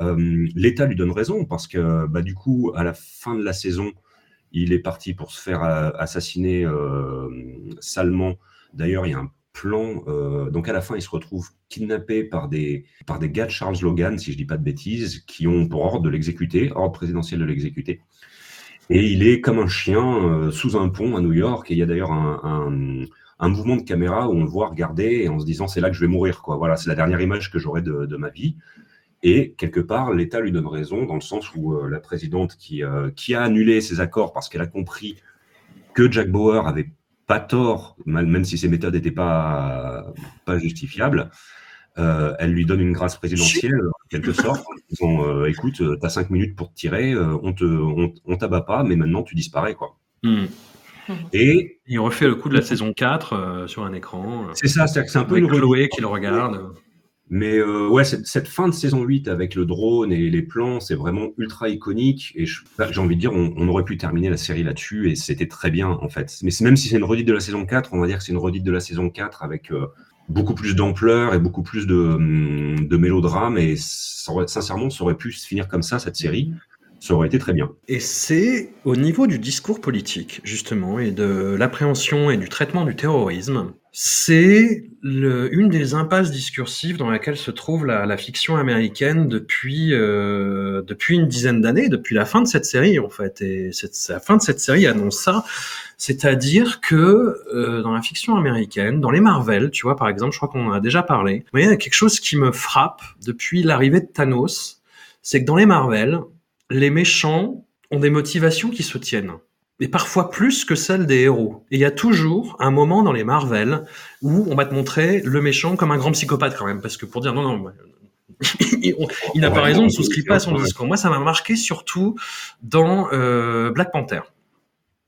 euh, l'État lui donne raison parce que bah, du coup, à la fin de la saison, il est parti pour se faire euh, assassiner euh, salement. D'ailleurs, il y a un plan. euh, donc à la fin, il se retrouve kidnappé par des par des gars de Charles Logan, si je dis pas de bêtises, qui ont pour ordre de l'exécuter, ordre présidentiel de l'exécuter. Et il est comme un chien euh, sous un pont à New York. Et il y a d'ailleurs un, mouvement de caméra où on le voit regarder en se disant c'est là que je vais mourir. Voilà, c'est la dernière image que j'aurai de ma vie. Et quelque part, l'État lui donne raison dans le sens où euh, la présidente qui, euh, qui a annulé ses accords parce qu'elle a compris que Jack Bauer avait pas tort, même si ses méthodes n'étaient pas, pas justifiables, euh, elle lui donne une grâce présidentielle, en quelque sorte, en disant euh, écoute, tu as cinq minutes pour te tirer, euh, on te, on, on t'abat pas, mais maintenant tu disparais. Quoi. Hmm. Et Il refait le coup de la saison 4 euh, sur un écran. c'est ça, c'est un peu avec une Chloé qui le regarde. Mais euh, ouais, cette, cette fin de saison 8 avec le drone et les plans, c'est vraiment ultra iconique. Et bah, j'ai envie de dire, on, on aurait pu terminer la série là-dessus et c'était très bien en fait. Mais même si c'est une redite de la saison 4, on va dire que c'est une redite de la saison 4 avec euh, beaucoup plus d'ampleur et beaucoup plus de, hum, de mélodrame. Et ça aurait- sincèrement, ça aurait pu se finir comme ça, cette série. Ça aurait été très bien. Et c'est au niveau du discours politique, justement, et de l'appréhension et du traitement du terrorisme, c'est une des impasses discursives dans laquelle se trouve la, fiction américaine depuis, euh, depuis une dizaine d'années, depuis la fin de cette série, en fait. Et la fin de cette série annonce ça. C'est-à-dire que euh, dans la fiction américaine, dans les Marvel, tu vois, par exemple, je crois qu'on en a déjà parlé, il y a quelque chose qui me frappe depuis l'arrivée de Thanos, c'est que dans les Marvel, les méchants ont des motivations qui se tiennent. Et parfois plus que celles des héros. Et il y a toujours un moment dans les Marvel où on va te montrer le méchant comme un grand psychopathe quand même. Parce que pour dire non, non, il, on- il n'a pas raison, on ne souscrit pas à son discours. Moi, ça m'a marqué surtout dans euh, Black Panther.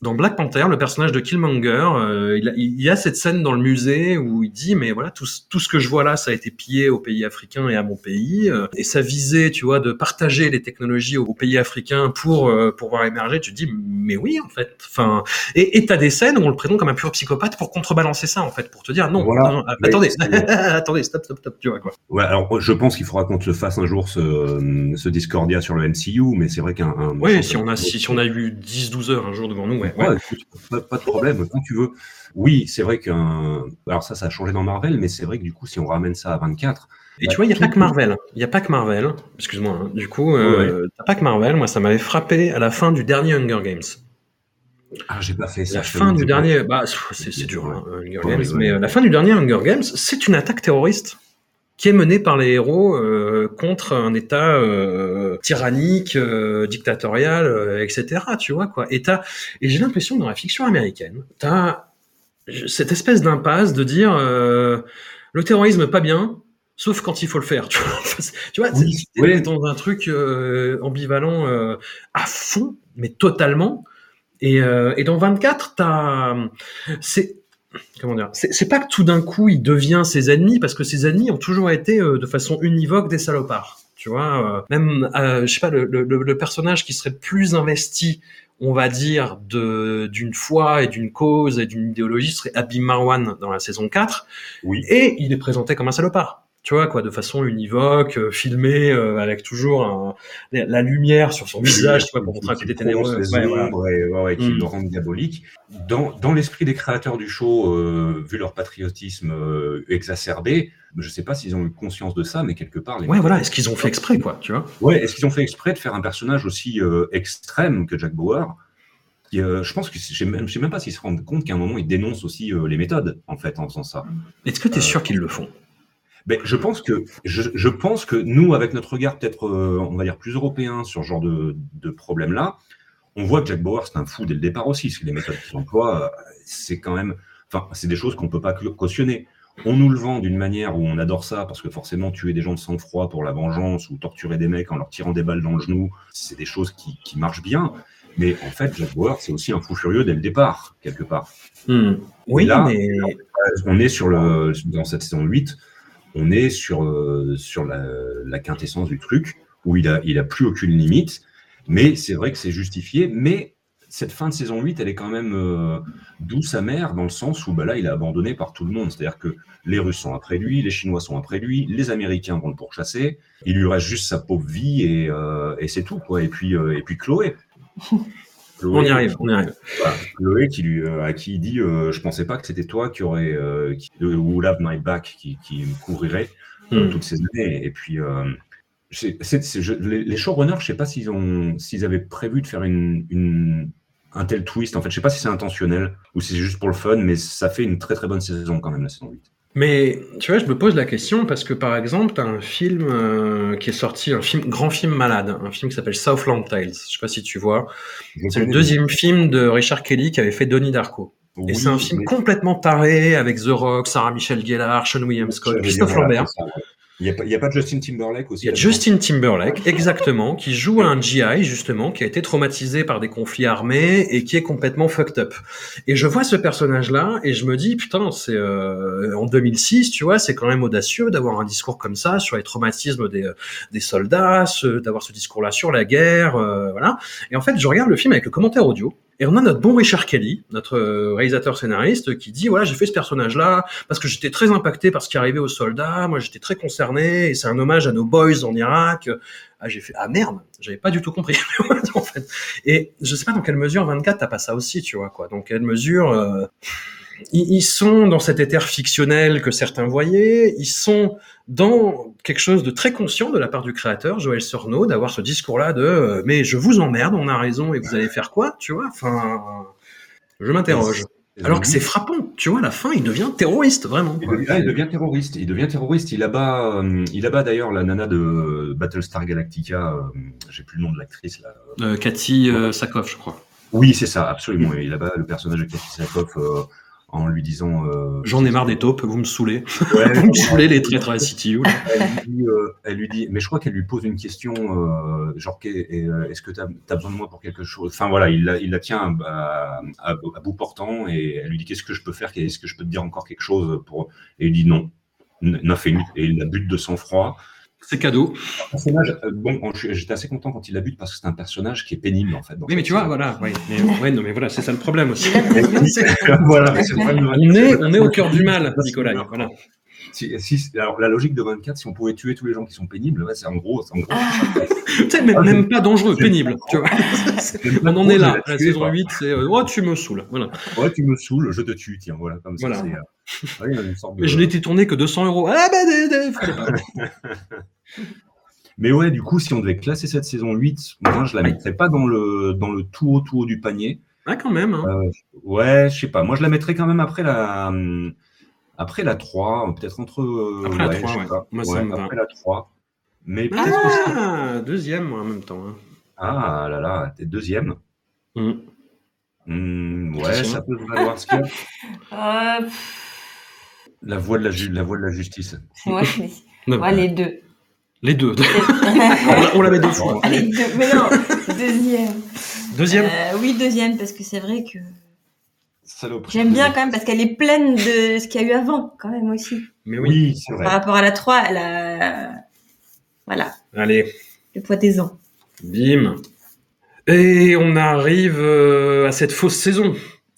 Dans Black Panther, le personnage de Killmonger, euh, il, a, il y a cette scène dans le musée où il dit mais voilà tout, tout ce que je vois là, ça a été pillé au pays africain et à mon pays, euh, et ça visait, tu vois, de partager les technologies aux, aux pays africains pour euh, pour voir émerger. Tu te dis mais oui en fait. Enfin et et t'as des scènes où on le présente comme un pur psychopathe pour contrebalancer ça en fait, pour te dire non, Voilà. non, non, Mais attendez, attendez, stop, stop, stop, tu vois quoi. Ouais, alors je pense qu'il faudra qu'on se fasse un jour ce, ce Discordia sur le MCU, mais c'est vrai qu'un. un- Oui, si on a si, si on a eu 10-12 heures un jour devant nous, ouais. Ouais. Ouais, écoute, pas, pas de problème, quand tu veux. Oui, c'est vrai qu'un. Alors ça, ça a changé dans Marvel, mais c'est vrai que du coup, si on ramène ça à 24, Et tu vois, il n'y a pas que Marvel. Il n'y a pas que Marvel. Excuse-moi. hein. Du coup, euh, t'as pas que Marvel. Moi, ça m'avait frappé à la fin du dernier Hunger Games. ah, j'ai pas fait ça. La fin du dernier, bah, c'est dur, hein, Hunger Ouais, Games, ouais. mais euh, la fin du dernier Hunger Games, c'est une attaque terroriste qui est menée par les héros euh, contre un État euh, tyrannique, euh, dictatorial, euh, etc. Tu vois quoi Et et j'ai l'impression que dans la fiction américaine, t'as cette espèce d'impasse de dire euh, le terrorisme pas bien, sauf quand il faut le faire. Tu vois, tu vois Oui, c'est- dans un truc euh, ambivalent euh, à fond, mais totalement. Et, euh, et dans 24, t'as, c'est comment dire, c'est c'est pas que tout d'un coup il devient ses ennemis parce que ses ennemis ont toujours été euh, de façon univoque des salopards. Tu vois, euh, même euh, je sais pas le, le, le personnage qui serait plus investi on va dire, de d'une foi et d'une cause et d'une idéologie serait Abim Marwan dans la saison 4. Oui. Et il est présenté comme un salopard. Tu vois, quoi, de façon univoque, euh, filmé, euh, avec toujours un- la lumière sur son visage, tu vois, pour montrer un côté ténébreux. Ouais, voilà. ombres et, ouais, ouais, qui Mm. le rendent diabolique. Dans, dans l'esprit des créateurs du show, euh, vu leur patriotisme euh, exacerbé, je sais pas s'ils ont eu conscience de ça, mais quelque part. Les Ouais, voilà, est-ce qu'ils ont fait exprès, quoi, tu vois Ouais, est-ce qu'ils ont fait exprès de faire un personnage aussi extrême que Jack Bauer qui, euh, Je pense que je sais même, je sais même pas s'ils se rendent compte qu'à un moment ils dénoncent aussi euh, les méthodes en fait en faisant ça. Est-ce que tu es sûr qu'ils le font? Ben, je pense que je, je pense que nous, avec notre regard peut-être, euh, on va dire plus européen sur ce genre de, de problème-là, on voit que Jack Bauer c'est un fou dès le départ aussi, parce que les méthodes qu'il emploie, euh, c'est quand même, enfin, c'est des choses qu'on peut pas cautionner. On nous le vend d'une manière où on adore ça, parce que forcément tuer des gens de sang-froid pour la vengeance ou torturer des mecs en leur tirant des balles dans le genou, c'est des choses qui, qui marchent bien. Mais en fait, Jack Bauer, c'est aussi un fou furieux dès le départ, quelque part. Hmm. Oui, Là, mais on est sur le, dans cette saison 8, on est sur, euh, sur la, quintessence du truc, où il a, il a plus aucune limite. Mais c'est vrai que c'est justifié. Mais cette fin de saison 8, elle est quand même euh, douce, amère, dans le sens où bah, là, il est abandonné par tout le monde. C'est-à-dire que les Russes sont après lui, les Chinois sont après lui, les Américains vont le pourchasser. Il lui reste juste sa pauvre vie et, euh, et c'est tout. Quoi. Et, puis, euh, et puis Chloé. On y arrive, on y arrive. Voilà, Chloé qui lui, euh, à qui il dit euh, Je pensais pas que c'était toi qui aurait, euh, qui, ou Love My Back qui, qui me couvrirait Hmm. toutes ces années. Et puis, je- les, showrunners, je sais pas s'ils ont, s'ils avaient prévu de faire une, une, un tel twist. En fait, je sais pas si c'est intentionnel ou si c'est juste pour le fun, mais ça fait une très très bonne saison quand même, la saison 8. Mais tu vois, je me pose la question parce que par exemple, tu as un film euh, qui est sorti, un film, grand film malade, un film qui s'appelle Southland Tales. Je sais pas si tu vois. C'est le deuxième film de Richard Kelly qui avait fait Donnie Darko. Oui, Et c'est un film mais- complètement taré avec The Rock, Sarah Michelle Gellar, Sean William Scott, Christophe Lambert. c'est ça, ouais. Il n'y a, a pas Justin Timberlake aussi Il y a Justin Timberlake, exactement, qui joue un GI, justement, qui a été traumatisé par des conflits armés et qui est complètement fucked up. Et je vois ce personnage-là et je me dis, putain, c'est euh, en 2006, tu vois, c'est quand même audacieux d'avoir un discours comme ça sur les traumatismes des, euh, des soldats, d'avoir ce discours-là sur la guerre, euh, voilà. Et en fait, je regarde le film avec le commentaire audio. Et on a notre bon Richard Kelly, notre euh, réalisateur scénariste, qui dit voilà j'ai fait ce personnage-là parce que j'étais très impacté par ce qui arrivait aux soldats, moi j'étais très concerné et c'est un hommage à nos boys en Irak. Ah j'ai fait ah merde, j'avais pas du tout compris en fait. Et je sais pas dans quelle mesure 24 t'as pas ça aussi tu vois quoi. Dans quelle mesure euh, ils, sont dans cet éther fictionnel que certains voyaient, ils sont dans quelque chose de très conscient de la part du créateur, Joël Sorneau, d'avoir ce discours-là de euh, mais je vous emmerde, on a raison et vous allez faire quoi, tu vois? Enfin, je m'interroge. Alors que c'est frappant, tu vois, à la fin, il devient terroriste, vraiment. Il devient, ah, il devient terroriste. Il devient terroriste. Il abat, euh, il abat d'ailleurs la nana de Battlestar Galactica. euh, J'ai plus le nom de l'actrice là. Euh, Cathy euh, Sakoff, je crois. Oui, c'est ça, absolument. Il abat le personnage de Cathy Sakoff euh, en lui disant. euh, J'en ai marre des taupes, vous me saoulez. Ouais, vous me saoulez, les traîtres à la CTU. là. elle, lui dit, euh, elle lui dit, mais je crois qu'elle lui pose une question, euh, genre, euh, est-ce que tu as, besoin de moi pour quelque chose? Enfin voilà, il la, il la tient à, à- à bout portant et elle lui dit, qu'est-ce que je peux faire? Est-ce que je peux te dire encore quelque chose pour Et il dit non, nothing. Et il la bute de sang-froid. C'est cadeau. personnage, euh, bon, j'étais assez content quand il la bute parce que c'est un personnage qui est pénible en fait. Oui, mais tu vois, voilà. Mais, ouais, non, mais voilà, c'est ça le problème aussi. voilà, problème On est, 24. on est au cœur du mal, Nicolas. Voilà. Si, si- alors, la logique de 24, si on pouvait tuer tous les gens qui sont pénibles, ouais, c'est en gros. c'est en gros Tu sais, même, même pas dangereux, pénible. Tu vois. On en est là. La saison tuer, 8, c'est euh, oh, tu me saoules. Voilà. Ouais, tu me saoules, je te tue, tiens, voilà, comme ça. Voilà. c'est, ouais, il y a une sorte de- Mais je n'ai tourné que 200 euros. Ah, bah. Mais ouais, du coup, si on devait classer cette saison 8, moi, je la mettrais pas dans le, dans le tout haut, tout haut du panier. Ah, quand même. Hein. Euh, ouais, je sais pas. Moi, je la mettrais quand même après la, hum, après la 3, peut-être entre. euh, Après la ouais, 3, je sais ouais. pas. Moi, ça Ouais, me va. après la 3. Mais peut-être aussi. Ah, deuxième, moi, en même temps. hein. Ah là là, t'es deuxième. Mm. Hmm, ouais, ça peut valoir. ce qu'il y a. Euh, La voix de la, ju- la voix de la justice. ouais, mais- Non, ouais, les deux. Les deux. on, la, on la met deux fois. Les deux. Mais non, deuxième. Deuxième. Euh, oui, deuxième, parce que c'est vrai que j'aime bien quand même, parce qu'elle est pleine de ce qu'il y a eu avant, quand même aussi. Mais oui. Oui, c'est Par vrai. rapport à la 3, elle a. Voilà, Allez, le poids des ans. bim. Et on arrive euh, à cette fausse saison.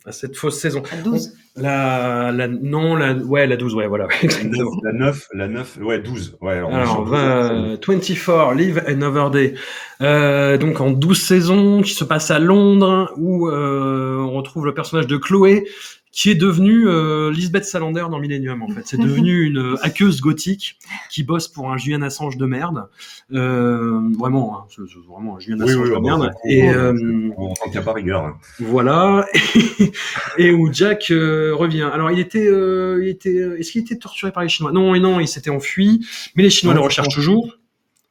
À cette fausse saison. À 12. La, la, non, la, ouais, la 12, ouais, voilà. exactement. La 9, la 9, ouais, 12. Ouais, alors, on est Alors, sur 12, euh, 24, Live Another Day. Euh, donc, en 12 saisons, qui se passe à Londres, où euh, on retrouve le personnage de Chloé, qui est devenue euh, Lisbeth Salander dans Millennium, en fait. C'est devenu une euh, hackeuse gothique qui bosse pour un Julian Assange de merde. Euh, vraiment, hein, c'est- c'est vraiment un Julian Oui, Assange oui, de oui, merde. bon, Et, euh, On s'en tient pas rigueur. hein. voilà, et où Jack euh, revient. Alors, il était, euh, il était, est-ce qu'il était torturé par les Chinois? Non, et non, il s'était enfui, mais les Chinois Non, le recherchent toujours.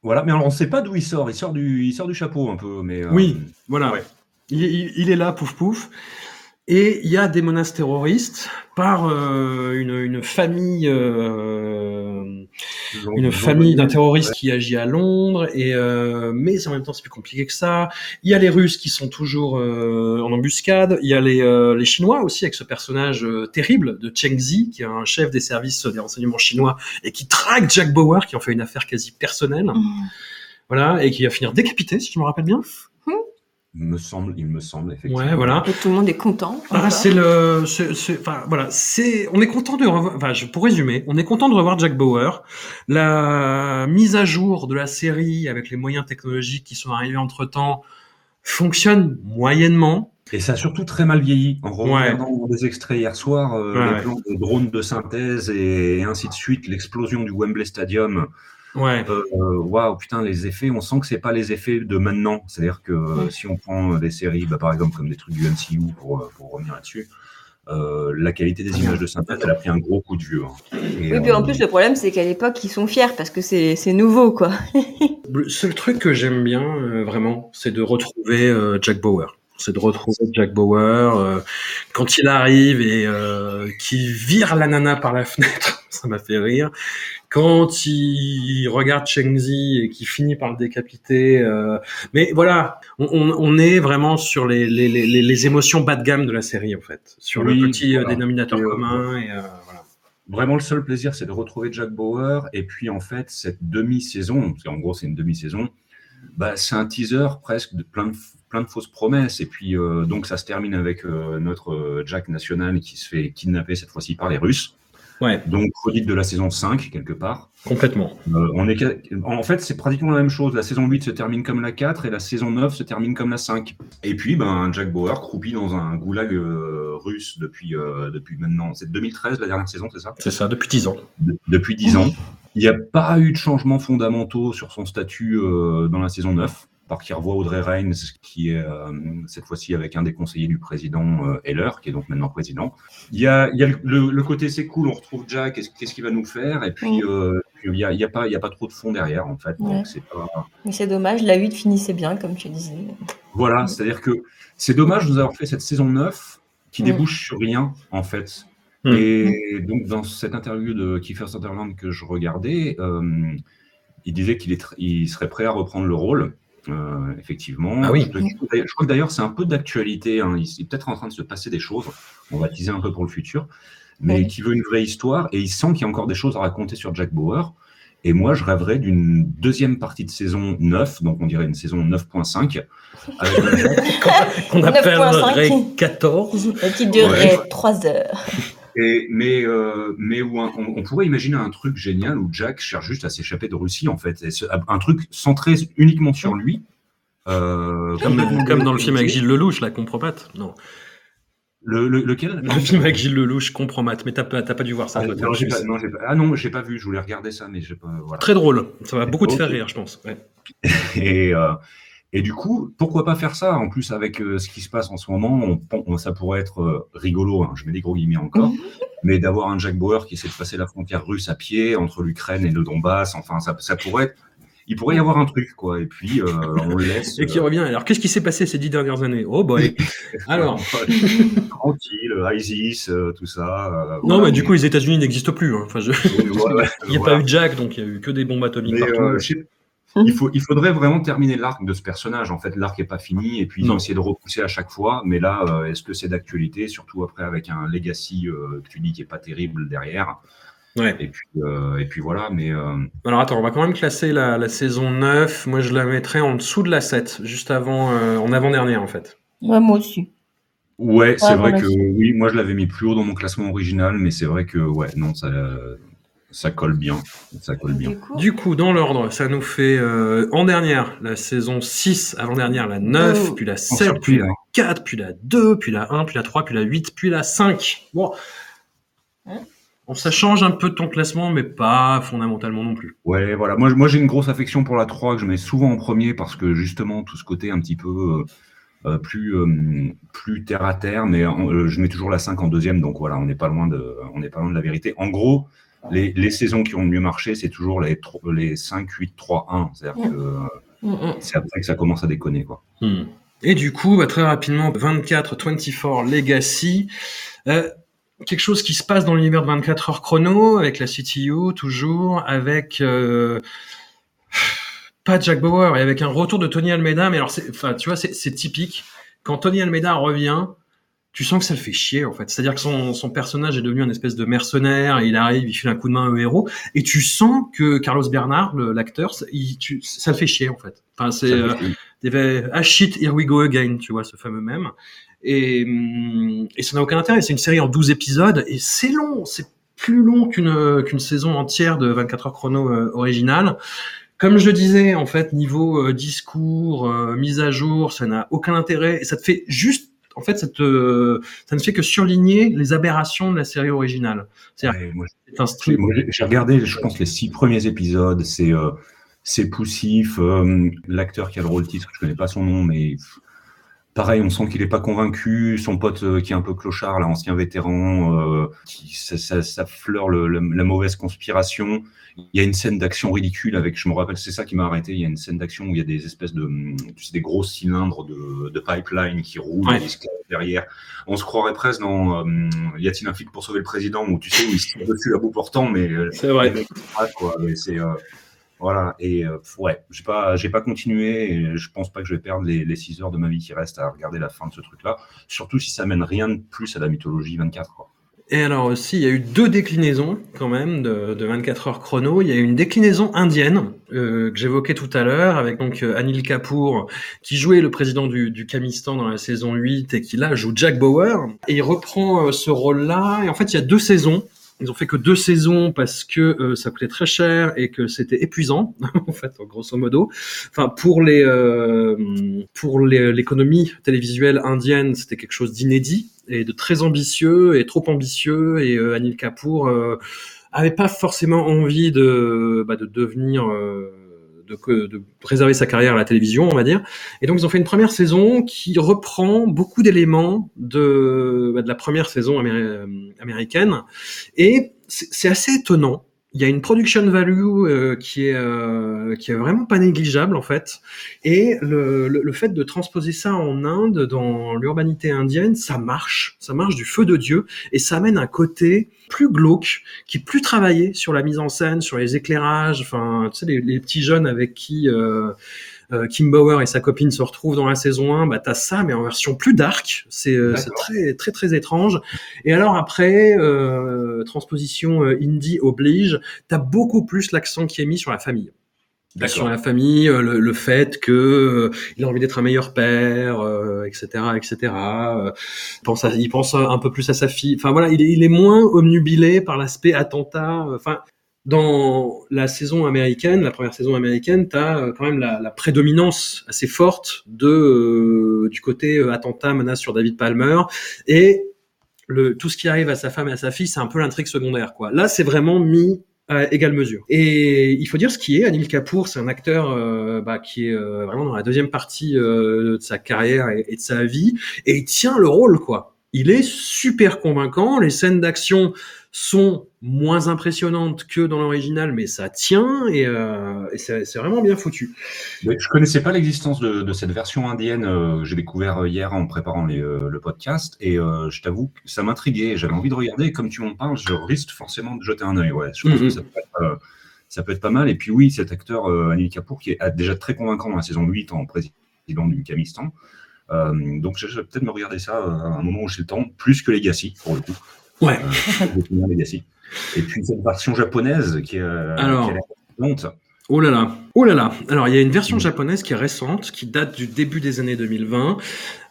Voilà, mais alors, on sait pas d'où il sort. Il sort du, il sort du chapeau un peu, mais. euh, Oui, voilà. ouais. Il, il- il est là, pouf pouf. Et il y a des menaces terroristes par euh, une, une famille, euh, une famille d'un terroriste qui agit à Londres. Et euh, mais en même temps, c'est plus compliqué que ça. Il y a les Russes qui sont toujours euh, en embuscade. Il y a les, euh, les Chinois aussi avec ce personnage euh, terrible de Cheng Zi, qui est un chef des services des renseignements chinois et qui traque Jack Bauer, qui en fait une affaire quasi personnelle. Voilà, et qui va finir décapité, si je me rappelle bien. Il me semble, il me semble, effectivement. Ouais, voilà. Et tout le monde est content. Ah, c'est le, c'est- c'est- enfin voilà, c'est, on est content de revoir, enfin, je, pour résumer, on est content de revoir Jack Bauer. La mise à jour de la série avec les moyens technologiques qui sont arrivés entre temps fonctionne moyennement. Et ça a surtout très mal vieilli. En Ouais. regardant des extraits hier soir, euh, Ouais, les ouais. plans de drones de synthèse et, ainsi de suite, l'explosion du Wembley Stadium. Ouais. euh, euh, Waouh, putain, les effets, on sent que c'est pas les effets de maintenant. C'est-à-dire que euh, Ouais. si on prend des séries, bah, par exemple comme des trucs du MCU pour, euh, pour revenir là-dessus, euh, la qualité des images de synthèse, elle a pris un gros coup de vieux. hein. Et, Oui, puis en euh, plus, le problème, c'est qu'à l'époque, ils sont fiers parce que c'est c'est nouveau, quoi. Le seul truc que j'aime bien euh, vraiment, c'est de retrouver euh, Jack Bauer. C'est de retrouver Jack Bauer euh, quand il arrive et euh, qui vire la nana par la fenêtre. Ça m'a fait rire. Quand il regarde Cheng Zi et qui finit par le décapiter. euh, mais voilà, on, on, on est vraiment sur les, les, les, les émotions bas de gamme de la série en fait, sur Oui, le petit euh, voilà. dénominateur Et, euh, commun. Et, euh, voilà. Vraiment, le seul plaisir, c'est de retrouver Jack Bauer. Et puis, en fait, cette demi-saison, parce qu'en gros, c'est une demi-saison, bah, c'est un teaser presque de plein de, plein de fausses promesses. Et puis, euh, donc, ça se termine avec notre Jack national qui se fait kidnapper cette fois-ci par les Russes. Ouais, Donc, redite de la saison 5, quelque part. complètement. Euh, on est, ca- en fait, c'est pratiquement la même chose. La saison 8 se termine comme la 4 et la saison 9 se termine comme la 5. Et puis, ben, Jack Bauer croupit dans un goulag euh, russe depuis, euh, depuis maintenant. C'est 2013, la dernière saison, c'est ça? C'est ça, depuis 10 ans. de- depuis 10 ans. Il n'y a pas eu de changements fondamentaux sur son statut dans la saison 9, par qu'il revoit Audrey Reigns, qui est euh, cette fois-ci avec un des conseillers du président euh, Heller, qui est donc maintenant président. Il y a, il y a le, le- le côté c'est cool, on retrouve Jack, qu'est-ce qu'il va nous faire? Et puis, euh, il n'y a, il y a, pas- il y a pas trop de fond derrière, en fait. Ouais. Donc, c'est pas... Mais c'est dommage, la 8 finissait bien, comme tu disais. Voilà, c'est-à-dire que c'est dommage de nous avoir fait cette saison 9 qui débouche sur rien, en fait. Mm. Et donc, dans cette interview de Kiefer Sutherland que je regardais, euh, il disait qu'il serait prêt à reprendre le rôle. Euh, effectivement. Ah oui. Je, je crois que d'ailleurs c'est un peu d'actualité. hein. Il est peut-être en train de se passer des choses. On va teaser un peu pour le futur, mais Oui. qui veut une vraie histoire et il sent qu'il y a encore des choses à raconter sur Jack Bauer. Et moi, je rêverais d'une deuxième partie de saison 9, donc on dirait une saison 9.5, avec un Jack Qu'on 9.5. appellerait 14. Et qui durerait Ouais. 3 heures. Et, mais euh, mais où un- on, on pourrait imaginer un truc génial où Jack cherche juste à s'échapper de Russie, en fait. Et ce- un truc centré uniquement sur lui. euh, Comme, comme dans le film avec Gilles Lelouch, la compromate. Non. Le, le- lequel? Le film avec Gilles Lelouch, compromate. Mais t'as pas, t'as pas dû voir ça. Ah, toi, non, j'ai pas, Suisse. non, j'ai pas- ah non, j'ai pas vu. Je voulais regarder ça, mais j'ai pas. Voilà. Très drôle. Ça va beaucoup te faire rire, je pense. Ouais. Et, euh, et du coup, pourquoi pas faire ça? En plus, avec euh, ce qui se passe en ce moment, on, on- ça pourrait être euh, rigolo, hein, je mets des gros guillemets encore, mais d'avoir un Jack Bauer qui essaie de passer la frontière russe à pied entre l'Ukraine et le Donbass, enfin, ça, ça pourrait être. Il pourrait y avoir un truc, quoi. Et puis, euh, on le laisse. Et qui revient. Alors, qu'est-ce qui s'est passé ces dix dernières années? Oh boy. Alors. tranquille, ISIS, tout ça. Non, voilà, mais du coup, les États-Unis n'existent plus. hein. Enfin, je... il n'y a voilà. pas eu Jack, donc il y a eu que des bombes atomiques Mais, partout. Sais- il, faut, il faudrait vraiment terminer l'arc de ce personnage. En fait, l'arc n'est pas fini et puis ils Non. ont essayé de repousser à chaque fois. Mais là, euh, est-ce que c'est d'actualité Surtout après avec un legacy euh, que tu dis qui est pas terrible derrière? Ouais. Et puis, euh, et puis voilà. Mais euh, Alors attends, on va quand même classer la, la saison 9. Moi, je la mettrais en dessous de la 7, juste avant, euh, en avant-dernière en fait. Ouais, moi aussi. ouais, c'est Ouais, vrai voilà. que oui, moi je l'avais mis plus haut dans mon classement original, mais c'est vrai que ouais, non, ça, ça colle bien. Ça colle bien. Du coup, Du coup, dans l'ordre, ça nous fait euh, en dernière la saison 6, avant-dernière la 9, Oh. puis la Sans 7, puis surprise, la hein. 4, puis la 2, puis la 1, puis la 3, puis la 8, puis la 5. Bon. Hein Bon, ça change un peu de ton classement, mais pas fondamentalement non plus. Ouais, voilà. Moi, moi j'ai une grosse affection pour la 3 que je mets souvent en premier parce que justement, tout ce côté un petit peu euh, euh, plus, euh, plus terre à terre, mais en- euh, je mets toujours la 5 en deuxième, donc voilà, on n'est pas loin de, on n'est pas loin de la vérité. En gros, les, les saisons qui ont le mieux marché, c'est toujours les, tro- les 5, 8, 3, 1. C'est-à-dire que euh, Mm, mm. c'est après que ça commence à déconner, quoi. Hmm. Et du coup, bah, très rapidement, 24-24 Legacy. Euh, quelque chose qui se passe dans l'univers de 24 heures chrono, avec la CTU toujours, avec... Euh, pas Jack Bauer, et avec un retour de Tony Almeida, mais alors, enfin, tu vois, c'est typique. Quand Tony Almeida revient, tu sens que ça le fait chier en fait. C'est-à-dire que son, son, personnage est devenu un espèce de mercenaire, il arrive, il file un coup de main au héros, et tu sens que Carlos Bernard, l'acteur, ça le fait chier en fait. Enfin, c'est euh, ah shit, here we go again, tu vois, ce fameux même. Et, hum, et ça n'a aucun intérêt. C'est une série en 12 épisodes et c'est long, c'est plus long qu'une qu'une saison entière de 24 heures chrono euh, originale. Comme je le disais, en fait, niveau euh, discours, euh, mise à jour, ça n'a aucun intérêt et ça te fait juste en fait, ça, te, ça ne fait que surligner les aberrations de la série originale. C'est un J'ai regardé, je pense, les six premiers épisodes. C'est euh, poussif. Euh, l'acteur qui a le rôle titre, je connais pas son nom, mais pareil, on sent qu'il est pas convaincu. Son pote euh, qui est un peu clochard, l'ancien vétéran, qui ça, ça, ça fleure le, la mauvaise conspiration. Il y a une scène d'action ridicule avec, je me rappelle, c'est ça qui m'a arrêté. Il y a une scène d'action où il y a des espèces de, tu sais, des gros cylindres de, de pipeline qui roulent derrière. On se croirait presque dans euh, Y a-t-il un flic pour sauver le président où tu sais où il se tire dessus à bout portant, mais euh, c'est vrai. Quoi, mais c'est euh, voilà. Et ouais, j'ai pas, j'ai pas continué. Et je pense pas que je vais perdre les, les 6 heures de ma vie qui restent à regarder la fin de ce truc-là. Surtout si ça mène rien de plus à la mythologie 24. Quoi. Et alors aussi, il y a eu deux déclinaisons quand même de, de 24 heures chrono. Il y a eu une déclinaison indienne euh, que j'évoquais tout à l'heure avec donc euh, Anil Kapoor qui jouait le président du, du Kamistan dans la saison 8 et qui là joue Jack Bauer. Et il reprend euh, ce rôle-là. Et en fait, il y a deux saisons. Ils ont fait que deux saisons parce que euh, ça coûtait très cher et que c'était épuisant, en fait, grosso modo. Enfin, pour les euh, pour l'économie télévisuelle indienne, c'était quelque chose d'inédit et de très ambitieux et trop ambitieux. Et euh, Anil Kapoor euh, avait pas forcément envie de bah, de devenir de, de, préserver sa carrière à la télévision, on va dire. Et donc ils ont fait une première saison qui reprend beaucoup d'éléments de, bah, de la première saison américaine. Et c'est assez étonnant il y a une production value euh, qui est euh, qui est vraiment pas négligeable en fait. Et le, le, fait de transposer ça en Inde dans l'urbanité indienne ça marche. Ça marche du feu de dieu. Et ça amène un côté plus glauque qui est plus travaillé sur la mise en scène sur les éclairages. Enfin tu sais les, les petits jeunes avec qui euh, Kim Bauer et sa copine se retrouvent dans la saison 1, bah t'as ça mais en version plus dark. C'est euh, très très très étrange. Et alors après euh, transposition indie oblige, t'as beaucoup plus l'accent qui est mis sur la famille sur la famille, le, le fait que il a envie d'être un meilleur père, etc., etc. il pense, à, il pense un peu plus à sa fille. Enfin voilà, il est, il est moins omnubilé par l'aspect attentat. Enfin, dans la saison américaine, la première saison américaine, tu as euh, quand même la, prédominance assez forte de euh, du côté euh, attentat, menace sur David Palmer et le, tout ce qui arrive à sa femme et à sa fille, c'est un peu l'intrigue secondaire. quoi. Là, c'est vraiment mis à égale mesure. Et il faut dire ce qui est, Anil Kapoor, c'est un acteur bah, qui est vraiment dans la deuxième partie de sa carrière et, et, de sa vie, et il tient le rôle, quoi. Il est super convaincant, les scènes d'action sont moins impressionnantes que dans l'original, mais ça tient et, euh, et c'est vraiment bien foutu. Je connaissais pas l'existence de, de, cette version indienne. Euh, J'ai découvert hier en préparant les, euh, le podcast et euh, je t'avoue que ça m'intriguait. J'avais envie de regarder. comme tu m'en parles, je risque forcément de jeter un œil. Ouais, je trouve que ça peut, être, euh, ça peut, être, pas mal. Et puis oui, cet acteur Anil Kapoor qui est déjà très convaincant dans la saison 8 en président du Kamistan. donc je vais peut-être me regarder ça à un moment où j'ai le temps, plus que Legacy pour le coup. Ouais. Legacy. Et puis cette version japonaise qui est, euh, Alors, qui Oh là là, oh là là. Alors il y a une version japonaise qui est récente, qui date du début des années 2020,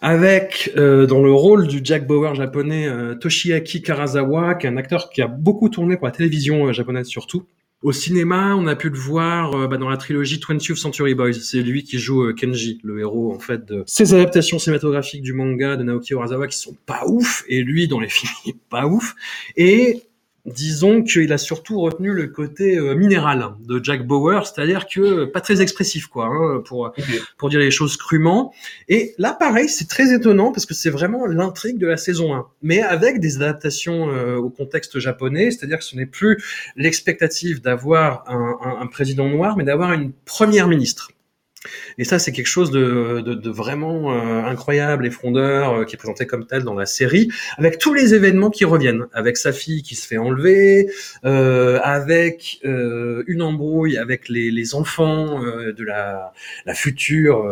avec euh, dans le rôle du Jack Bauer japonais euh, Toshiaki Karazawa, qui est un acteur qui a beaucoup tourné pour la télévision euh, japonaise surtout. Au cinéma, on a pu le voir euh, bah, dans la trilogie 20th Century Boys. C'est lui qui joue euh, Kenji, le héros en fait de ces adaptations cinématographiques du manga de Naoki Urasawa qui sont pas ouf, et lui dans les films il est pas ouf. Et disons qu'il a surtout retenu le côté euh, minéral de Jack Bauer, c'est-à-dire que pas très expressif, quoi, hein, pour pour dire les choses crûment. Et là, pareil, c'est très étonnant parce que c'est vraiment l'intrigue de la saison 1, mais avec des adaptations euh, au contexte japonais, c'est-à-dire que ce n'est plus l'expectative d'avoir un, un, un président noir, mais d'avoir une première ministre Et ça, c'est quelque chose de, de, de vraiment euh, incroyable et frondeur euh, qui est présenté comme tel dans la série, avec tous les événements qui reviennent, avec sa fille qui se fait enlever, euh, avec euh, une embrouille avec les, les enfants euh, de la, la future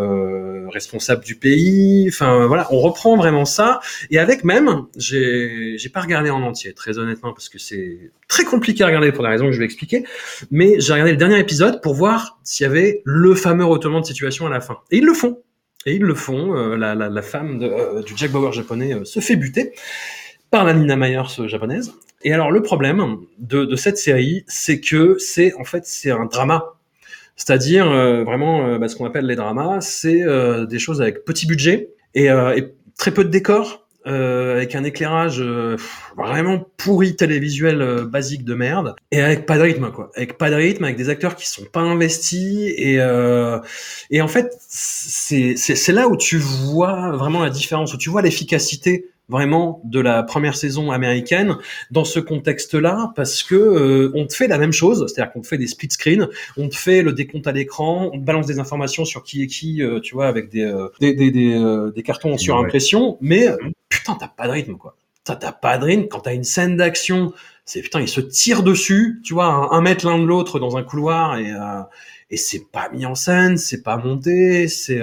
responsable du pays. Enfin voilà, on reprend vraiment ça, et avec même, j'ai pas regardé en entier, très honnêtement, parce que c'est très compliqué à regarder pour des raisons que je vais expliquer, mais j'ai regardé le dernier épisode pour voir s'il y avait le fameux retournement de situation à la fin. Et ils le font. Et ils le font. Euh, la, la, femme euh, du Jack Bauer japonais euh, se fait buter par la Nina Myers japonaise. Et alors le problème de, de cette série, c'est que c'est en fait c'est un drama. C'est-à-dire vraiment bah, ce qu'on appelle les dramas, c'est des choses avec petit budget et, et très peu de décors euh, avec un éclairage euh, vraiment pourri télévisuel euh, basique de merde. Et avec pas de rythme quoi. Avec pas de rythme avec des acteurs qui sont pas investis. Et euh, et en fait c'est c'est là où tu vois vraiment la différence où tu vois l'efficacité vraiment de la première saison américaine dans ce contexte-là parce que euh, on te fait la même chose, c'est-à-dire qu'on te fait des split screens, on te fait le décompte à l'écran, on te balance des informations sur qui est qui, euh, tu vois, avec des euh, des, des, des, euh, des, cartons en surimpression, mais putain t'as pas de rythme quoi. T'as pas de rythme quand t'as une scène d'action, c'est putain ils se tirent dessus, tu vois, un, un mètre l'un de l'autre dans un couloir et et c'est pas mis en scène, c'est pas monté, c'est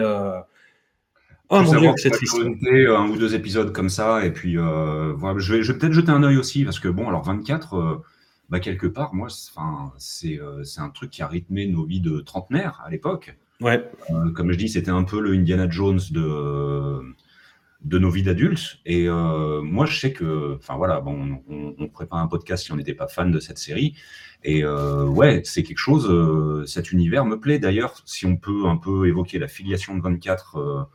Oh mon dieu, c'est triste. Un ou deux épisodes comme ça, et puis euh, voilà, je vais, je vais peut-être jeter un œil aussi, parce que bon, alors 24, euh, bah, quelque part, moi, c'est euh, c'est un truc qui a rythmé nos vies de trentenaire à l'époque. Ouais. Euh, comme je dis, c'était un peu le Indiana Jones de, de nos vies d'adultes. Et euh, moi, je sais que, enfin voilà, bon, on, on prépare un podcast si on n'était pas fan de cette série. Et euh, ouais, c'est quelque chose, euh, cet univers me plaît. D'ailleurs, si on peut un peu évoquer la filiation de 24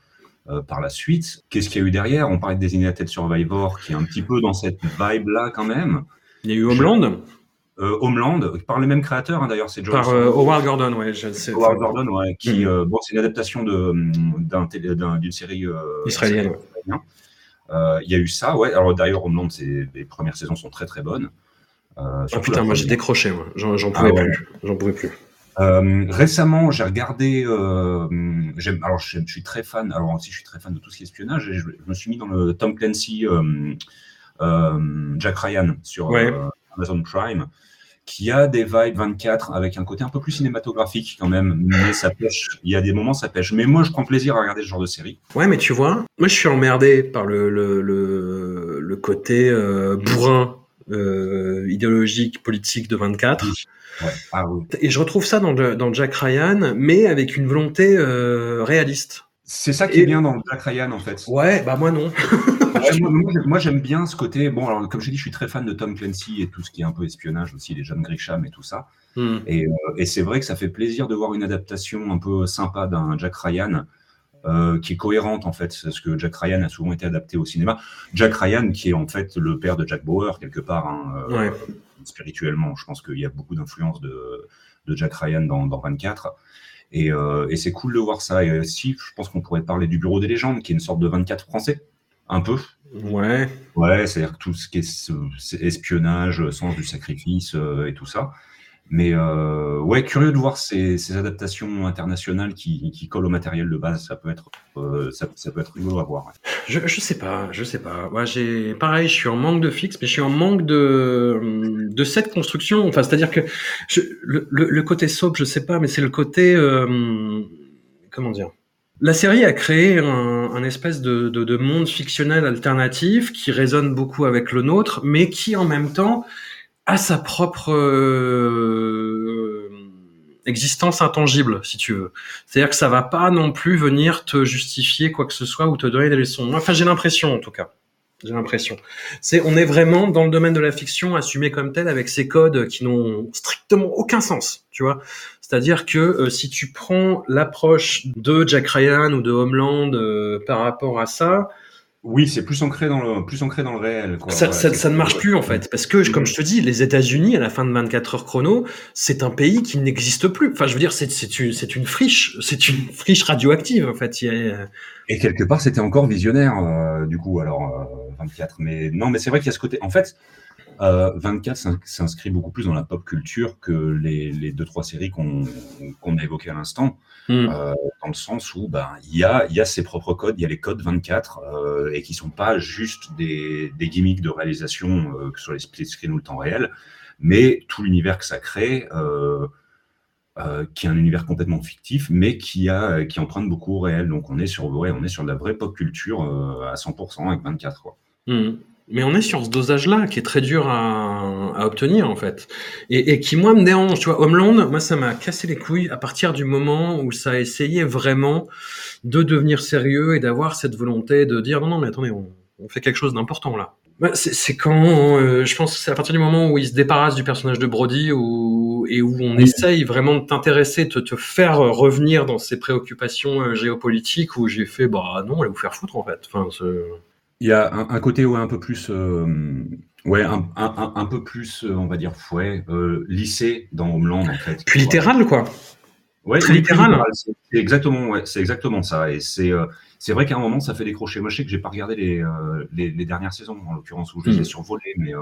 euh, par la suite. Qu'est-ce qu'il y a eu derrière? On parlait de Designated Survivor, qui est un petit peu dans cette vibe-là quand même. Il y a eu Homeland euh, Homeland, par le même créateur, hein, d'ailleurs, c'est Par euh, Howard Gordon, ouais. Je sais, Howard Gordon, ouais, qui, mm. bon, c'est une adaptation d'une série israélienne. Il y a eu ça, ouais. Alors d'ailleurs, Homeland, les premières saisons sont très très bonnes. ah putain, moi j'ai décroché, moi. J'en pouvais, ah, plus. J'en pouvais plus. Euh, récemment, j'ai regardé. Euh, alors, je, je, suis très fan. Alors aussi, je suis très fan de tout ce qui est espionnage. Et je, je me suis mis dans le Tom Clancy, euh, euh Jack Ryan sur ouais. Euh, Amazon Prime, qui a des vibes 24 avec un côté un peu plus cinématographique quand même. Mais ça pêche. Il y a des moments, ça pêche. Mais moi, je prends plaisir à regarder ce genre de série. Ouais, mais tu vois, moi, je suis emmerdé par le le le, le côté bourrin idéologique, politique de 24. Oui Ouais. Ah, oui. Et je retrouve ça dans, dans Jack Ryan, mais avec une volonté euh, réaliste. C'est ça qui et... est bien dans Jack Ryan en fait. Ouais, bah moi non. moi, j'aime bien ce côté. Bon, alors comme je dis, je suis très fan de Tom Clancy et tout ce qui est un peu espionnage aussi, les John Grisham et tout ça. Mm. Et, euh, et c'est vrai que ça fait plaisir de voir une adaptation un peu sympa d'un Jack Ryan. Euh, qui est cohérente en fait, parce que Jack Ryan a souvent été adapté au cinéma. Jack Ryan, qui est en fait le père de Jack Bauer quelque part, hein, ouais spirituellement. Je pense qu'il y a beaucoup d'influence de, de, Jack Ryan dans, dans 24. Et, euh, et c'est cool de voir ça. Et aussi, je pense qu'on pourrait parler du Bureau des légendes, qui est une sorte de 24 français, un peu. Ouais. Ouais, c'est-à-dire tout ce qui est espionnage, sens du sacrifice euh, et tout ça. Mais euh, ouais, curieux de voir ces, ces adaptations internationales qui, qui, collent au matériel de base. Ça peut être, euh, ça, ça, peut être rigolo à voir. Je, je sais pas, je sais pas. Moi, j'ai pareil, je suis en manque de fixe, mais je suis en manque de de cette construction. Enfin, c'est-à-dire que je, le, le, le, côté soap, je sais pas, mais c'est le côté euh, comment dire? La série a créé un, un espèce de, de, de monde fictionnel alternatif qui résonne beaucoup avec le nôtre, mais qui en même temps a sa propre euh, existence intangible, si tu veux. C'est-à-dire que ça va pas non plus venir te justifier quoi que ce soit ou te donner des leçons. Enfin, j'ai l'impression, en tout cas. J'ai l'impression. C'est, on est vraiment dans le domaine de la fiction assumé comme tel avec ces codes qui n'ont strictement aucun sens, tu vois. C'est-à-dire que euh, si tu prends l'approche de Jack Ryan ou de Homeland euh, par rapport à ça, oui, c'est plus ancré dans le plus ancré dans le réel. Quoi. Ça, ouais, ça, ça ne marche plus en fait, parce que comme je te dis, les États-Unis à la fin de 24 heures chrono, c'est un pays qui n'existe plus. Enfin, je veux dire, c'est une c'est une friche, c'est une friche radioactive en fait. Il y a... Et quelque part, c'était encore visionnaire euh, du coup. Alors euh, 24, mais non, mais c'est vrai qu'il y a ce côté. En fait, Euh, 24 s'in- s'inscrit beaucoup plus dans la pop culture que les, les deux trois séries qu'on a évoquées à l'instant, Hmm. euh, dans le sens où ben il y a il y a ses propres codes, il y a les codes 24 euh, et qui sont pas juste des, des gimmicks de réalisation euh, que sur les split screen ou le temps réel, mais tout l'univers que ça crée. Euh, euh, qui est un univers complètement fictif, mais qui a qui emprunte beaucoup au réel. Donc on est sur ouais, on est sur de la vraie pop culture euh, à 100% avec 24 quoi. Hmm. Mais on est sur ce dosage-là qui est très dur à, à obtenir en fait, et, et qui moi me dérange. Tu vois, Homeland, moi ça m'a cassé les couilles à partir du moment où ça a essayé vraiment de devenir sérieux et d'avoir cette volonté de dire non non mais attendez, on, on fait quelque chose d'important là. Bah, c'est quand, euh, je pense, c'est à partir du moment où il se débarrasse du personnage de Brody ou, et où on essaye vraiment de t'intéresser, de te faire revenir dans ses préoccupations euh, géopolitiques, où j'ai fait bah non, allez vous faire foutre en fait. Enfin, Il y a un, un côté ouais, un peu plus, euh, ouais, un, un, un- peu plus, euh, on va dire, ouais, euh, lycée dans Homeland en fait. puis littéral quoi. Ouais, très littéral. C'est exactement, ouais, c'est exactement ça. Et c'est, euh, c'est vrai qu'à un moment, ça fait décrocher. Moi, je sais que j'ai pas regardé les, les, les dernières saisons, en l'occurrence, où je les ai Mm. survolées, mais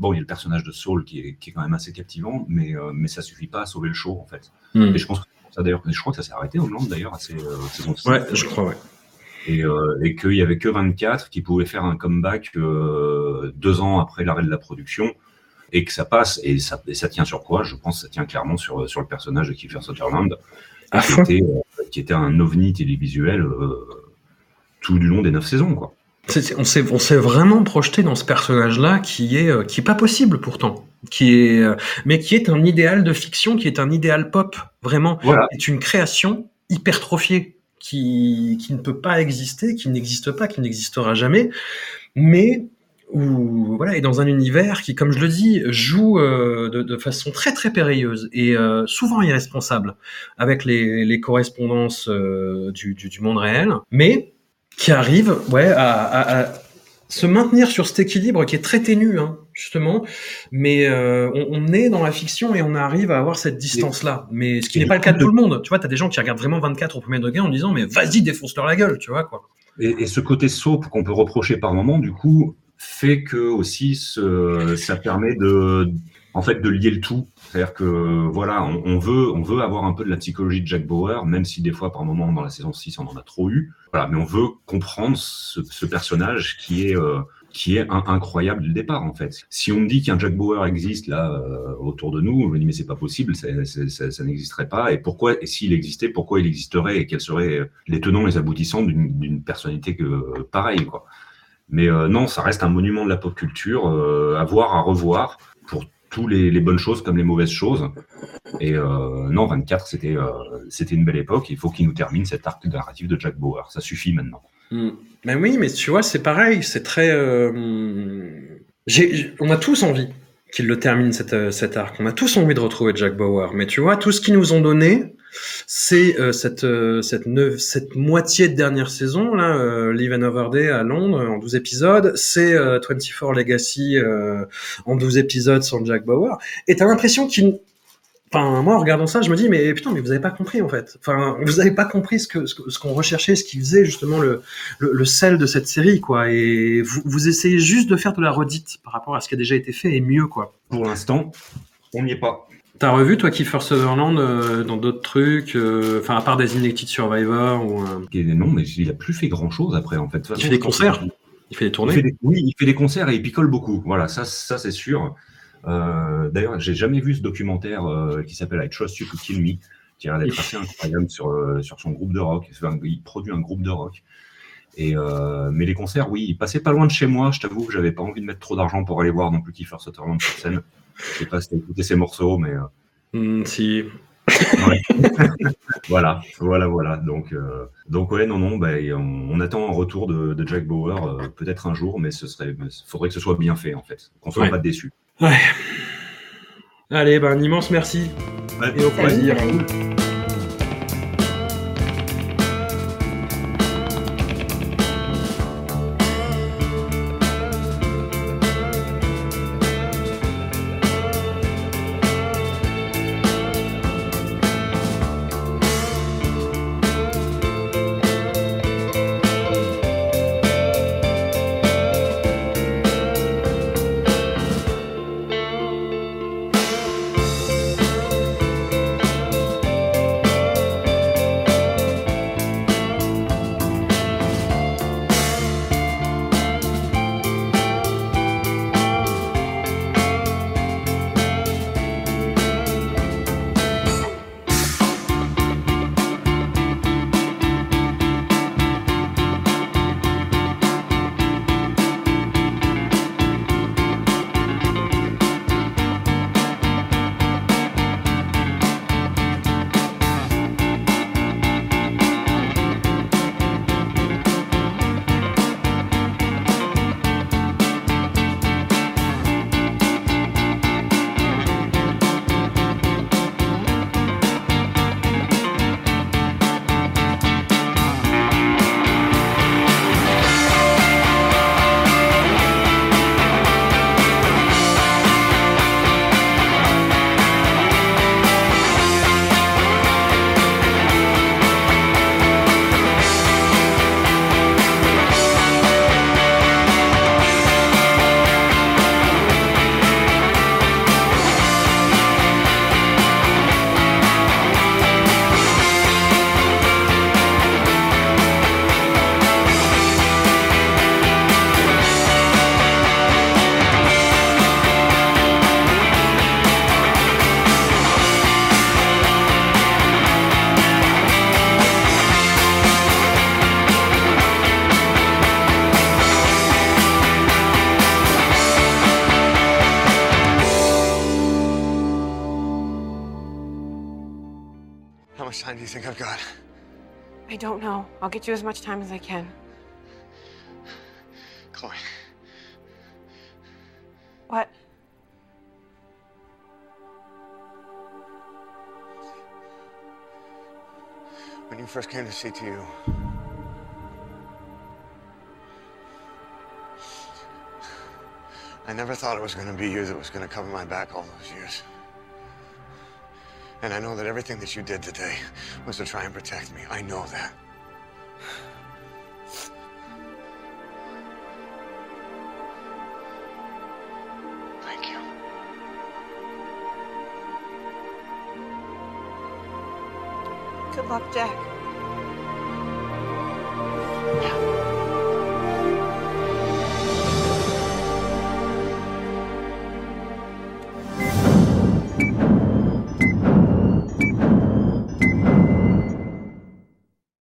bon, il y a le personnage de Saul qui est, qui est quand même assez captivant, mais, mais ça suffit pas à sauver le show en fait. Hmm. Et je pense que ça d'ailleurs, je crois que ça s'est arrêté Homeland d'ailleurs à ces euh, saison Ouais, je crois, ouais. Et, euh, et qu'il y avait que 24 qui pouvaient faire un comeback euh, deux ans après l'arrêt de la production et que ça passe. Et ça, et ça tient sur quoi? Je pense que ça tient clairement sur sur le personnage de Kiefer Sutherland À qui était, euh, qui était un ovni télévisuel euh, tout du long des neuf saisons quoi. On s'est on s'est vraiment projeté dans ce personnage-là qui est euh, qui est pas possible pourtant, qui est euh, mais qui est un idéal de fiction, qui est un idéal pop vraiment, Voilà. est une création hypertrophiée qui qui ne peut pas exister, qui n'existe pas, qui n'existera jamais, mais où voilà est dans un univers qui, comme je le dis, joue euh, de, de façon très très périlleuse et euh, souvent irresponsable avec les, les correspondances euh, du, du, du monde réel, mais qui arrive ouais à, à- à se maintenir sur cet équilibre qui est très ténu hein, justement mais euh, on, on est dans la fiction et on arrive à avoir cette distance là mais ce qui n'est pas le cas de tout le monde tu vois t'as des gens qui regardent vraiment 24 au premier degré en disant mais vas-y défonce-leur la gueule tu vois quoi Et, et ce côté soap qu'on peut reprocher par moment, du coup, fait que aussi ce, ça permet de, en fait, de lier le tout. C'est-à-dire que voilà, on, on veut, on veut avoir un peu de la psychologie de Jack Bauer, même si des fois, par moment, dans la saison 6, on en a trop eu. Voilà, mais on veut comprendre ce, ce personnage qui est, euh, qui est un- incroyable dès le départ, en fait. Si on me dit qu'un Jack Bauer existe là euh, autour de nous, je me dis mais c'est pas possible, ça, n'existerait pas. Et pourquoi, et s'il existait, pourquoi il existerait et quels seraient les tenants, les aboutissants d'une personnalité que pareille. Mais euh, non, ça reste un monument de la pop culture euh, à voir, à revoir pour tous les, bonnes choses comme les mauvaises choses. Et euh, non, 24, c'était euh, c'était une belle époque. Il faut qu'il nous termine cet arc narratif de Jack Bauer. Ça suffit maintenant. Ben oui, mais tu vois, c'est pareil, c'est très. euh, on a tous envie qu'il le termine cet, euh, cet arc. On a tous envie de retrouver Jack Bauer. Mais tu vois, tout ce qu'ils nous ont donné, c'est euh, cette euh, cette cette moitié de dernière saison là, euh, Live Another Day à Londres en 12 épisodes. C'est euh, 24 Legacy euh, en 12 épisodes sans Jack Bauer. Et t'as l'impression qu'il Enfin, moi, en regardant ça, je me dis, mais putain, mais vous avez pas compris, en fait. Enfin, vous avez pas compris ce que, ce qu'on recherchait, ce qui faisait justement le, le, le sel de cette série, quoi. Et vous, vous essayez juste de faire de la redite par rapport à ce qui a déjà été fait et mieux, quoi. Pour l'instant, on n'y est pas. T'as revu, toi, Kiefer Sutherland euh, dans d'autres trucs, euh, enfin, à part des Inactive Survivor ou, euh, non, mais il a plus fait grand chose après en fait. De Il fait des concerts il fait des Il tournées. fait des- oui, il fait des concerts et il picole beaucoup. Voilà, ça, ça c'est sûr. Euh, D'ailleurs, j'ai jamais vu ce documentaire euh, qui s'appelle I Trust You to Kill Me, qui a l'air d'être assez incroyable sur, euh, sur son groupe de rock. Enfin, Il produit un groupe de rock. Et euh, mais les concerts, oui, il passait pas loin de chez moi. Je t'avoue que j'avais pas envie de mettre trop d'argent pour aller voir non plus Kiefer Sutherland sur scène. Je sais pas si t'as écouté ses morceaux, mais Hmm, si. ouais. voilà, voilà, voilà. Donc, euh, donc ouais, non, non, bah, et on, on attend un retour de, de Jack Bauer, euh, peut-être un jour, mais ce serait, faudrait que ce soit bien fait en fait, qu'on soit Ouais. pas déçu. Ouais. Allez, ben, un immense merci. Ouais. Et au plaisir. Get you as much time as I can. Chloe. What? When you first came to CTU, I never thought it was going to be you that was going to cover my back all those years. And I know that everything that you did today was to try and protect me. I know that. Thank you. Good luck, Jack.